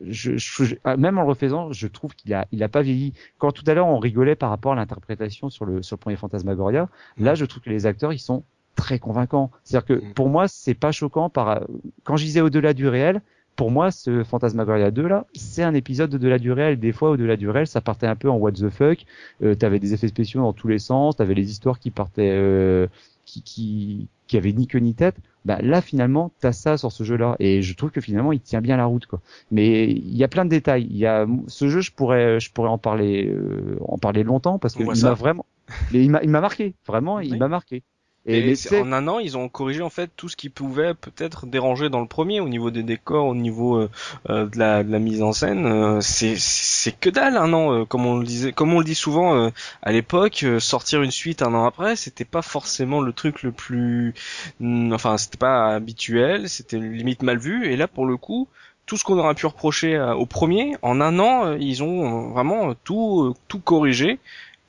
je, je- ah, même en le refaisant je trouve qu'il a il a pas vieilli. Quand tout à l'heure on rigolait par rapport à l'interprétation sur le sur le premier Phantasmagoria là je trouve que les acteurs ils sont très convaincants c'est-à-dire que Mm. pour moi c'est pas choquant par quand je disais au-delà du réel pour moi, ce Phantasmagoria 2 là, c'est un épisode au-delà du réel. Des fois, au-delà du réel, ça partait un peu en what the fuck. Euh, t'avais des effets spéciaux dans tous les sens, t'avais les histoires qui partaient, euh, qui, qui, qui avaient ni queue ni tête. Bah là, finalement, t'as ça sur ce jeu-là, et je trouve que finalement, il tient bien la route, quoi. Mais il y a plein de détails. Il y a ce jeu, je pourrais, je pourrais en parler, euh, en parler longtemps parce que il m'a vraiment, mais il m'a, marqué, vraiment, il m'a marqué. Et, mais en un an, ils ont corrigé en fait tout ce qui pouvait peut-être déranger dans le premier, au niveau des décors, au niveau euh, euh, de, la, de la mise en scène. euh, c'est c'est que dalle un an, euh, comme on le disait, comme on le dit souvent euh, à l'époque. euh, sortir une suite un an après, c'était pas forcément le truc le plus, hmm, enfin c'était pas habituel, c'était limite mal vu. Et là, pour le coup. Tout ce qu'on aurait pu reprocher au premier, en un an, ils ont vraiment tout tout corrigé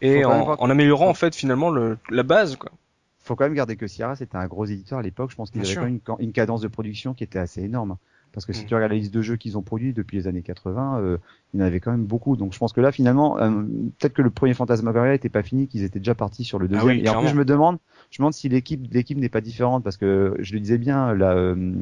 et en, en améliorant en fait finalement le, la base quoi. Faut quand même garder que Sierra c'était un gros éditeur à l'époque. Je pense qu'ils avaient sûr. quand même une, ca- une cadence de production qui était assez énorme. Parce que si Mm. tu regardes la liste de jeux qu'ils ont produits depuis les années 80, euh, il y en avait quand même beaucoup. Donc je pense que là finalement, euh, peut-être que le premier Phantasmagoria était pas fini, qu'ils étaient déjà partis sur le deuxième. Ah oui, Et en plus je me demande, je me demande si l'équipe l'équipe n'est pas différente parce que je le disais bien, la, euh,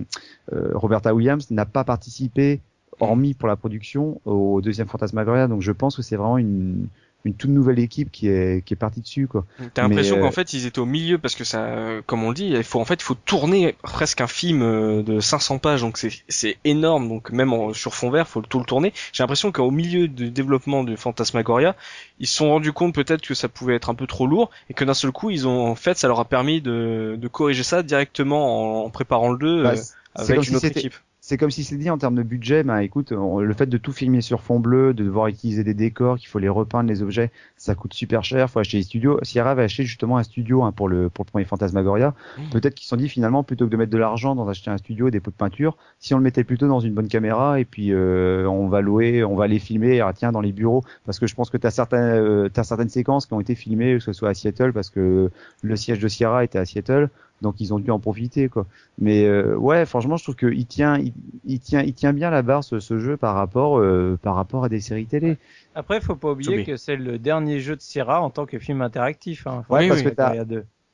euh, Roberta Williams n'a pas participé hormis pour la production au deuxième Phantasmagoria. Donc je pense que c'est vraiment une une toute nouvelle équipe qui est qui est partie dessus quoi. T'as l'impression qu'en fait ils étaient au milieu parce que ça, comme on le dit, il faut en fait il faut tourner presque un film de 500 pages donc c'est c'est énorme donc même sur fond vert faut tout le tourner. J'ai l'impression qu'au milieu du développement de Fantasmagoria, ils se sont rendus compte peut-être que ça pouvait être un peu trop lourd et que d'un seul coup ils ont en fait ça leur a permis de, de corriger ça directement en, préparant le 2 bah, euh, avec une autre équipe c'est comme si c'est dit en termes de budget, bah écoute, le fait de tout filmer sur fond bleu, de devoir utiliser des décors, qu'il faut les repeindre les objets, ça coûte super cher, faut acheter des studios. Sierra avait acheté justement un studio hein, pour le pour le premier Fantasmagoria. Mmh. Peut-être qu'ils se sont dit finalement plutôt que de mettre de l'argent dans acheter un studio, des pots de peinture, si on le mettait plutôt dans une bonne caméra et puis euh, on va louer, on va les filmer, ah, tiens dans les bureaux, parce que je pense que t'as certaines euh, as certaines séquences qui ont été filmées, que ce soit à Seattle parce que le siège de Sierra était à Seattle donc ils ont dû en profiter quoi. Mais euh, ouais, franchement, je trouve qu'il tient, il, tient, il tient bien la barre ce, ce jeu par rapport, euh, par rapport à des séries télé. Après, faut pas oublier que c'est le dernier jeu de Sierra en tant que film interactif. Hein. Ouais, parce, que t'as,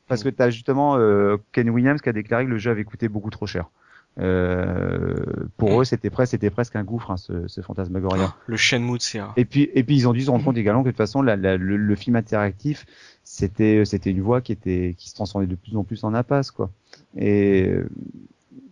parce que t'as justement euh, Ken Williams qui a déclaré que le jeu avait coûté beaucoup trop cher. Euh, pour eux, c'était presque, c'était presque un gouffre, hein, ce, ce Fantasmagoria. Oh, le Shenmue de Sierra. Et puis, et puis ils ont dû se rendre compte également que de toute façon, la, la, le, le, film interactif, c'était c'était une voix qui était qui se transformait de plus en plus en impasse quoi. Et euh,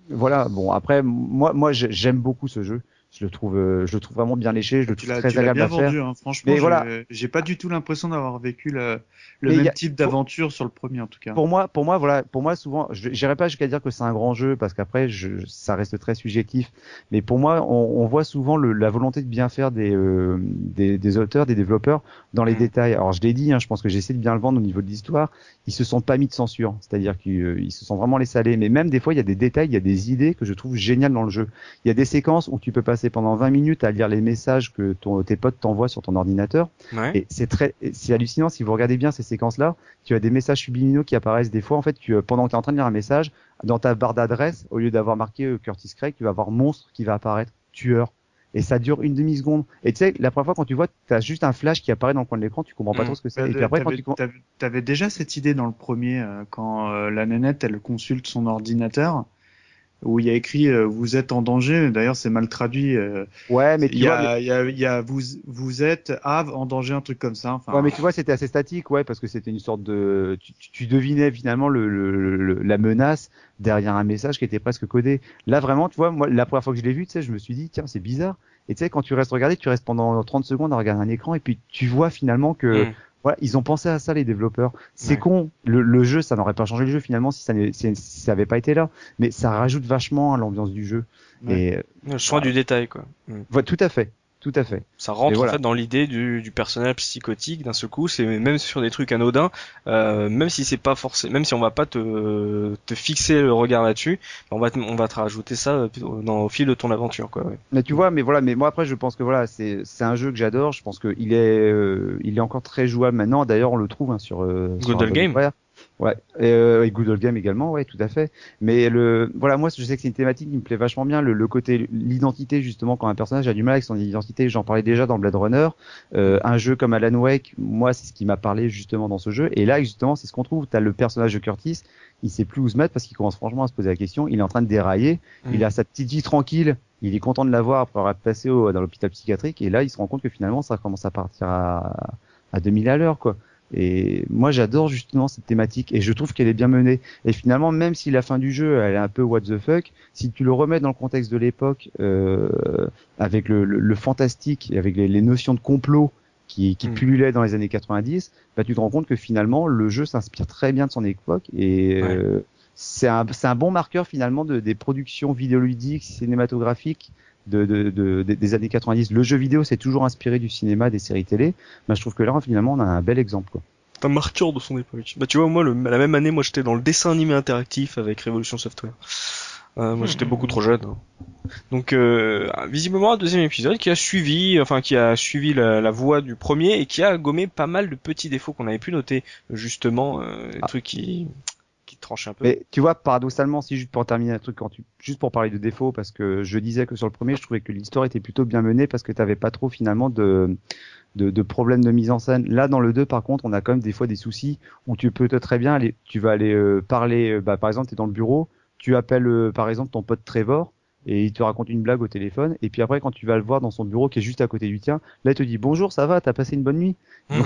voilà, bon après moi moi j'aime beaucoup ce jeu je le trouve euh, je le trouve vraiment bien léché je le trouve très agréable à faire. hein. franchement voilà. j'ai pas du tout l'impression d'avoir vécu le, le même type d'aventure sur le premier en tout cas. Pour moi pour moi voilà pour moi souvent je j'irai pas jusqu'à dire que c'est un grand jeu parce qu'après je, ça reste très subjectif. Mais pour moi on, on voit souvent le, la volonté de bien faire des, euh, des, des auteurs des développeurs dans les mm. détails. Alors je l'ai dit hein, je pense que j'essaie de bien le vendre au niveau de l'histoire. Ils se sont pas mis de censure. C'est-à-dire qu'ils euh, se sont vraiment laissés aller. Mais même des fois il y a des détails il y a des idées que je trouve géniales dans le jeu. Il y a des séquences où tu peux passer pendant 20 minutes à lire les messages que ton, tes potes t'envoient sur ton ordinateur. Et c'est très, c'est hallucinant si vous regardez bien ces séquences-là. Tu as des messages subliminaux qui apparaissent des fois. En fait, tu, pendant que tu es en train de lire un message, dans ta barre d'adresse, au lieu d'avoir marqué euh, Curtis Craig, tu vas avoir monstre qui va apparaître, tueur. Et ça dure une demi seconde. Et tu sais, la première fois quand tu vois, tu as juste un flash qui apparaît dans le coin de l'écran, tu comprends pas mmh. trop ce que c'est. Et puis après, quand tu avais déjà cette idée dans le premier, euh, quand euh, la nénette elle consulte son ordinateur où il y a écrit euh, vous êtes en danger. D'ailleurs, c'est mal traduit. Euh, ouais, mais il y, a, il y, a, il y a vous vous êtes Have en danger, un truc comme ça. Enfin, ouais, mais tu vois, c'était assez statique, ouais, parce que c'était une sorte de tu, tu devinais finalement le, le, la menace derrière un message qui était presque codé. Là, vraiment, tu vois, moi, la première fois que je l'ai vu, tu sais, je me suis dit tiens, c'est bizarre. Et tu sais, quand tu restes regardé, tu restes pendant 30 secondes à regarder un écran et puis tu vois finalement que mm. Voilà, ils ont pensé à ça les développeurs. C'est con, le, le, jeu, ça n'aurait pas changé le jeu finalement si ça, si, ça avait pas été là, mais ça rajoute vachement à l'ambiance du jeu. Et le soin du détail quoi. Mm. tout à fait. Tout à fait. Ça rentre en fait dans l'idée du, du, personnage psychotique d'un seul coup. C'est même sur des trucs anodins, euh, même si c'est pas forcément, même si on va pas te, te fixer le regard là-dessus, on va te, on va te rajouter ça euh, dans, au fil de ton aventure quoi. Ouais. Mais tu vois, mais voilà, mais moi après je pense que voilà, c'est c'est un jeu que j'adore. Je pense qu'il est euh, il est encore très jouable maintenant. D'ailleurs on le trouve hein, sur, euh, sur Game. Ouais, et, euh, et Good Game également, ouais, tout à fait. Mais le, voilà, moi, je sais que c'est une thématique qui me plaît vachement bien, le, le côté, l'identité justement, quand un personnage a du mal avec son identité. J'en parlais déjà dans Blade Runner. Euh, un jeu comme Alan Wake, moi, c'est ce qui m'a parlé justement dans ce jeu. Et là, justement, c'est ce qu'on trouve. T'as le personnage de Curtis, il sait plus où se mettre parce qu'il commence franchement à se poser la question. Il est en train de dérailler. Mmh. Il a sa petite vie tranquille. Il est content de l'avoir après avoir passé au, dans l'hôpital psychiatrique. Et là, il se rend compte que finalement, ça commence à partir à, à 2000 à l'heure, quoi. Et moi, j'adore justement cette thématique et je trouve qu'elle est bien menée. Et finalement, même si la fin du jeu, elle est un peu what the fuck, si tu le remets dans le contexte de l'époque, euh, avec le, le, le, fantastique, avec les, les, notions de complot qui, qui mm. pullulaient dans les années 90, bah, tu te rends compte que finalement, le jeu s'inspire très bien de son époque et euh, c'est un, un, bon marqueur finalement de, des productions vidéoludiques, cinématographiques de, de, de, des années 90. Le jeu vidéo s'est toujours inspiré du cinéma, des séries télé. mais je trouve que là, finalement, on a un bel exemple. Quoi. C'est un marqueur de son époque. Bah, tu vois, moi, le, la même année, moi, j'étais dans le dessin animé interactif avec Revolution Software. Euh, moi, j'étais beaucoup trop jeune. Hein. Donc, euh, visiblement, un deuxième épisode qui a suivi, enfin, qui a suivi la, la, voie du premier et qui a gommé pas mal de petits défauts qu'on avait pu noter, justement, euh, des ah. trucs qui Mais tu vois, paradoxalement, si juste pour terminer un truc, quand juste pour parler de défauts, parce que je disais que sur le premier, je trouvais que l'histoire était plutôt bien menée parce que tu t'avais pas trop finalement de, de, problèmes de mise en scène. Là, dans le 2, par contre, on a quand même des fois des soucis où tu peux très bien aller, tu vas aller euh, parler, euh, bah, par exemple, tu es dans le bureau, tu appelles euh, par exemple ton pote Trevor, et il te raconte une blague au téléphone. Et puis après, quand tu vas le voir dans son bureau qui est juste à côté du tien, là, il te dit bonjour, ça va, t'as passé une bonne nuit. Hmm.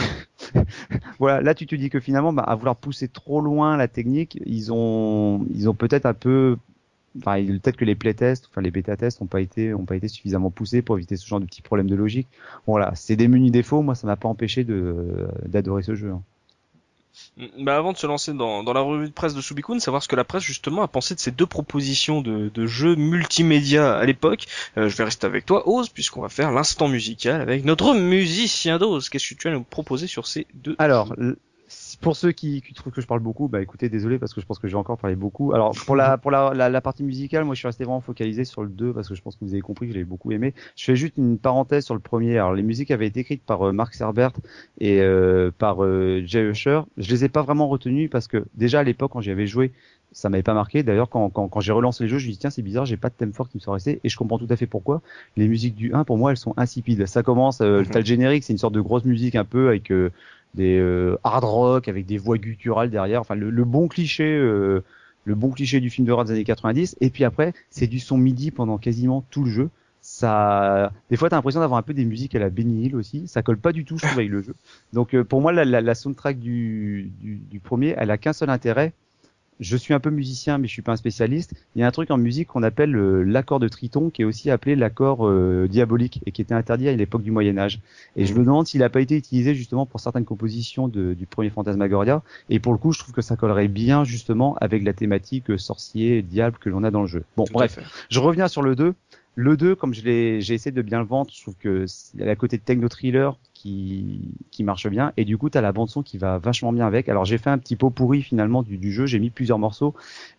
[LAUGHS] voilà, là, tu te dis que finalement, bah, à vouloir pousser trop loin la technique, ils ont, ils ont peut-être un peu enfin peut-être que les playtests, enfin les bêta tests ont pas été ont pas été suffisamment poussés pour éviter ce genre de petits problèmes de logique. Voilà, c'est des menus défauts. Moi, ça m'a pas empêché de d'adorer ce jeu. Hein. Bah avant de se lancer dans, dans la revue de presse de Subikun, savoir ce que la presse justement a pensé de ces deux propositions de, de jeux multimédia à l'époque. Euh, je vais rester avec toi, Ose, puisqu'on va faire l'instant musical avec notre musicien d'Ose. Qu'est-ce que tu as à nous proposer sur ces deux Alors, pour ceux qui, qui, trouvent que je parle beaucoup, bah écoutez, désolé parce que je pense que j'ai encore parlé beaucoup. Alors pour la pour la, la, partie musicale, moi je suis resté vraiment focalisé sur le 2 parce que je pense que vous avez compris que je l'ai beaucoup aimé. Je fais juste une parenthèse sur le premier. Alors les musiques avaient été écrites par euh, Mark Serbert et euh, par euh, Jay Usher. Je les ai pas vraiment retenues parce que déjà à l'époque quand j'y avais joué, ça m'avait pas marqué. D'ailleurs, quand, quand, quand j'ai relancé les jeux, je me dis tiens, c'est bizarre, j'ai pas de thème fort qui me sont restés et je comprends tout à fait pourquoi. Les musiques du 1, pour moi, elles sont insipides. Ça commence, euh, mm le générique, c'est une sorte de grosse musique un peu avec euh, des euh, hard rock avec des voix gutturales derrière, enfin le, le bon cliché, euh, le bon cliché du film rap des années 90. Et puis après, c'est du son midi pendant quasiment tout le jeu. Ça, des fois, t'as l'impression d'avoir un peu des musiques à la Benny aussi. Ça colle pas du tout, je trouve, avec le jeu. Donc, euh, pour moi, la, la, la soundtrack du, du, du, premier, elle a qu'un seul intérêt, je suis un peu musicien, mais je suis pas un spécialiste. Il y a un truc en musique qu'on appelle euh, l'accord de triton, qui est aussi appelé l'accord euh, diabolique et qui était interdit à l'époque du Moyen Âge. Et je me demande s'il n'a pas été utilisé justement pour certaines compositions de, du premier Fantasmagoria. Et pour le coup, je trouve que ça collerait bien justement avec la thématique euh, sorcier, diable que l'on a dans le jeu. Bon, bref, je reviens sur le 2. Le 2, comme je l'ai, j'ai essayé de bien le vendre, je trouve que à côté de techno thriller qui, qui marche bien, et du coup t'as la bande son qui va vachement bien avec. Alors j'ai fait un petit pot pourri finalement du, du jeu, j'ai mis plusieurs morceaux,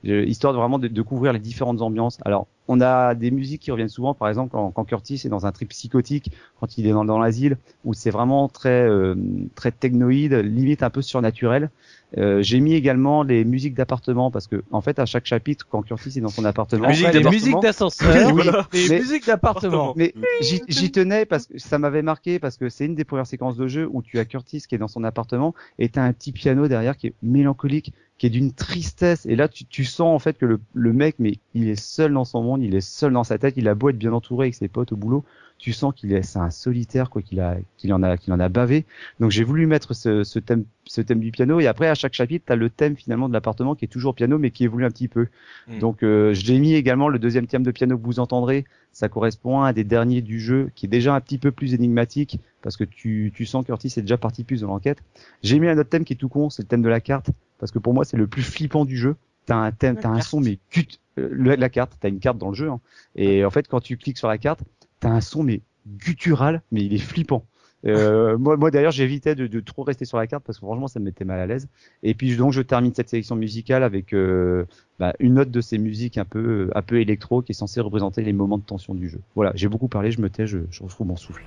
euh, histoire de vraiment de, couvrir les différentes ambiances. Alors on a des musiques qui reviennent souvent, par exemple quand, quand Curtis est dans un trip psychotique, quand il est dans, dans l'asile, où c'est vraiment très euh, très technoïde, limite un peu surnaturel. Euh, j'ai mis également les musiques d'appartement parce que en fait à chaque chapitre quand Curtis est dans son appartement, musique les musiques d'ascenseur, [LAUGHS] [LAUGHS] les musiques d'appartement. Mais j'y tenais parce que ça m'avait marqué parce que c'est une des séquences de jeu où tu as Curtis qui est dans son appartement et t'as un petit piano derrière qui est mélancolique, qui est d'une tristesse. Et là tu, tu, sens en fait que le, le mec mais il est seul dans son monde, il est seul dans sa tête, il a beau être bien entouré avec ses potes au boulot, tu sens qu'il est c'est un solitaire quoi qu'il a qu'il en a qu'il en a bavé. Donc j'ai voulu mettre ce, ce, thème ce thème du piano. Et après à chaque chapitre tu as le thème finalement de l'appartement qui est toujours piano mais qui évolue un petit peu. Mm. donc euh, j'ai mis également le deuxième thème de piano que vous entendrez. Ça correspond à un des derniers du jeu qui est déjà un petit peu plus énigmatique parce que tu, tu sens que Curtis est déjà parti plus dans l'enquête. J'ai mis un autre thème qui est tout con c'est le thème de la carte parce que pour moi c'est le plus flippant du jeu t'as un thème t'as un son mais cut euh, la carte t'as une carte dans le jeu hein. et en fait quand tu cliques sur la carte t'as un son mais guttural, mais il est flippant. Euh, [LAUGHS] moi, moi d'ailleurs, j'évitais de, de, trop rester sur la carte parce que franchement, ça me mettait mal à l'aise. Et puis donc, je termine cette sélection musicale avec euh, bah, une note de ces musiques un peu, un peu électro qui est censée représenter les moments de tension du jeu. Voilà, j'ai beaucoup parlé, je me tais, je, je retrouve mon souffle.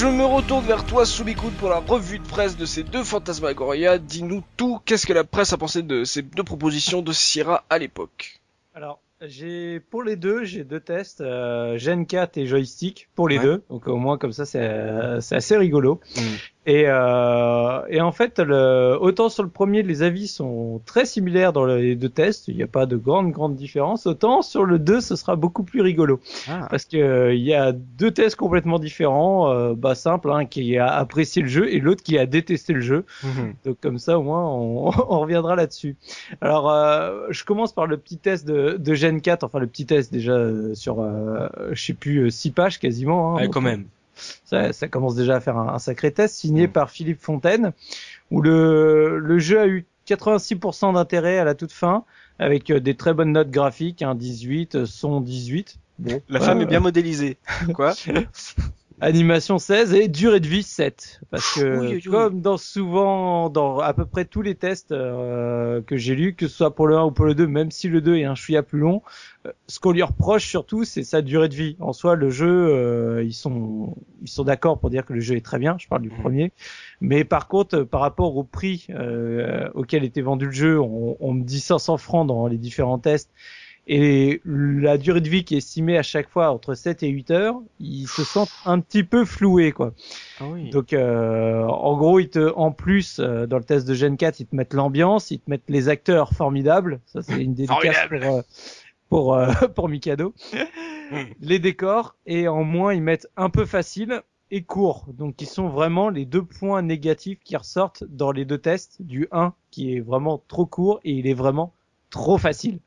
Je me retourne vers toi, Soubikoud, pour la revue de presse de ces deux Fantasmagoria. Dis-nous tout, qu'est-ce que la presse a pensé de ces deux propositions de Sierra à l'époque? Alors, j'ai pour les deux, j'ai deux tests, euh, Gen 4 et joystick pour les deux. Donc au moins comme ça, c'est assez rigolo. Mm. Et, euh, et en fait, le, autant sur le premier, les avis sont très similaires dans les deux tests, il n'y a pas de grande grande différence. Autant sur le 2, ce sera beaucoup plus rigolo, ah. parce que euh, il y a deux tests complètement différents, euh, bah simple, hein, qui a apprécié le jeu et l'autre qui a détesté le jeu. Mhm. Donc comme ça, au moins, on, [LAUGHS] on reviendra là-dessus. Alors, euh, je commence par le petit test de, de Gen 4, enfin le petit test déjà euh, sur, euh, je sais plus, 6 pages quasiment. Hein, quand même ça, ça, commence déjà à faire un, sacré test signé mm. par Philippe Fontaine, où le, le jeu a eu 86% d'intérêt à la toute fin, avec euh, des très bonnes notes graphiques, un 18, son 18. Bon, la femme est bien modélisée. [LAUGHS] Quoi? [LAUGHS] Animation 16 et durée de vie 7. Parce que comme dans souvent, dans à peu près tous les tests euh, que j'ai lus, que ce soit pour le 1 ou pour le 2, même si le 2 est un chouïa plus long, euh, ce qu'on lui reproche surtout, c'est sa durée de vie. En soi, le jeu, euh, ils sont ils sont d'accord pour dire que le jeu est très bien. Je parle du mmh. premier. Mais par contre, par rapport au prix auquel était vendu le jeu, on, on me dit 500 francs dans les différents tests et la durée de vie qui est estimée à chaque fois entre 7 et 8 heures, ils se sentent un petit peu floués quoi. Ah oui. Donc euh, en gros, ils te en plus euh, dans le test de Gen 4, ils te mettent l'ambiance, ils te mettent les acteurs formidables, ça c'est une dédicace pour euh, pour, [LAUGHS] pour Mikado. [LAUGHS] les décors et en moins ils mettent un peu facile et court. Donc ils sont vraiment les deux points négatifs qui ressortent dans les deux tests du 1 qui est vraiment trop court et il est vraiment trop facile.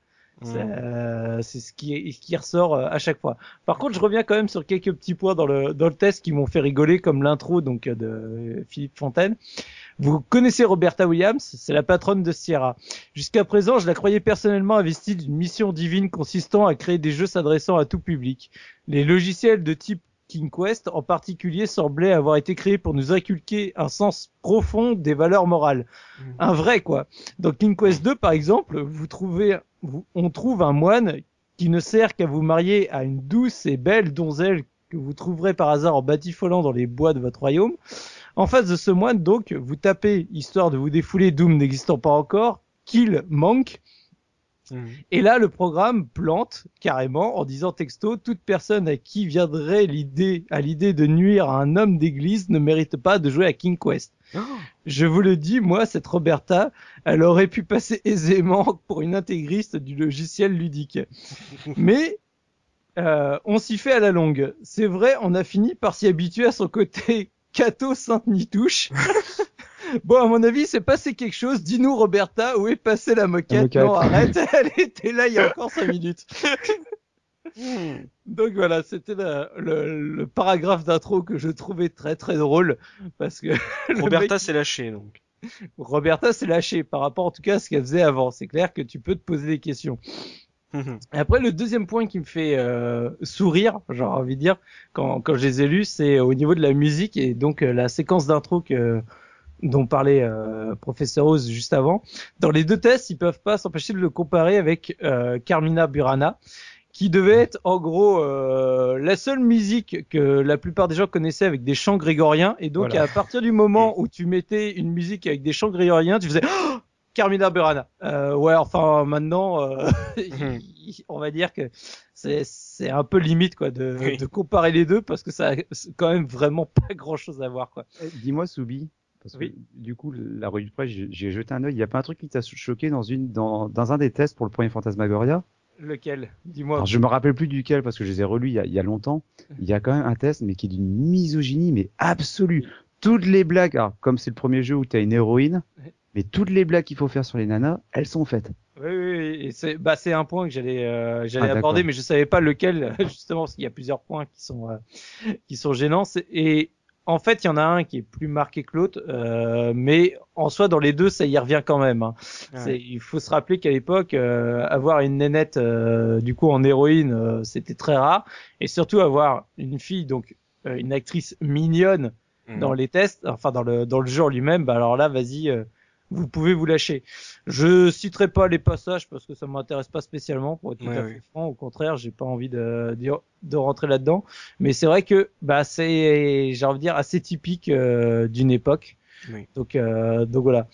Euh, c'est ce qui, ce qui ressort euh, à chaque fois. Par contre, je reviens quand même sur quelques petits points dans le, dans le test qui m'ont fait rigoler, comme l'intro donc de Philippe Fontaine. Vous connaissez Roberta Williams, c'est la patronne de Sierra. Jusqu'à présent, je la croyais personnellement investie d'une mission divine consistant à créer des jeux s'adressant à tout public. Les logiciels de type King Quest en particulier semblait avoir été créé pour nous inculquer un sens profond des valeurs morales. Mmh. Un vrai quoi. Dans King Quest 2 par exemple, vous trouvez, on trouve un moine qui ne sert qu'à vous marier à une douce et belle donzelle que vous trouverez par hasard en batifolant dans les bois de votre royaume. En face de ce moine, donc, vous tapez, histoire de vous défouler Doom n'existant pas encore, Kill Monk, Mhm. Et là, le programme plante carrément en disant texto, toute personne à qui viendrait l'idée, à l'idée de nuire à un homme d'église ne mérite pas de jouer à King Quest. Oh. Je vous le dis, moi, cette Roberta, elle aurait pu passer [LAUGHS] aisément pour une intégriste du logiciel ludique. [LAUGHS] Mais euh, on s'y fait à la longue. C'est vrai, on a fini par s'y habituer à son côté [LAUGHS] Cato Sainte-Nitouche. Bon, à mon avis, c'est passé quelque chose. Dis-nous, Roberta, où est passée la moquette, Non, arrête, [LAUGHS] elle était là il y a encore cinq minutes. Donc voilà, c'était le, paragraphe d'intro que je trouvais très très drôle parce que [LAUGHS] Roberta s'est lâchée donc. Roberta s'est lâchée par rapport en tout cas à ce qu'elle faisait avant. C'est clair que tu peux te poser des questions. Après, le deuxième point qui me fait euh, sourire, j'ai envie de dire, quand, quand je les ai lus, c'est au niveau de la musique et donc euh, la séquence d'intro que dont parlait euh, professeur Oz juste avant. Dans les deux tests, ils peuvent pas s'empêcher de le comparer avec euh, Carmina Burana, qui devait être en gros euh, la seule musique que la plupart des gens connaissaient avec des chants grégoriens. Et donc à partir du moment où tu mettais une musique avec des chants grégoriens, tu faisais oh Carmina Burana. Euh, ouais, enfin maintenant, euh, [LAUGHS] [LAUGHS] on va dire que c'est c'est un peu limite quoi de, de comparer les deux parce que ça a quand même vraiment pas grand chose à voir quoi. Eh, dis-moi Soubi, parce que, du coup, la revue de presse, j'ai jeté un œil. Il n'y a pas un truc qui t'a choqué dans, une, dans, dans un des tests pour le premier Fantasmagoria? Lequel? Dis-moi. Je me rappelle plus duquel parce que je les ai relus il y a, il y a longtemps. Il y a quand même un test, mais qui est d'une misogynie, mais absolue. Toutes les blagues, comme c'est le premier jeu où tu as une héroïne, mais toutes les blagues qu'il faut faire sur les nanas, elles sont faites. Oui, oui, c'est bah un point que j'allais euh, j'allais ah, aborder, mais je savais pas lequel [LAUGHS] justement parce qu'il y a plusieurs points qui sont euh, qui sont gênants. Et en fait, il y en a un qui est plus marqué que l'autre, euh, mais en soi, dans les deux, ça y revient quand même. Hein. Il faut se rappeler qu'à l'époque, euh, avoir une nénette euh, du coup en héroïne, euh, c'était très rare, et surtout avoir une fille, donc une actrice mignonne mhm. dans les tests, enfin dans le dans le jeu lui-même. Bah alors là, vas-y, vous pouvez vous lâcher. Je citerai pas les passages parce que ça m'intéresse pas spécialement pour être tout à fait franc. Au contraire, j'ai pas envie de, de, rentrer là-dedans. Mais c'est vrai que bah c'est, j'ai envie de dire, assez typique euh, d'une époque. Donc, euh, donc voilà.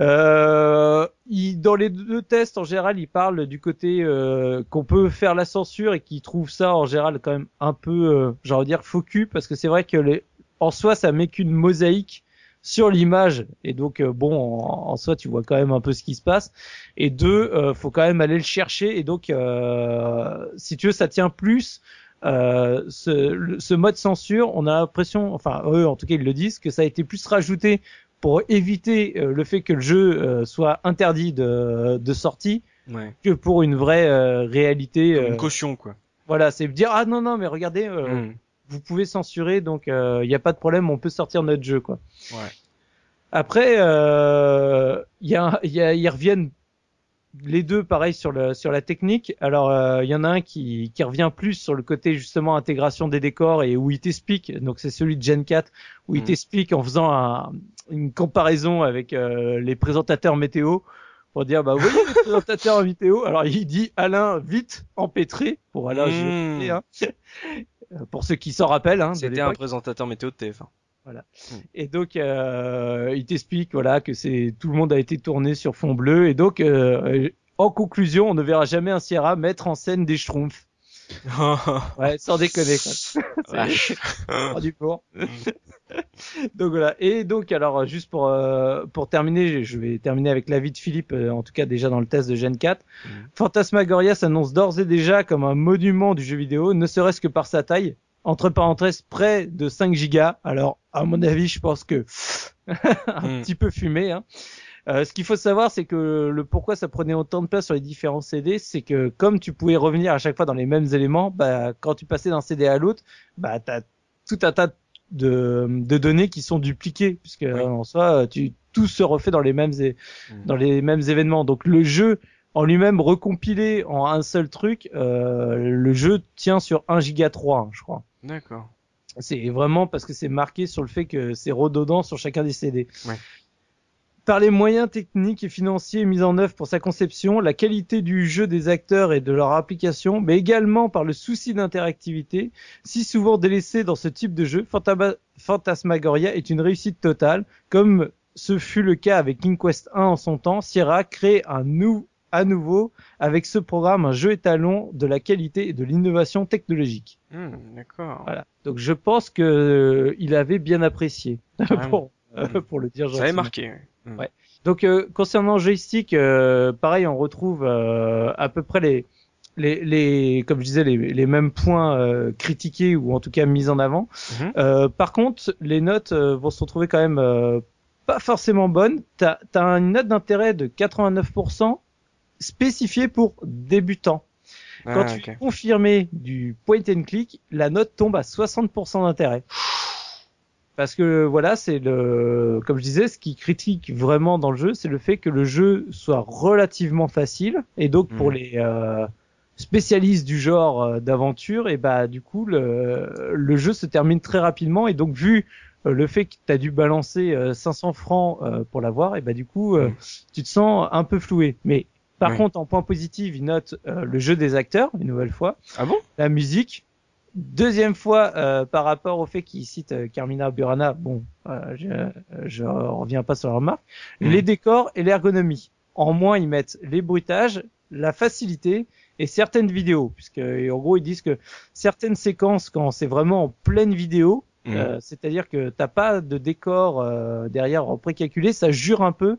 Euh, il, dans les deux tests, en général, il parle du côté euh, qu'on peut faire la censure et qu'il trouve ça en général quand même un peu, euh, j'ai envie de dire, faux parce que c'est vrai que les, en soi, ça met qu'une mosaïque sur l'image. Et donc euh, bon en, soi tu vois quand même un peu ce qui se passe. Et deux euh, faut quand même aller le chercher. Et donc euh, si tu veux ça tient plus euh, ce, ce, mode censure. On a l'impression enfin eux en tout cas ils le disent que ça a été plus rajouté pour éviter euh, le fait que le jeu soit interdit de, de sortie que pour une vraie réalité une caution quoi. voilà c'est dire ah non non mais regardez hmm vous pouvez censurer, donc il euh, n'y a pas de problème, on peut sortir notre jeu, quoi. Ouais. Après, euh, y a, y a, ils reviennent les deux pareil sur le sur la technique. Alors il euh, y en a un qui, qui revient plus sur le côté justement intégration des décors et où il t'explique. Donc c'est celui de Gen 4 où il mm. t'explique en faisant un, une comparaison avec euh, les présentateurs météo pour dire bah vous voyez les présentateurs [LAUGHS] météo? Alors il dit Alain vite empêtré pour Alain mmh. hein. Euh, pour ceux qui s'en rappellent. Hein, C'était un présentateur météo de TF1. Voilà. Hmm. Et donc euh, il t'explique voilà que c'est tout le monde a été tourné sur fond bleu et donc euh, en conclusion on ne verra jamais un Sierra mettre en scène des schtroumpfs. [LAUGHS] ouais, sans déconner quoi. du pour. [LAUGHS] Donc voilà. Et donc alors juste pour euh, pour terminer, je vais terminer avec l'avis de Philippe euh, en tout cas déjà dans le test de Gen 4. Hmm. Phantasmagoria s'annonce d'ores et déjà comme un monument du jeu vidéo, ne serait-ce que par sa taille entre parenthèses près de 5 gigas. Alors à mon avis, je pense que [LAUGHS] un hmm. petit peu fumé. Hein. Euh, ce qu'il faut savoir, c'est que le pourquoi ça prenait autant de place sur les différents CD, c'est que comme tu pouvais revenir à chaque fois dans les mêmes éléments, bah, quand tu passais d'un CD à l'autre, bah, t'as tout un tas de, de données qui sont dupliquées, puisque en soi, tu, tout se refait dans les mêmes, hmm. dans les mêmes événements. Donc le jeu en lui-même recompilé en un seul truc, euh, le jeu tient sur 1 giga 3, je crois. D'accord. C'est vraiment parce que c'est marqué sur le fait que c'est redondant sur chacun des CD. Ouais. Par les moyens techniques et financiers mis en œuvre pour sa conception, la qualité du jeu des acteurs et de leur application, mais également par le souci d'interactivité, si souvent délaissé dans ce type de jeu, Phantasmagoria est une réussite totale, comme ce fut le cas avec King Quest 1 en son temps, Sierra crée un nou à nouveau avec ce programme un jeu étalon de la qualité et de l'innovation technologique. Hmm, d'accord. Voilà. Donc je pense que euh, il avait bien apprécié [LAUGHS] pour, euh, pour, le dire. Ça avait marqué. Ouais. Donc euh, concernant joystick, pareil, on retrouve à peu près les les, les, comme je disais, les, les mêmes points critiqués ou en tout cas mis en avant. Mhm. par contre, les notes vont se retrouver quand même pas forcément bonnes. T'as as une note d'intérêt de 89% spécifié pour débutant. Ah, Quand tu es confirmé du point and click, la note tombe à 60% d'intérêt. Parce que voilà, c'est le, comme je disais, ce qui critique vraiment dans le jeu, c'est le fait que le jeu soit relativement facile. Et donc pour hmm. les euh, spécialistes du genre euh, d'aventure, et bah du coup le, le jeu se termine très rapidement. Et donc vu euh, le fait que tu as dû balancer 500 francs pour l'avoir, et bah du coup hmm. tu te sens un peu floué. Mais par contre, en point positif, il note euh, le jeu des acteurs, une nouvelle fois. Ah bon? La musique. Deuxième fois, euh, par rapport au fait qu'il cite euh, Carmina Burana, bon, je, je reviens pas sur la remarque, mhm. les décors et l'ergonomie. En moins, ils mettent les bruitages, la facilité et certaines vidéos, puisque en gros, ils disent que certaines séquences, quand c'est vraiment en pleine vidéo, mhm. c'est-à-dire que t'as pas de décor derrière précalculé, ça jure un peu euh,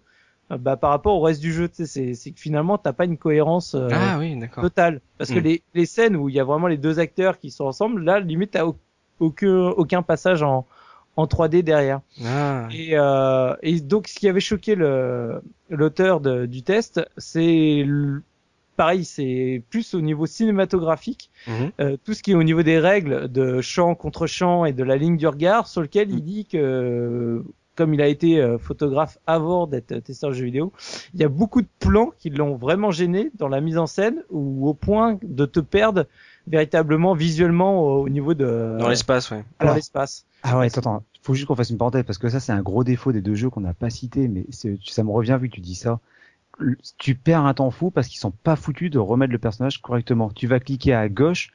bah, par rapport au reste du jeu. C'est, c'est que finalement, t'as pas une cohérence euh, ah totale. Parce que hmm. les, les scènes où il y a vraiment les deux acteurs qui sont ensemble, là, limite, t'as aucun, aucun passage en, en 3D derrière. Ah. Et, euh, et donc, ce qui avait choqué le, l'auteur du test, c'est pareil, c'est plus au niveau cinématographique, mhm. euh, tout ce qui est au niveau des règles de champ contre champ et de la ligne du regard, sur lequel il hmm. dit que comme il a été euh, photographe avant d'être testeur de jeux vidéo, il y a beaucoup de plans qui l'ont vraiment gêné dans la mise en scène ou au point de te perdre véritablement visuellement au, niveau de dans l'espace ouais. dans l'espace. Ah ouais attends faut juste qu'on fasse une parenthèse parce que ça c'est un gros défaut des deux jeux qu'on n'a pas cité, mais ça me revient vu que tu dis ça. Tu perds un temps fou parce qu'ils sont pas foutus de remettre le personnage correctement. Tu vas cliquer à gauche,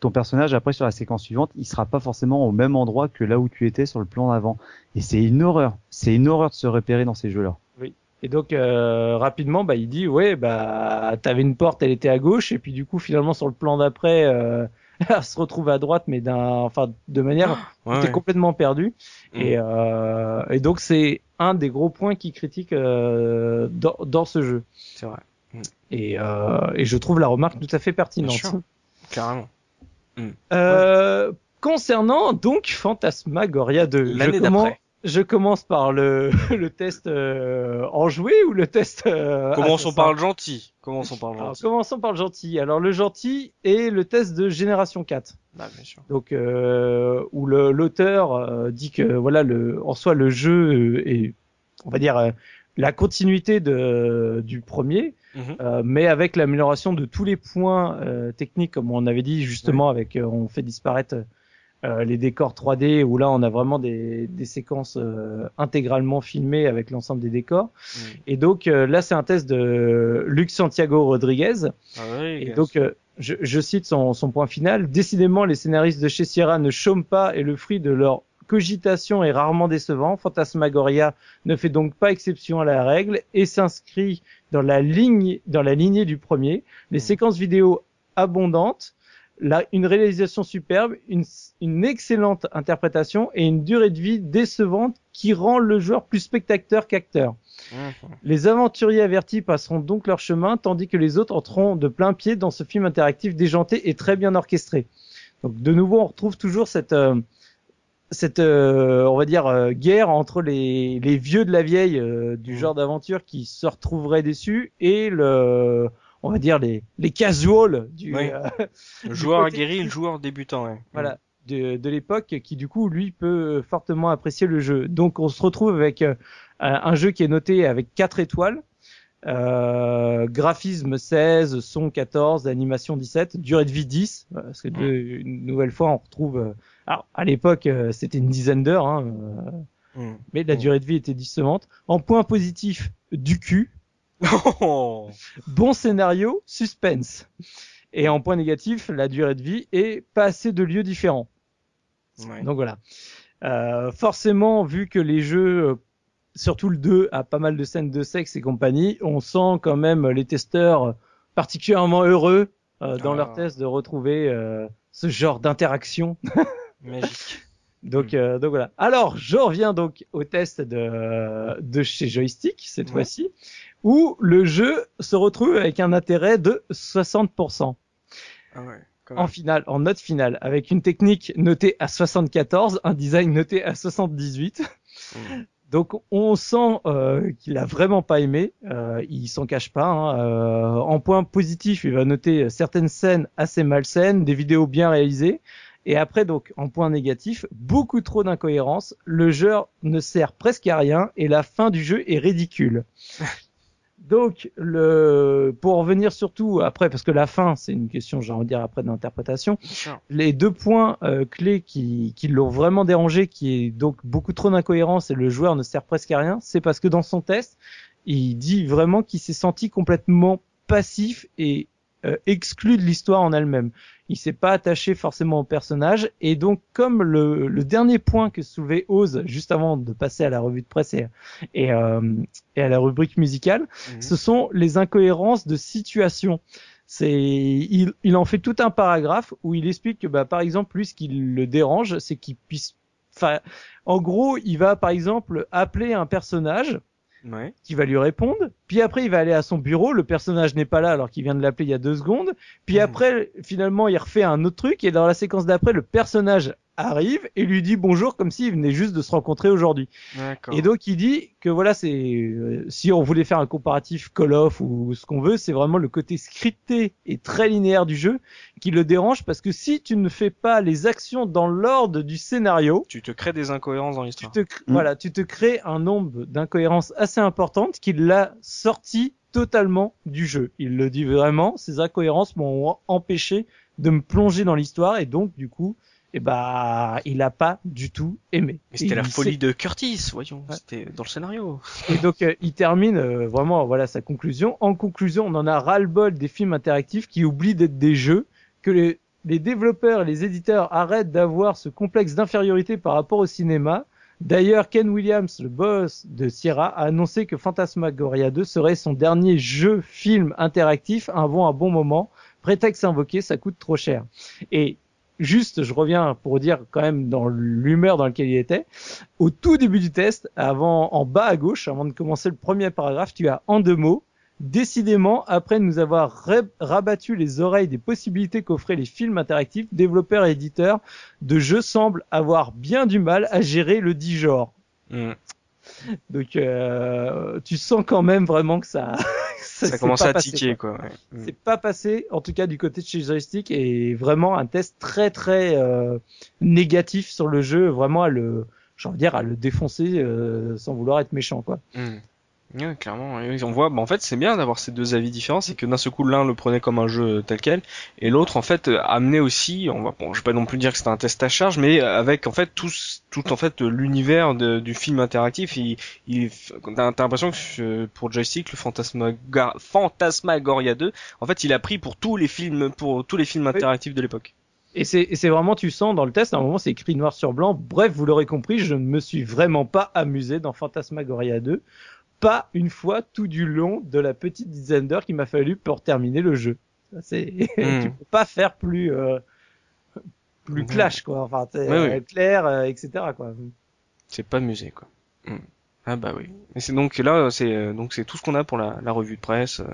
ton personnage après sur la séquence suivante, il sera pas forcément au même endroit que là où tu étais sur le plan d'avant. Et c'est une horreur. C'est une horreur de se repérer dans ces jeux-là. Oui. Et donc euh, rapidement, bah il dit ouais bah t'avais une porte, elle était à gauche et puis du coup finalement sur le plan d'après, euh, [LAUGHS] elle se retrouve à droite mais d'un enfin de manière [GASPS] t'es complètement perdu. Mm. Et, euh, et donc c'est un des gros points qui critique euh, dans, dans ce jeu. C'est vrai. Mm. Et, euh, et je trouve la remarque tout à fait pertinente. Carrément. Mm. Euh, concernant donc Phantasmagoria 2, l'année d'après. Je commence par le, [LAUGHS] le test euh, enjoué ou le test. Euh, commençons par le gentil. Commençons par le gentil. commençons par le gentil. Alors le gentil est le test de génération 4. Ah, bien sûr. Donc euh, où l'auteur euh, dit que voilà le en soi le jeu est on va dire la continuité de, du premier, mhm. euh, mais avec l'amélioration de tous les points euh, techniques, comme on avait dit justement, avec euh, on fait disparaître les décors 3D, où là on a vraiment des, des séquences intégralement filmées avec l'ensemble des décors. Et donc là c'est un test de Luc Santiago Rodriguez. Ah et donc je, je, cite son, son point final. Décidément, les scénaristes de chez Sierra ne chôment pas et le fruit de leur cogitation est rarement décevant. Fantasmagoria ne fait donc pas exception à la règle et s'inscrit dans la ligne, dans la lignée du premier. Les mmh. séquences vidéo abondantes, une réalisation superbe, une, une, excellente interprétation et une durée de vie décevante qui rend le joueur plus spectateur qu'acteur. Mmh. Les aventuriers avertis passeront donc leur chemin, tandis que les autres entreront de plein pied dans ce film interactif déjanté et très bien orchestré. Donc de nouveau, on retrouve toujours cette euh, cette euh, on va dire euh, guerre entre les, les vieux de la vieille euh, du mmh. genre d'aventure qui se retrouveraient dessus et le on va dire les les casuals du [LAUGHS] le joueur aguerri le joueur débutant ouais. voilà de, de l'époque qui du coup lui peut fortement apprécier le jeu donc on se retrouve avec un jeu qui est noté avec 4 étoiles graphisme 16, son 14, animation 17, durée de vie 10, parce que de, une nouvelle fois on retrouve alors, à l'époque, euh, c'était une dizaine d'heures, hein, euh, mmh. mais la durée de vie était dissonante. En point positif, du cul. Oh. [LAUGHS] bon scénario, suspense. Et en point négatif, la durée de vie est pas assez de lieux différents. Donc voilà. Euh, forcément, vu que les jeux, surtout le 2, a pas mal de scènes de sexe et compagnie, on sent quand même les testeurs particulièrement heureux dans leur ah. test de retrouver ce genre d'interaction. [LAUGHS] Magique. Donc, euh, donc voilà. Alors, je reviens donc au test de, de chez Joystick cette fois-ci, où le jeu se retrouve avec un intérêt de 60%. Ah ouais, en finale, en note finale, avec une technique notée à 74, un design noté à 78. Mmh. Donc on sent euh, qu'il a vraiment pas aimé, euh, il s'en cache pas. Hein. Euh, en point positif, il va noter certaines scènes assez malsaines, des vidéos bien réalisées, et après, donc, en point négatif, beaucoup trop d'incohérences. Le jeu ne sert presque à rien et la fin du jeu est ridicule. Donc, le, pour revenir surtout après, parce que la fin, c'est une question, j'ai envie de dire après d'interprétation. Les deux points euh, clés qui, qui l'ont vraiment dérangé, qui est donc beaucoup trop d'incohérences et le joueur ne sert presque à rien, c'est parce que dans son test, il dit vraiment qu'il s'est senti complètement passif et euh, exclu de l'histoire en elle-même. Il s'est pas attaché forcément au personnage et donc comme le, le dernier point que soulevait Oz juste avant de passer à la revue de presse et, et, euh, à la rubrique musicale, mhm. ce sont les incohérences de situation. C'est il, il en fait tout un paragraphe où il explique que bah par exemple lui ce qui le dérange c'est qu'il puisse enfin en gros il va par exemple appeler un personnage qui va lui répondre. Puis après, il va aller à son bureau. Le personnage n'est pas là alors qu'il vient de l'appeler il y a deux secondes. Puis hmm. après, finalement, il refait un autre truc. Et dans la séquence d'après, le personnage arrive et lui dit bonjour comme s'il venait juste de se rencontrer aujourd'hui. Et donc il dit que voilà, c'est euh, si on voulait faire un comparatif Call of ou ce qu'on veut, c'est vraiment le côté scripté et très linéaire du jeu qui le dérange parce que si tu ne fais pas les actions dans l'ordre du scénario, tu te crées des incohérences dans l'histoire. Mmh. Voilà, tu te crées un nombre d'incohérences assez importantes qui l'a sorti totalement du jeu. Il le dit vraiment, ces incohérences m'ont empêché de me plonger dans l'histoire et donc du coup et bah il a pas du tout aimé. Mais c'était la folie de Curtis, voyons. Ouais. C'était dans le scénario. Et donc euh, il termine euh, vraiment voilà sa conclusion. En conclusion, on en a ras-le-bol des films interactifs qui oublient d'être des jeux, que les, les développeurs et les éditeurs arrêtent d'avoir ce complexe d'infériorité par rapport au cinéma. D'ailleurs, Ken Williams, le boss de Sierra, a annoncé que Phantasmagoria 2 serait son dernier jeu film interactif avant un bon moment. Prétexte invoqué, ça coûte trop cher. Et juste, je reviens pour dire quand même dans l'humeur dans laquelle il était. Au tout début du test, avant, en bas à gauche, avant de commencer le premier paragraphe, tu as en deux mots. Décidément, après nous avoir ra- rabattu les oreilles des possibilités qu'offraient les films interactifs, développeurs et éditeurs de jeux semblent avoir bien du mal à gérer le dit. Mm. [LAUGHS] Donc, euh, tu sens quand même vraiment que ça, [LAUGHS] Ça, pas à passé, tiquer, quoi. quoi. ouais. C'est pas passé, en tout cas du côté de chez Joystick, et vraiment un test très très euh, négatif sur le jeu, vraiment à le, j'ai envie de dire, à le défoncer euh, sans vouloir être méchant, quoi. Mm. Ouais, clairement. On voit, bah, en fait, c'est bien d'avoir ces deux avis différents. C'est que d'un seul coup, l'un le prenait comme un jeu tel quel, et l'autre, en fait, euh, amenait aussi. On va, bon, je vais pas non plus dire que c'était un test à charge, mais avec en fait tout, tout en fait l'univers du film interactif. Il, il, t'as l'impression que euh, pour joystick, le Phantasmaga- Phantasmagoria 2, en fait, il a pris pour tous les films, pour tous les films interactifs de l'époque. Et c'est et c'est vraiment, tu sens dans le test, à un moment c'est écrit noir sur blanc. Bref, vous l'aurez compris, je ne me suis vraiment pas amusé dans Phantasmagoria 2. Pas une fois tout du long de la petite dizaine d'heures qu'il m'a fallu pour terminer le jeu. C'est, [LAUGHS] Hmm. tu peux pas faire plus, euh, plus Mhm. clash, quoi. Enfin, Oui, oui. euh, clair, euh, etc., quoi. C'est pas amusé, quoi. Mm. Ah bah oui. Et c'est donc là, c'est euh, donc c'est tout ce qu'on a pour la, la revue de presse, euh,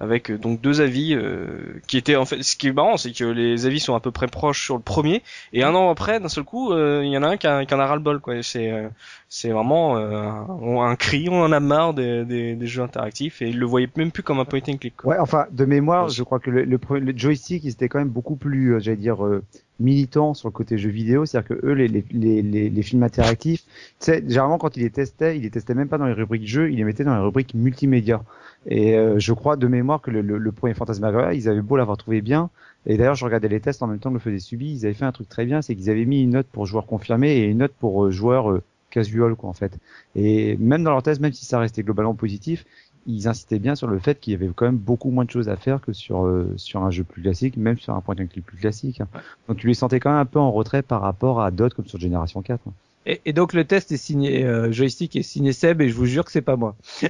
avec euh, donc deux avis euh, qui étaient en fait. Ce qui est marrant, c'est que les avis sont à peu près proches sur le premier, et un an après, d'un seul coup, euh, il y en a un qui, a, qui en a ras le bol, quoi. C'est euh, c'est vraiment euh, un, un cri, on en a marre des, des, des jeux interactifs, et ils le voyaient même plus comme un point and click. Quoi. Ouais, enfin, de mémoire, je crois que le, le, le joystick, ils étaient quand même beaucoup plus, j'allais dire, euh, militants sur le côté jeux vidéo. C'est-à-dire que eux, les, les, les, les, les films interactifs, tu sais, généralement, quand ils les testaient, ils les testaient même pas dans les rubriques jeux, ils les mettaient dans les rubriques multimédia. Et euh, je crois de mémoire que le, le, le premier Phantasmagoria, ils avaient beau l'avoir trouvé bien. Et d'ailleurs, je regardais les tests en même temps que le faisait Subi. Ils avaient fait un truc très bien, c'est qu'ils avaient mis une note pour joueurs confirmés et une note pour euh, joueurs euh, casual, quoi, en fait. Et même dans leurs tests, même si ça restait globalement positif, ils insistaient bien sur le fait qu'il y avait quand même beaucoup moins de choses à faire que sur euh, sur un jeu plus classique, même sur un point and click plus classique. hein. Donc tu les sentais quand même un peu en retrait par rapport à d'autres comme sur Génération 4. hein. Et, et donc le test est signé euh, joystick est signé Seb et je vous jure que c'est pas moi. [LAUGHS]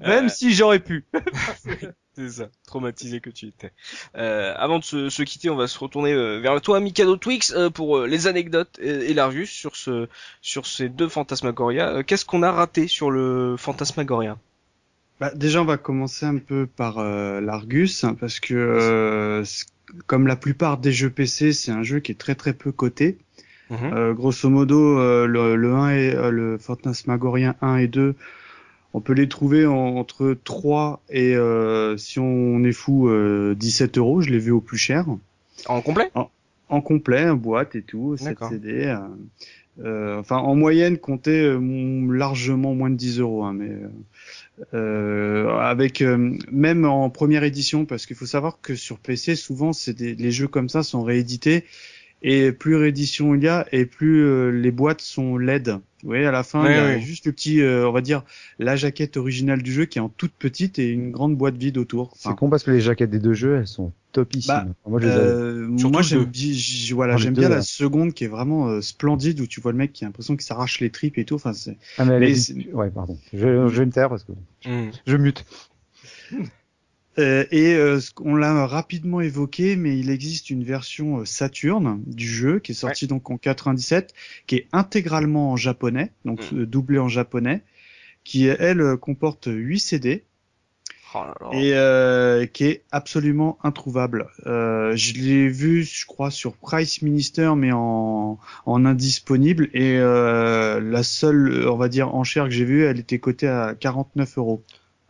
Même si j'aurais pu. [LAUGHS] C'est ça, traumatisé que tu étais. Euh, avant de se, se quitter, on va se retourner euh, vers toi, Mikado Twix, euh, pour euh, les anecdotes et, et l'Argus sur ce sur ces deux Phantasmagoria. Euh, Qu'est-ce qu'on a raté sur le Phantasmagoria Bah, déjà, on va commencer un peu par euh, l'Argus, hein, parce que euh, comme la plupart des jeux PC, c'est un jeu qui est très très peu coté. Euh, grosso modo, euh, le, le 1 et euh, le Phantasmagorien 1 et 2, on peut les trouver en- entre 3 et euh, si on est fou, euh, 17 euros. Je l'ai vu au plus cher, En complet? En complet, en boîte et tout, 7 D'accord. CD. euh, enfin, en moyenne, comptez euh, largement moins de 10 euros, hein, mais avec même en première édition, parce qu'il faut savoir que sur PC, souvent, c'est des, les jeux comme ça sont réédités. Et plus réédition il y a, et plus euh, les boîtes sont LED. Vous voyez, à la fin, Ouais, il y a ouais. juste le petit, euh, on va dire, la jaquette originale du jeu qui est en toute petite et une grande boîte vide autour. C'est con parce que les jaquettes des deux jeux, elles sont topissimes. Bah, Moi, je les avais. euh, moi, j'aime bien, j- voilà, le j'aime deux, bien la seconde qui est vraiment euh, splendide où tu vois le mec qui a l'impression qu'il s'arrache les tripes et tout. Enfin, c'est. Ah, mais elle mais est- c'est- Ouais, pardon. Je, je vais me taire parce que Mhm. je mute. Euh, et euh, qu'on l'a rapidement évoqué, mais il existe une version euh, Saturn du jeu qui est sortie donc en 97, qui est intégralement en japonais, donc Mm. euh, doublée en japonais, qui elle comporte 8 CD Oh là là. et euh, qui est absolument introuvable. Euh, je l'ai vu, je crois, sur Price Minister, mais en, en indisponible. Et euh, la seule, on va dire, enchère que j'ai vue, elle était cotée à 49 euros.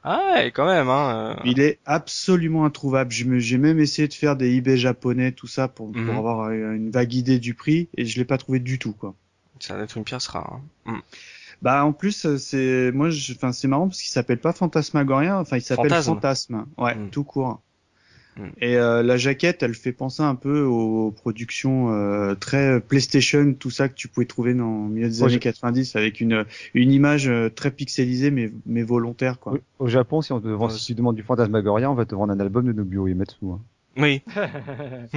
Ah ouais, quand même. Hein. euh. Il est absolument introuvable. J'ai même essayé de faire des eBay japonais, tout ça, pour, pour Mhm. avoir euh, une vague idée du prix, et je l'ai pas trouvé du tout, quoi. Ça doit être une pièce rare. hein. Bah en plus euh, c'est moi je- enfin c'est marrant parce qu'il s'appelle pas Fantasmagoria enfin il s'appelle Fantasme. Fantasme ouais Mm. tout court Mm. Et euh, la jaquette, elle fait penser un peu aux productions euh, très PlayStation, tout ça que tu pouvais trouver dans le milieu des années 90, avec une une image euh, très pixelisée mais mais volontaire quoi. Au Japon, si on te vend, si tu demandes du Fantasmagoria, on va te vendre un album de Nobuo Uematsu. Hein. Oui. [LAUGHS]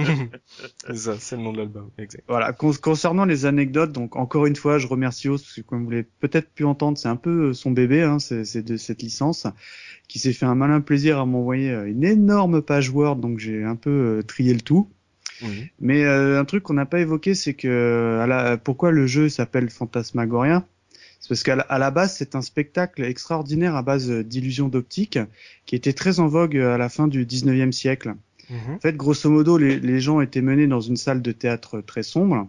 c'est ça, c'est le nom de l'album. Exact. Voilà. concernant les anecdotes, donc encore une fois, je remercie Os parce que comme vous l'avez peut-être pu entendre, c'est un peu son bébé, hein, c'est de cette licence qui s'est fait un malin plaisir à m'envoyer euh, une énorme page Word, donc j'ai un peu euh, trié le tout. Mais euh, un truc qu'on n'a pas évoqué, c'est que la, pourquoi le jeu s'appelle Fantasmagoria? C'est parce qu'à la, base, c'est un spectacle extraordinaire à base d'illusions d'optique qui était très en vogue à la fin du 19e siècle. Mhm. En fait, grosso modo, les, les, gens étaient menés dans une salle de théâtre très sombre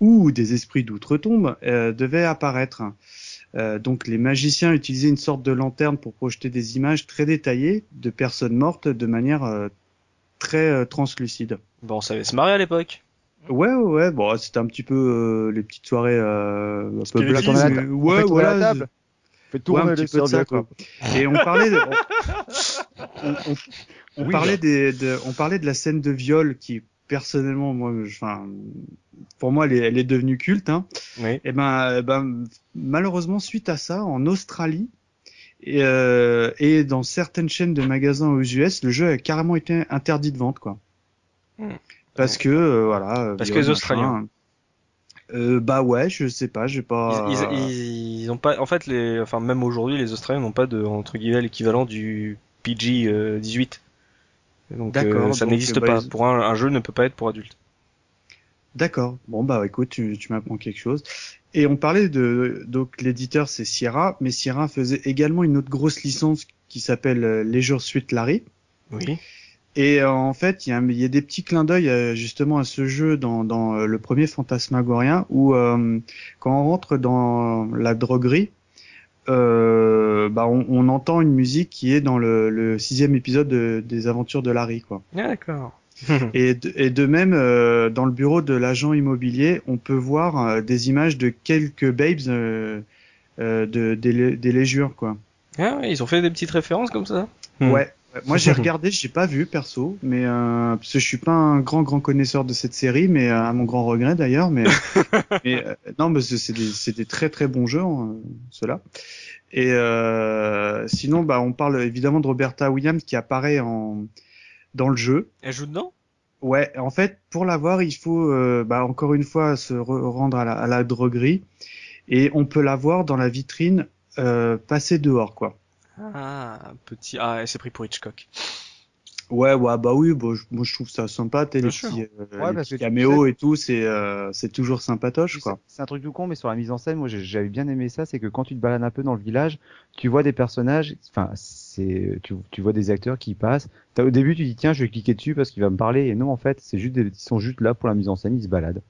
où des esprits d'outre-tombe devaient apparaître. Euh, donc les magiciens utilisaient une sorte de lanterne pour projeter des images très détaillées de personnes mortes de manière euh, très euh, translucide. Bon, on savait se marier à l'époque. Ouais, ouais, ouais. Bon, c'était un petit peu les petites soirées un peu blagues. Ouais, voilà. La table. Fait tourner un petit peu de ça, quoi. Et on parlait, de, [LAUGHS] on, parlait des, de, on parlait de la scène de viol qui personnellement, moi, enfin, pour moi, elle est, elle est devenue culte. Hein. Et eh ben, eh ben, malheureusement, suite à ça, en Australie et, euh, et dans certaines chaînes de magasins aux US, le jeu a carrément été interdit de vente, quoi. Hmm. Parce que euh, voilà. Parce que les Australiens. Euh, bah ouais, je sais pas, j'ai pas. Ils, ils, ils, ont pas, en fait, les, enfin même aujourd'hui, les Australiens n'ont pas de entre guillemets l'équivalent du PG 18. Donc euh, ça n'existe bah, pas. Pour un, un, jeu ne peut pas être pour adultes. D'accord. Bon bah écoute, tu, tu m'apprends quelque chose. Et on parlait de donc l'éditeur c'est Sierra, mais Sierra faisait également une autre grosse licence qui s'appelle euh, Leisure Suite Larry. Oui. Et euh, en fait, il y, a, y a des petits clins d'œil justement à ce jeu dans, dans le premier Fantasmagorien où quand on rentre dans la droguerie, euh, bah on, on, entend une musique qui est dans le, le sixième épisode des aventures de Larry, quoi. Ah, d'accord. [LAUGHS] et, de, et de même, euh, dans le bureau de l'agent immobilier, on peut voir euh, des images de quelques babes euh, euh, de, des, des légures, quoi. Ah ouais, ils ont fait des petites références comme ça. Ouais. Moi j'ai regardé, j'ai pas vu perso, mais euh, parce que je suis pas un grand grand connaisseur de cette série, mais à mon grand regret d'ailleurs, mais, [LAUGHS] mais non, mais c'est des, c'est des très très bons jeux hein, ceux-là. Et euh, sinon, bah, on parle évidemment de Roberta Williams qui apparaît en dans le jeu. Elle joue dedans? Ouais, en fait, pour l'avoir, il faut euh, bah, encore une fois se rendre à la, à la, droguerie et on peut la voir dans la vitrine euh, passer dehors, quoi. Ah, petit. Ah, elle s'est pris pour Hitchcock. Ouais, ouais, bah oui, bah, moi je trouve ça sympa, les petits, euh, caméos et tout, c'est euh, c'est toujours sympatoche quoi. C'est un truc tout con, mais sur la mise en scène, moi j'avais bien aimé ça, c'est que quand tu te balades un peu dans le village, tu vois des personnages, enfin c'est tu, tu vois des acteurs qui passent. As, au début tu dis tiens je vais cliquer dessus parce qu'il va me parler, et non en fait c'est juste des, ils sont juste là pour la mise en scène, ils se baladent.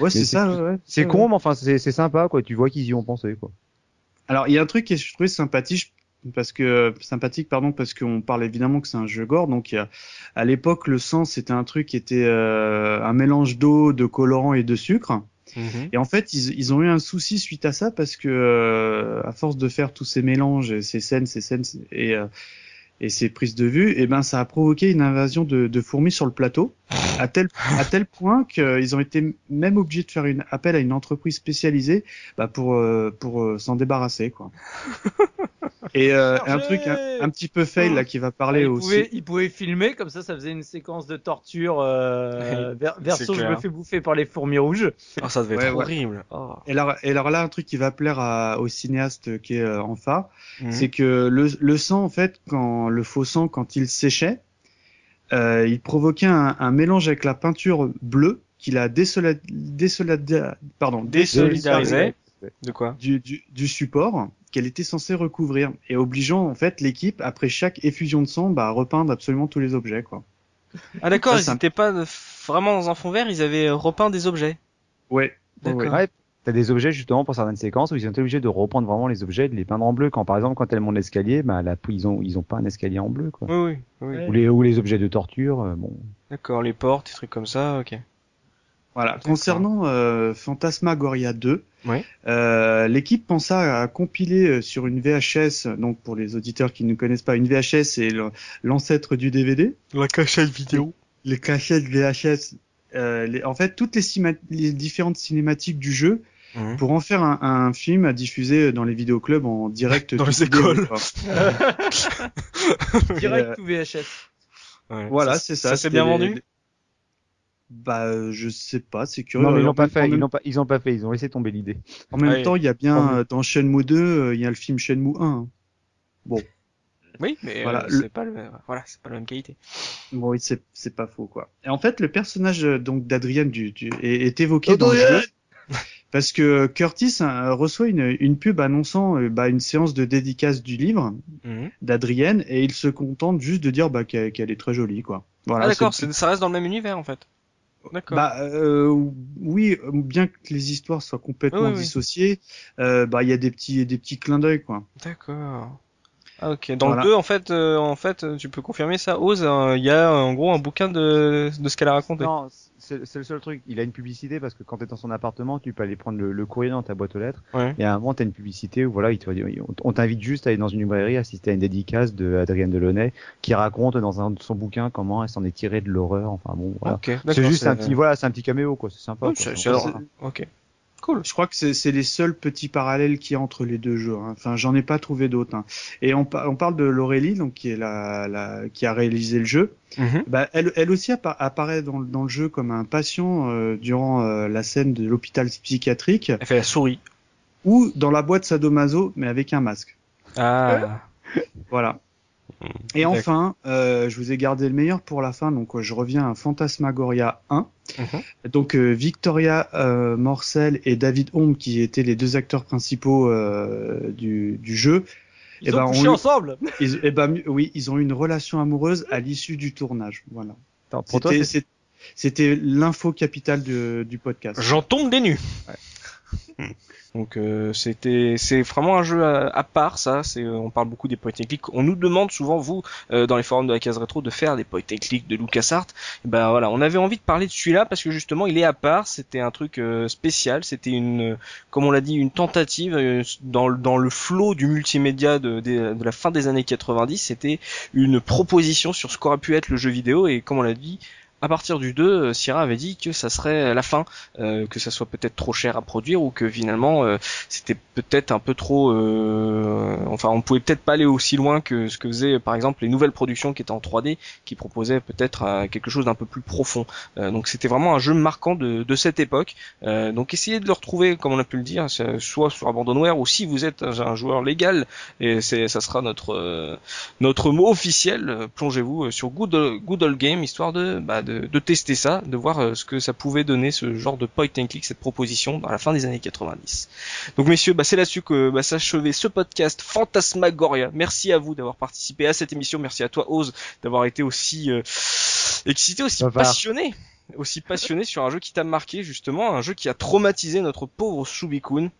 ouais c'est ça. Ouais, c'est con, mais enfin c'est sympa quoi, tu vois qu'ils y ont pensé quoi. Alors il y a un truc qui je trouve sympathique, parce que sympathique pardon parce qu'on parle évidemment que c'est un jeu gore donc à l'époque le sang c'était un truc qui était euh, un mélange d'eau de colorant et de sucre mhm. et en fait ils, ils, ont eu un souci suite à ça parce que euh, à force de faire tous ces mélanges ces scènes ces scènes et euh, et ces prises de vue, et eh ben ça a provoqué une invasion de, de fourmis sur le plateau, à tel à tel point qu'ils ont été même obligés de faire une appel à une entreprise spécialisée bah, pour pour s'en débarrasser quoi. Et euh, un truc un, petit peu fail là qui va parler il aussi. Pouvait, il pouvait filmer comme ça, ça faisait une séquence de torture. Euh, [LAUGHS] verso, je me fais bouffer par les fourmis rouges. Oh, ça devait être horrible. Oh. Et, alors, et alors là, un truc qui va plaire à, au cinéaste qui est euh, en phare, mhm. c'est que le, le sang en fait, quand le faux sang, quand il séchait, euh, il provoquait un, un, mélange avec la peinture bleue qu'il a désolid... pardon, désolidarisé de quoi? Du, du, du support qu'elle était censée recouvrir et obligeant en fait l'équipe après chaque effusion de sang bah, à repeindre absolument tous les objets quoi. Ah d'accord, ils n'étaient pas vraiment dans un fond vert, ils avaient repeint des objets. Ouais. D'accord. Ouais, T'as des objets justement pour certaines séquences où ils ont été obligés de reprendre vraiment les objets, de les peindre en bleu. Quand par exemple quand elle monte l'escalier, bah la, ils ont ils ont pas un escalier en bleu quoi. Oui oui. oui. Ou les ou les objets de torture, euh, bon. D'accord, les portes, des trucs comme ça, ok. Voilà. Concernant euh, Phantasmagoria 2, Oui. euh, l'équipe pensa à compiler euh, sur une VHS, donc pour les auditeurs qui ne connaissent pas, une VHS c'est l'ancêtre du DVD, La cachette vidéo. les cachettes VHS, euh, les- en fait toutes les, les différentes cinématiques du jeu Mhm. pour en faire un, un film à diffuser dans les vidéoclubs en direct. Dans les écoles. [LAUGHS] Direct ou VHS. Ouais. Voilà, c'est ça. Ça s'est bien vendu les- Bah, euh, je sais pas, c'est curieux. Non, mais ils En l'ont pas même- fait. Ils même- l'ont pas. Ils ont pas fait. Ils ont laissé tomber l'idée. En même Ouais. temps, il y a bien euh, dans Shenmue 2, euh, il y a le film Shenmue 1. hein. Oui, mais Voilà, euh, le- c'est pas le, voilà, c'est pas la même qualité. Bon, oui, c'est c'est pas faux quoi. Et en fait, le personnage donc d'Adrienne du, du- est, est évoqué dans le jeu parce que Curtis hein, reçoit une, une pub annonçant euh, bah, une séance de dédicace du livre Mhm. d'Adrienne et il se contente juste de dire bah, qu'elle qu'elle est très jolie quoi. Voilà. ah d'accord, c'est- c'est- ça reste dans le même univers en fait. D'accord. Bah euh, oui, bien que les histoires soient complètement dissociées, euh, bah il y a des petits des petits clins d'œil quoi. D'accord. Ah ok. Dans Voilà. le 2, en fait, euh, en fait, tu peux confirmer ça, Ose. euh, Il y a euh, en gros un bouquin de, de ce qu'elle a raconté. Non, c'est le seul truc. Il a une publicité parce que quand t'es dans son appartement, tu peux aller prendre le, le courrier dans ta boîte aux lettres. Ouais. Et à un moment, t'as une publicité où voilà, il te on- t'invite juste à aller dans une librairie assister à une dédicace de Adrienne Delaunay qui raconte dans un de son bouquin comment elle s'en est tirée de l'horreur. Enfin bon, voilà. Ok. C'est juste un petit, voilà, c'est un petit caméo quoi. C'est sympa. Quoi. Ok. Cool. Je crois que c'est les seuls petits parallèles qu'il y a entre les deux jeux. hein. Enfin, j'en ai pas trouvé d'autres. hein. Et on, on parle de Laurélie, donc qui est la, la qui a réalisé le jeu. Mhm. Bah, elle, elle aussi appa- apparaît dans, le- dans le jeu comme un patient euh, durant euh, la scène de l'hôpital psychiatrique Elle fait la souris. ou dans la boîte sadomaso, mais avec un masque. Ah. [LAUGHS] Voilà. Hmm. Et enfin, euh, je vous ai gardé le meilleur pour la fin, donc euh, je reviens à Phantasmagoria 1. Mhm. Donc euh, Victoria euh, Morcel et David Holm, qui étaient les deux acteurs principaux euh, du, du jeu, Ils Eh ont ben, couché on- ensemble. ils, eh ben, oui, ils ont eu une relation amoureuse à l'issue du tournage. Voilà. C'était- l'info capitale du podcast. J'en tombe des nues. Donc euh, c'était c'est vraiment un jeu à, part ça. C'est euh, on parle beaucoup des point and. On nous demande souvent vous euh, dans les forums de la case rétro de faire des point and click de LucasArts. Et ben voilà, on avait envie de parler de celui-là parce que justement il est à part. C'était un truc euh, spécial. C'était une comme on l'a dit une tentative euh, dans le- dans le flot du multimédia de, de, de la fin des années 90. C'était une proposition sur ce qu'aurait pu être le jeu vidéo et comme on l'a dit. À partir du 2, euh, Sierra avait dit que ça serait la fin euh, que ça soit peut-être trop cher à produire ou que finalement euh, c'était peut-être un peu trop euh, enfin on pouvait peut-être pas aller aussi loin que ce que faisaient par exemple les nouvelles productions qui étaient en 3D qui proposaient peut-être euh, quelque chose d'un peu plus profond. Euh, donc c'était vraiment un jeu marquant de, de cette époque. Donc essayez de le retrouver comme on a pu le dire soit sur Abandonware ou si vous êtes un, joueur légal et ça sera notre notre mot officiel. Plongez-vous sur Good, Good Old Game histoire de, bah, de de tester ça de voir euh, ce que ça pouvait donner ce genre de point and click cette proposition dans la fin des années 90 donc messieurs, bah, c'est là-dessus que bah, s'achevait ce podcast Fantasmagoria. Merci à vous d'avoir participé à cette émission. Merci à toi Oz d'avoir été aussi euh, excité, aussi passionné, aussi passionné sur un jeu qui t'a marqué justement, un jeu qui a traumatisé notre pauvre Shubikun.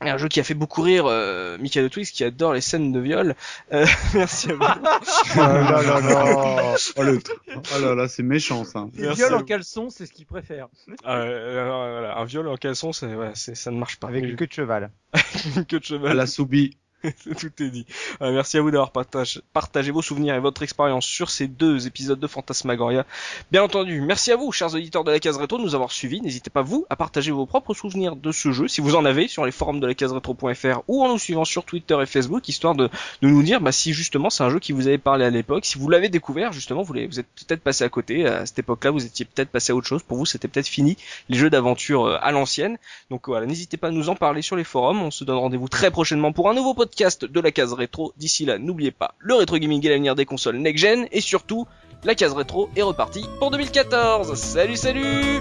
Un jeu qui a fait beaucoup rire euh, Michael Twix qui adore les scènes de viol. Euh, [LAUGHS] merci à vous. Oh là là là. Oh, le tr- oh là là, c'est méchant ça. Les viols à en caleçon, c'est ce qu'ils préfèrent. Euh, voilà, un viol en caleçon, c'est, ouais, c'est, ça ne marche pas. avec une queue de cheval. [LAUGHS] une queue de cheval. À la Soubi. [LAUGHS] Tout est dit. Euh, merci à vous d'avoir partagé, vos souvenirs et votre expérience sur ces deux épisodes de Fantasmagoria. Bien entendu, merci à vous, chers auditeurs de la case rétro, de nous avoir suivis. N'hésitez pas, vous, à partager vos propres souvenirs de ce jeu, si vous en avez, sur les forums de la case rétro.fr ou en nous suivant sur Twitter et Facebook, histoire de, nous dire bah, si justement c'est un jeu qui vous avait parlé à l'époque, si vous l'avez découvert, justement, vous, vous êtes peut-être passé à côté, à cette époque-là, vous étiez peut-être passé à autre chose, pour vous c'était peut-être fini, les jeux d'aventure euh, à l'ancienne. Donc voilà, n'hésitez pas à nous en parler sur les forums. On se donne rendez-vous très prochainement pour un nouveau podcast de la case rétro. D'ici là, n'oubliez pas, le rétro gaming est l'avenir des consoles next-gen et surtout, la case rétro est repartie pour 2014. Salut, salut.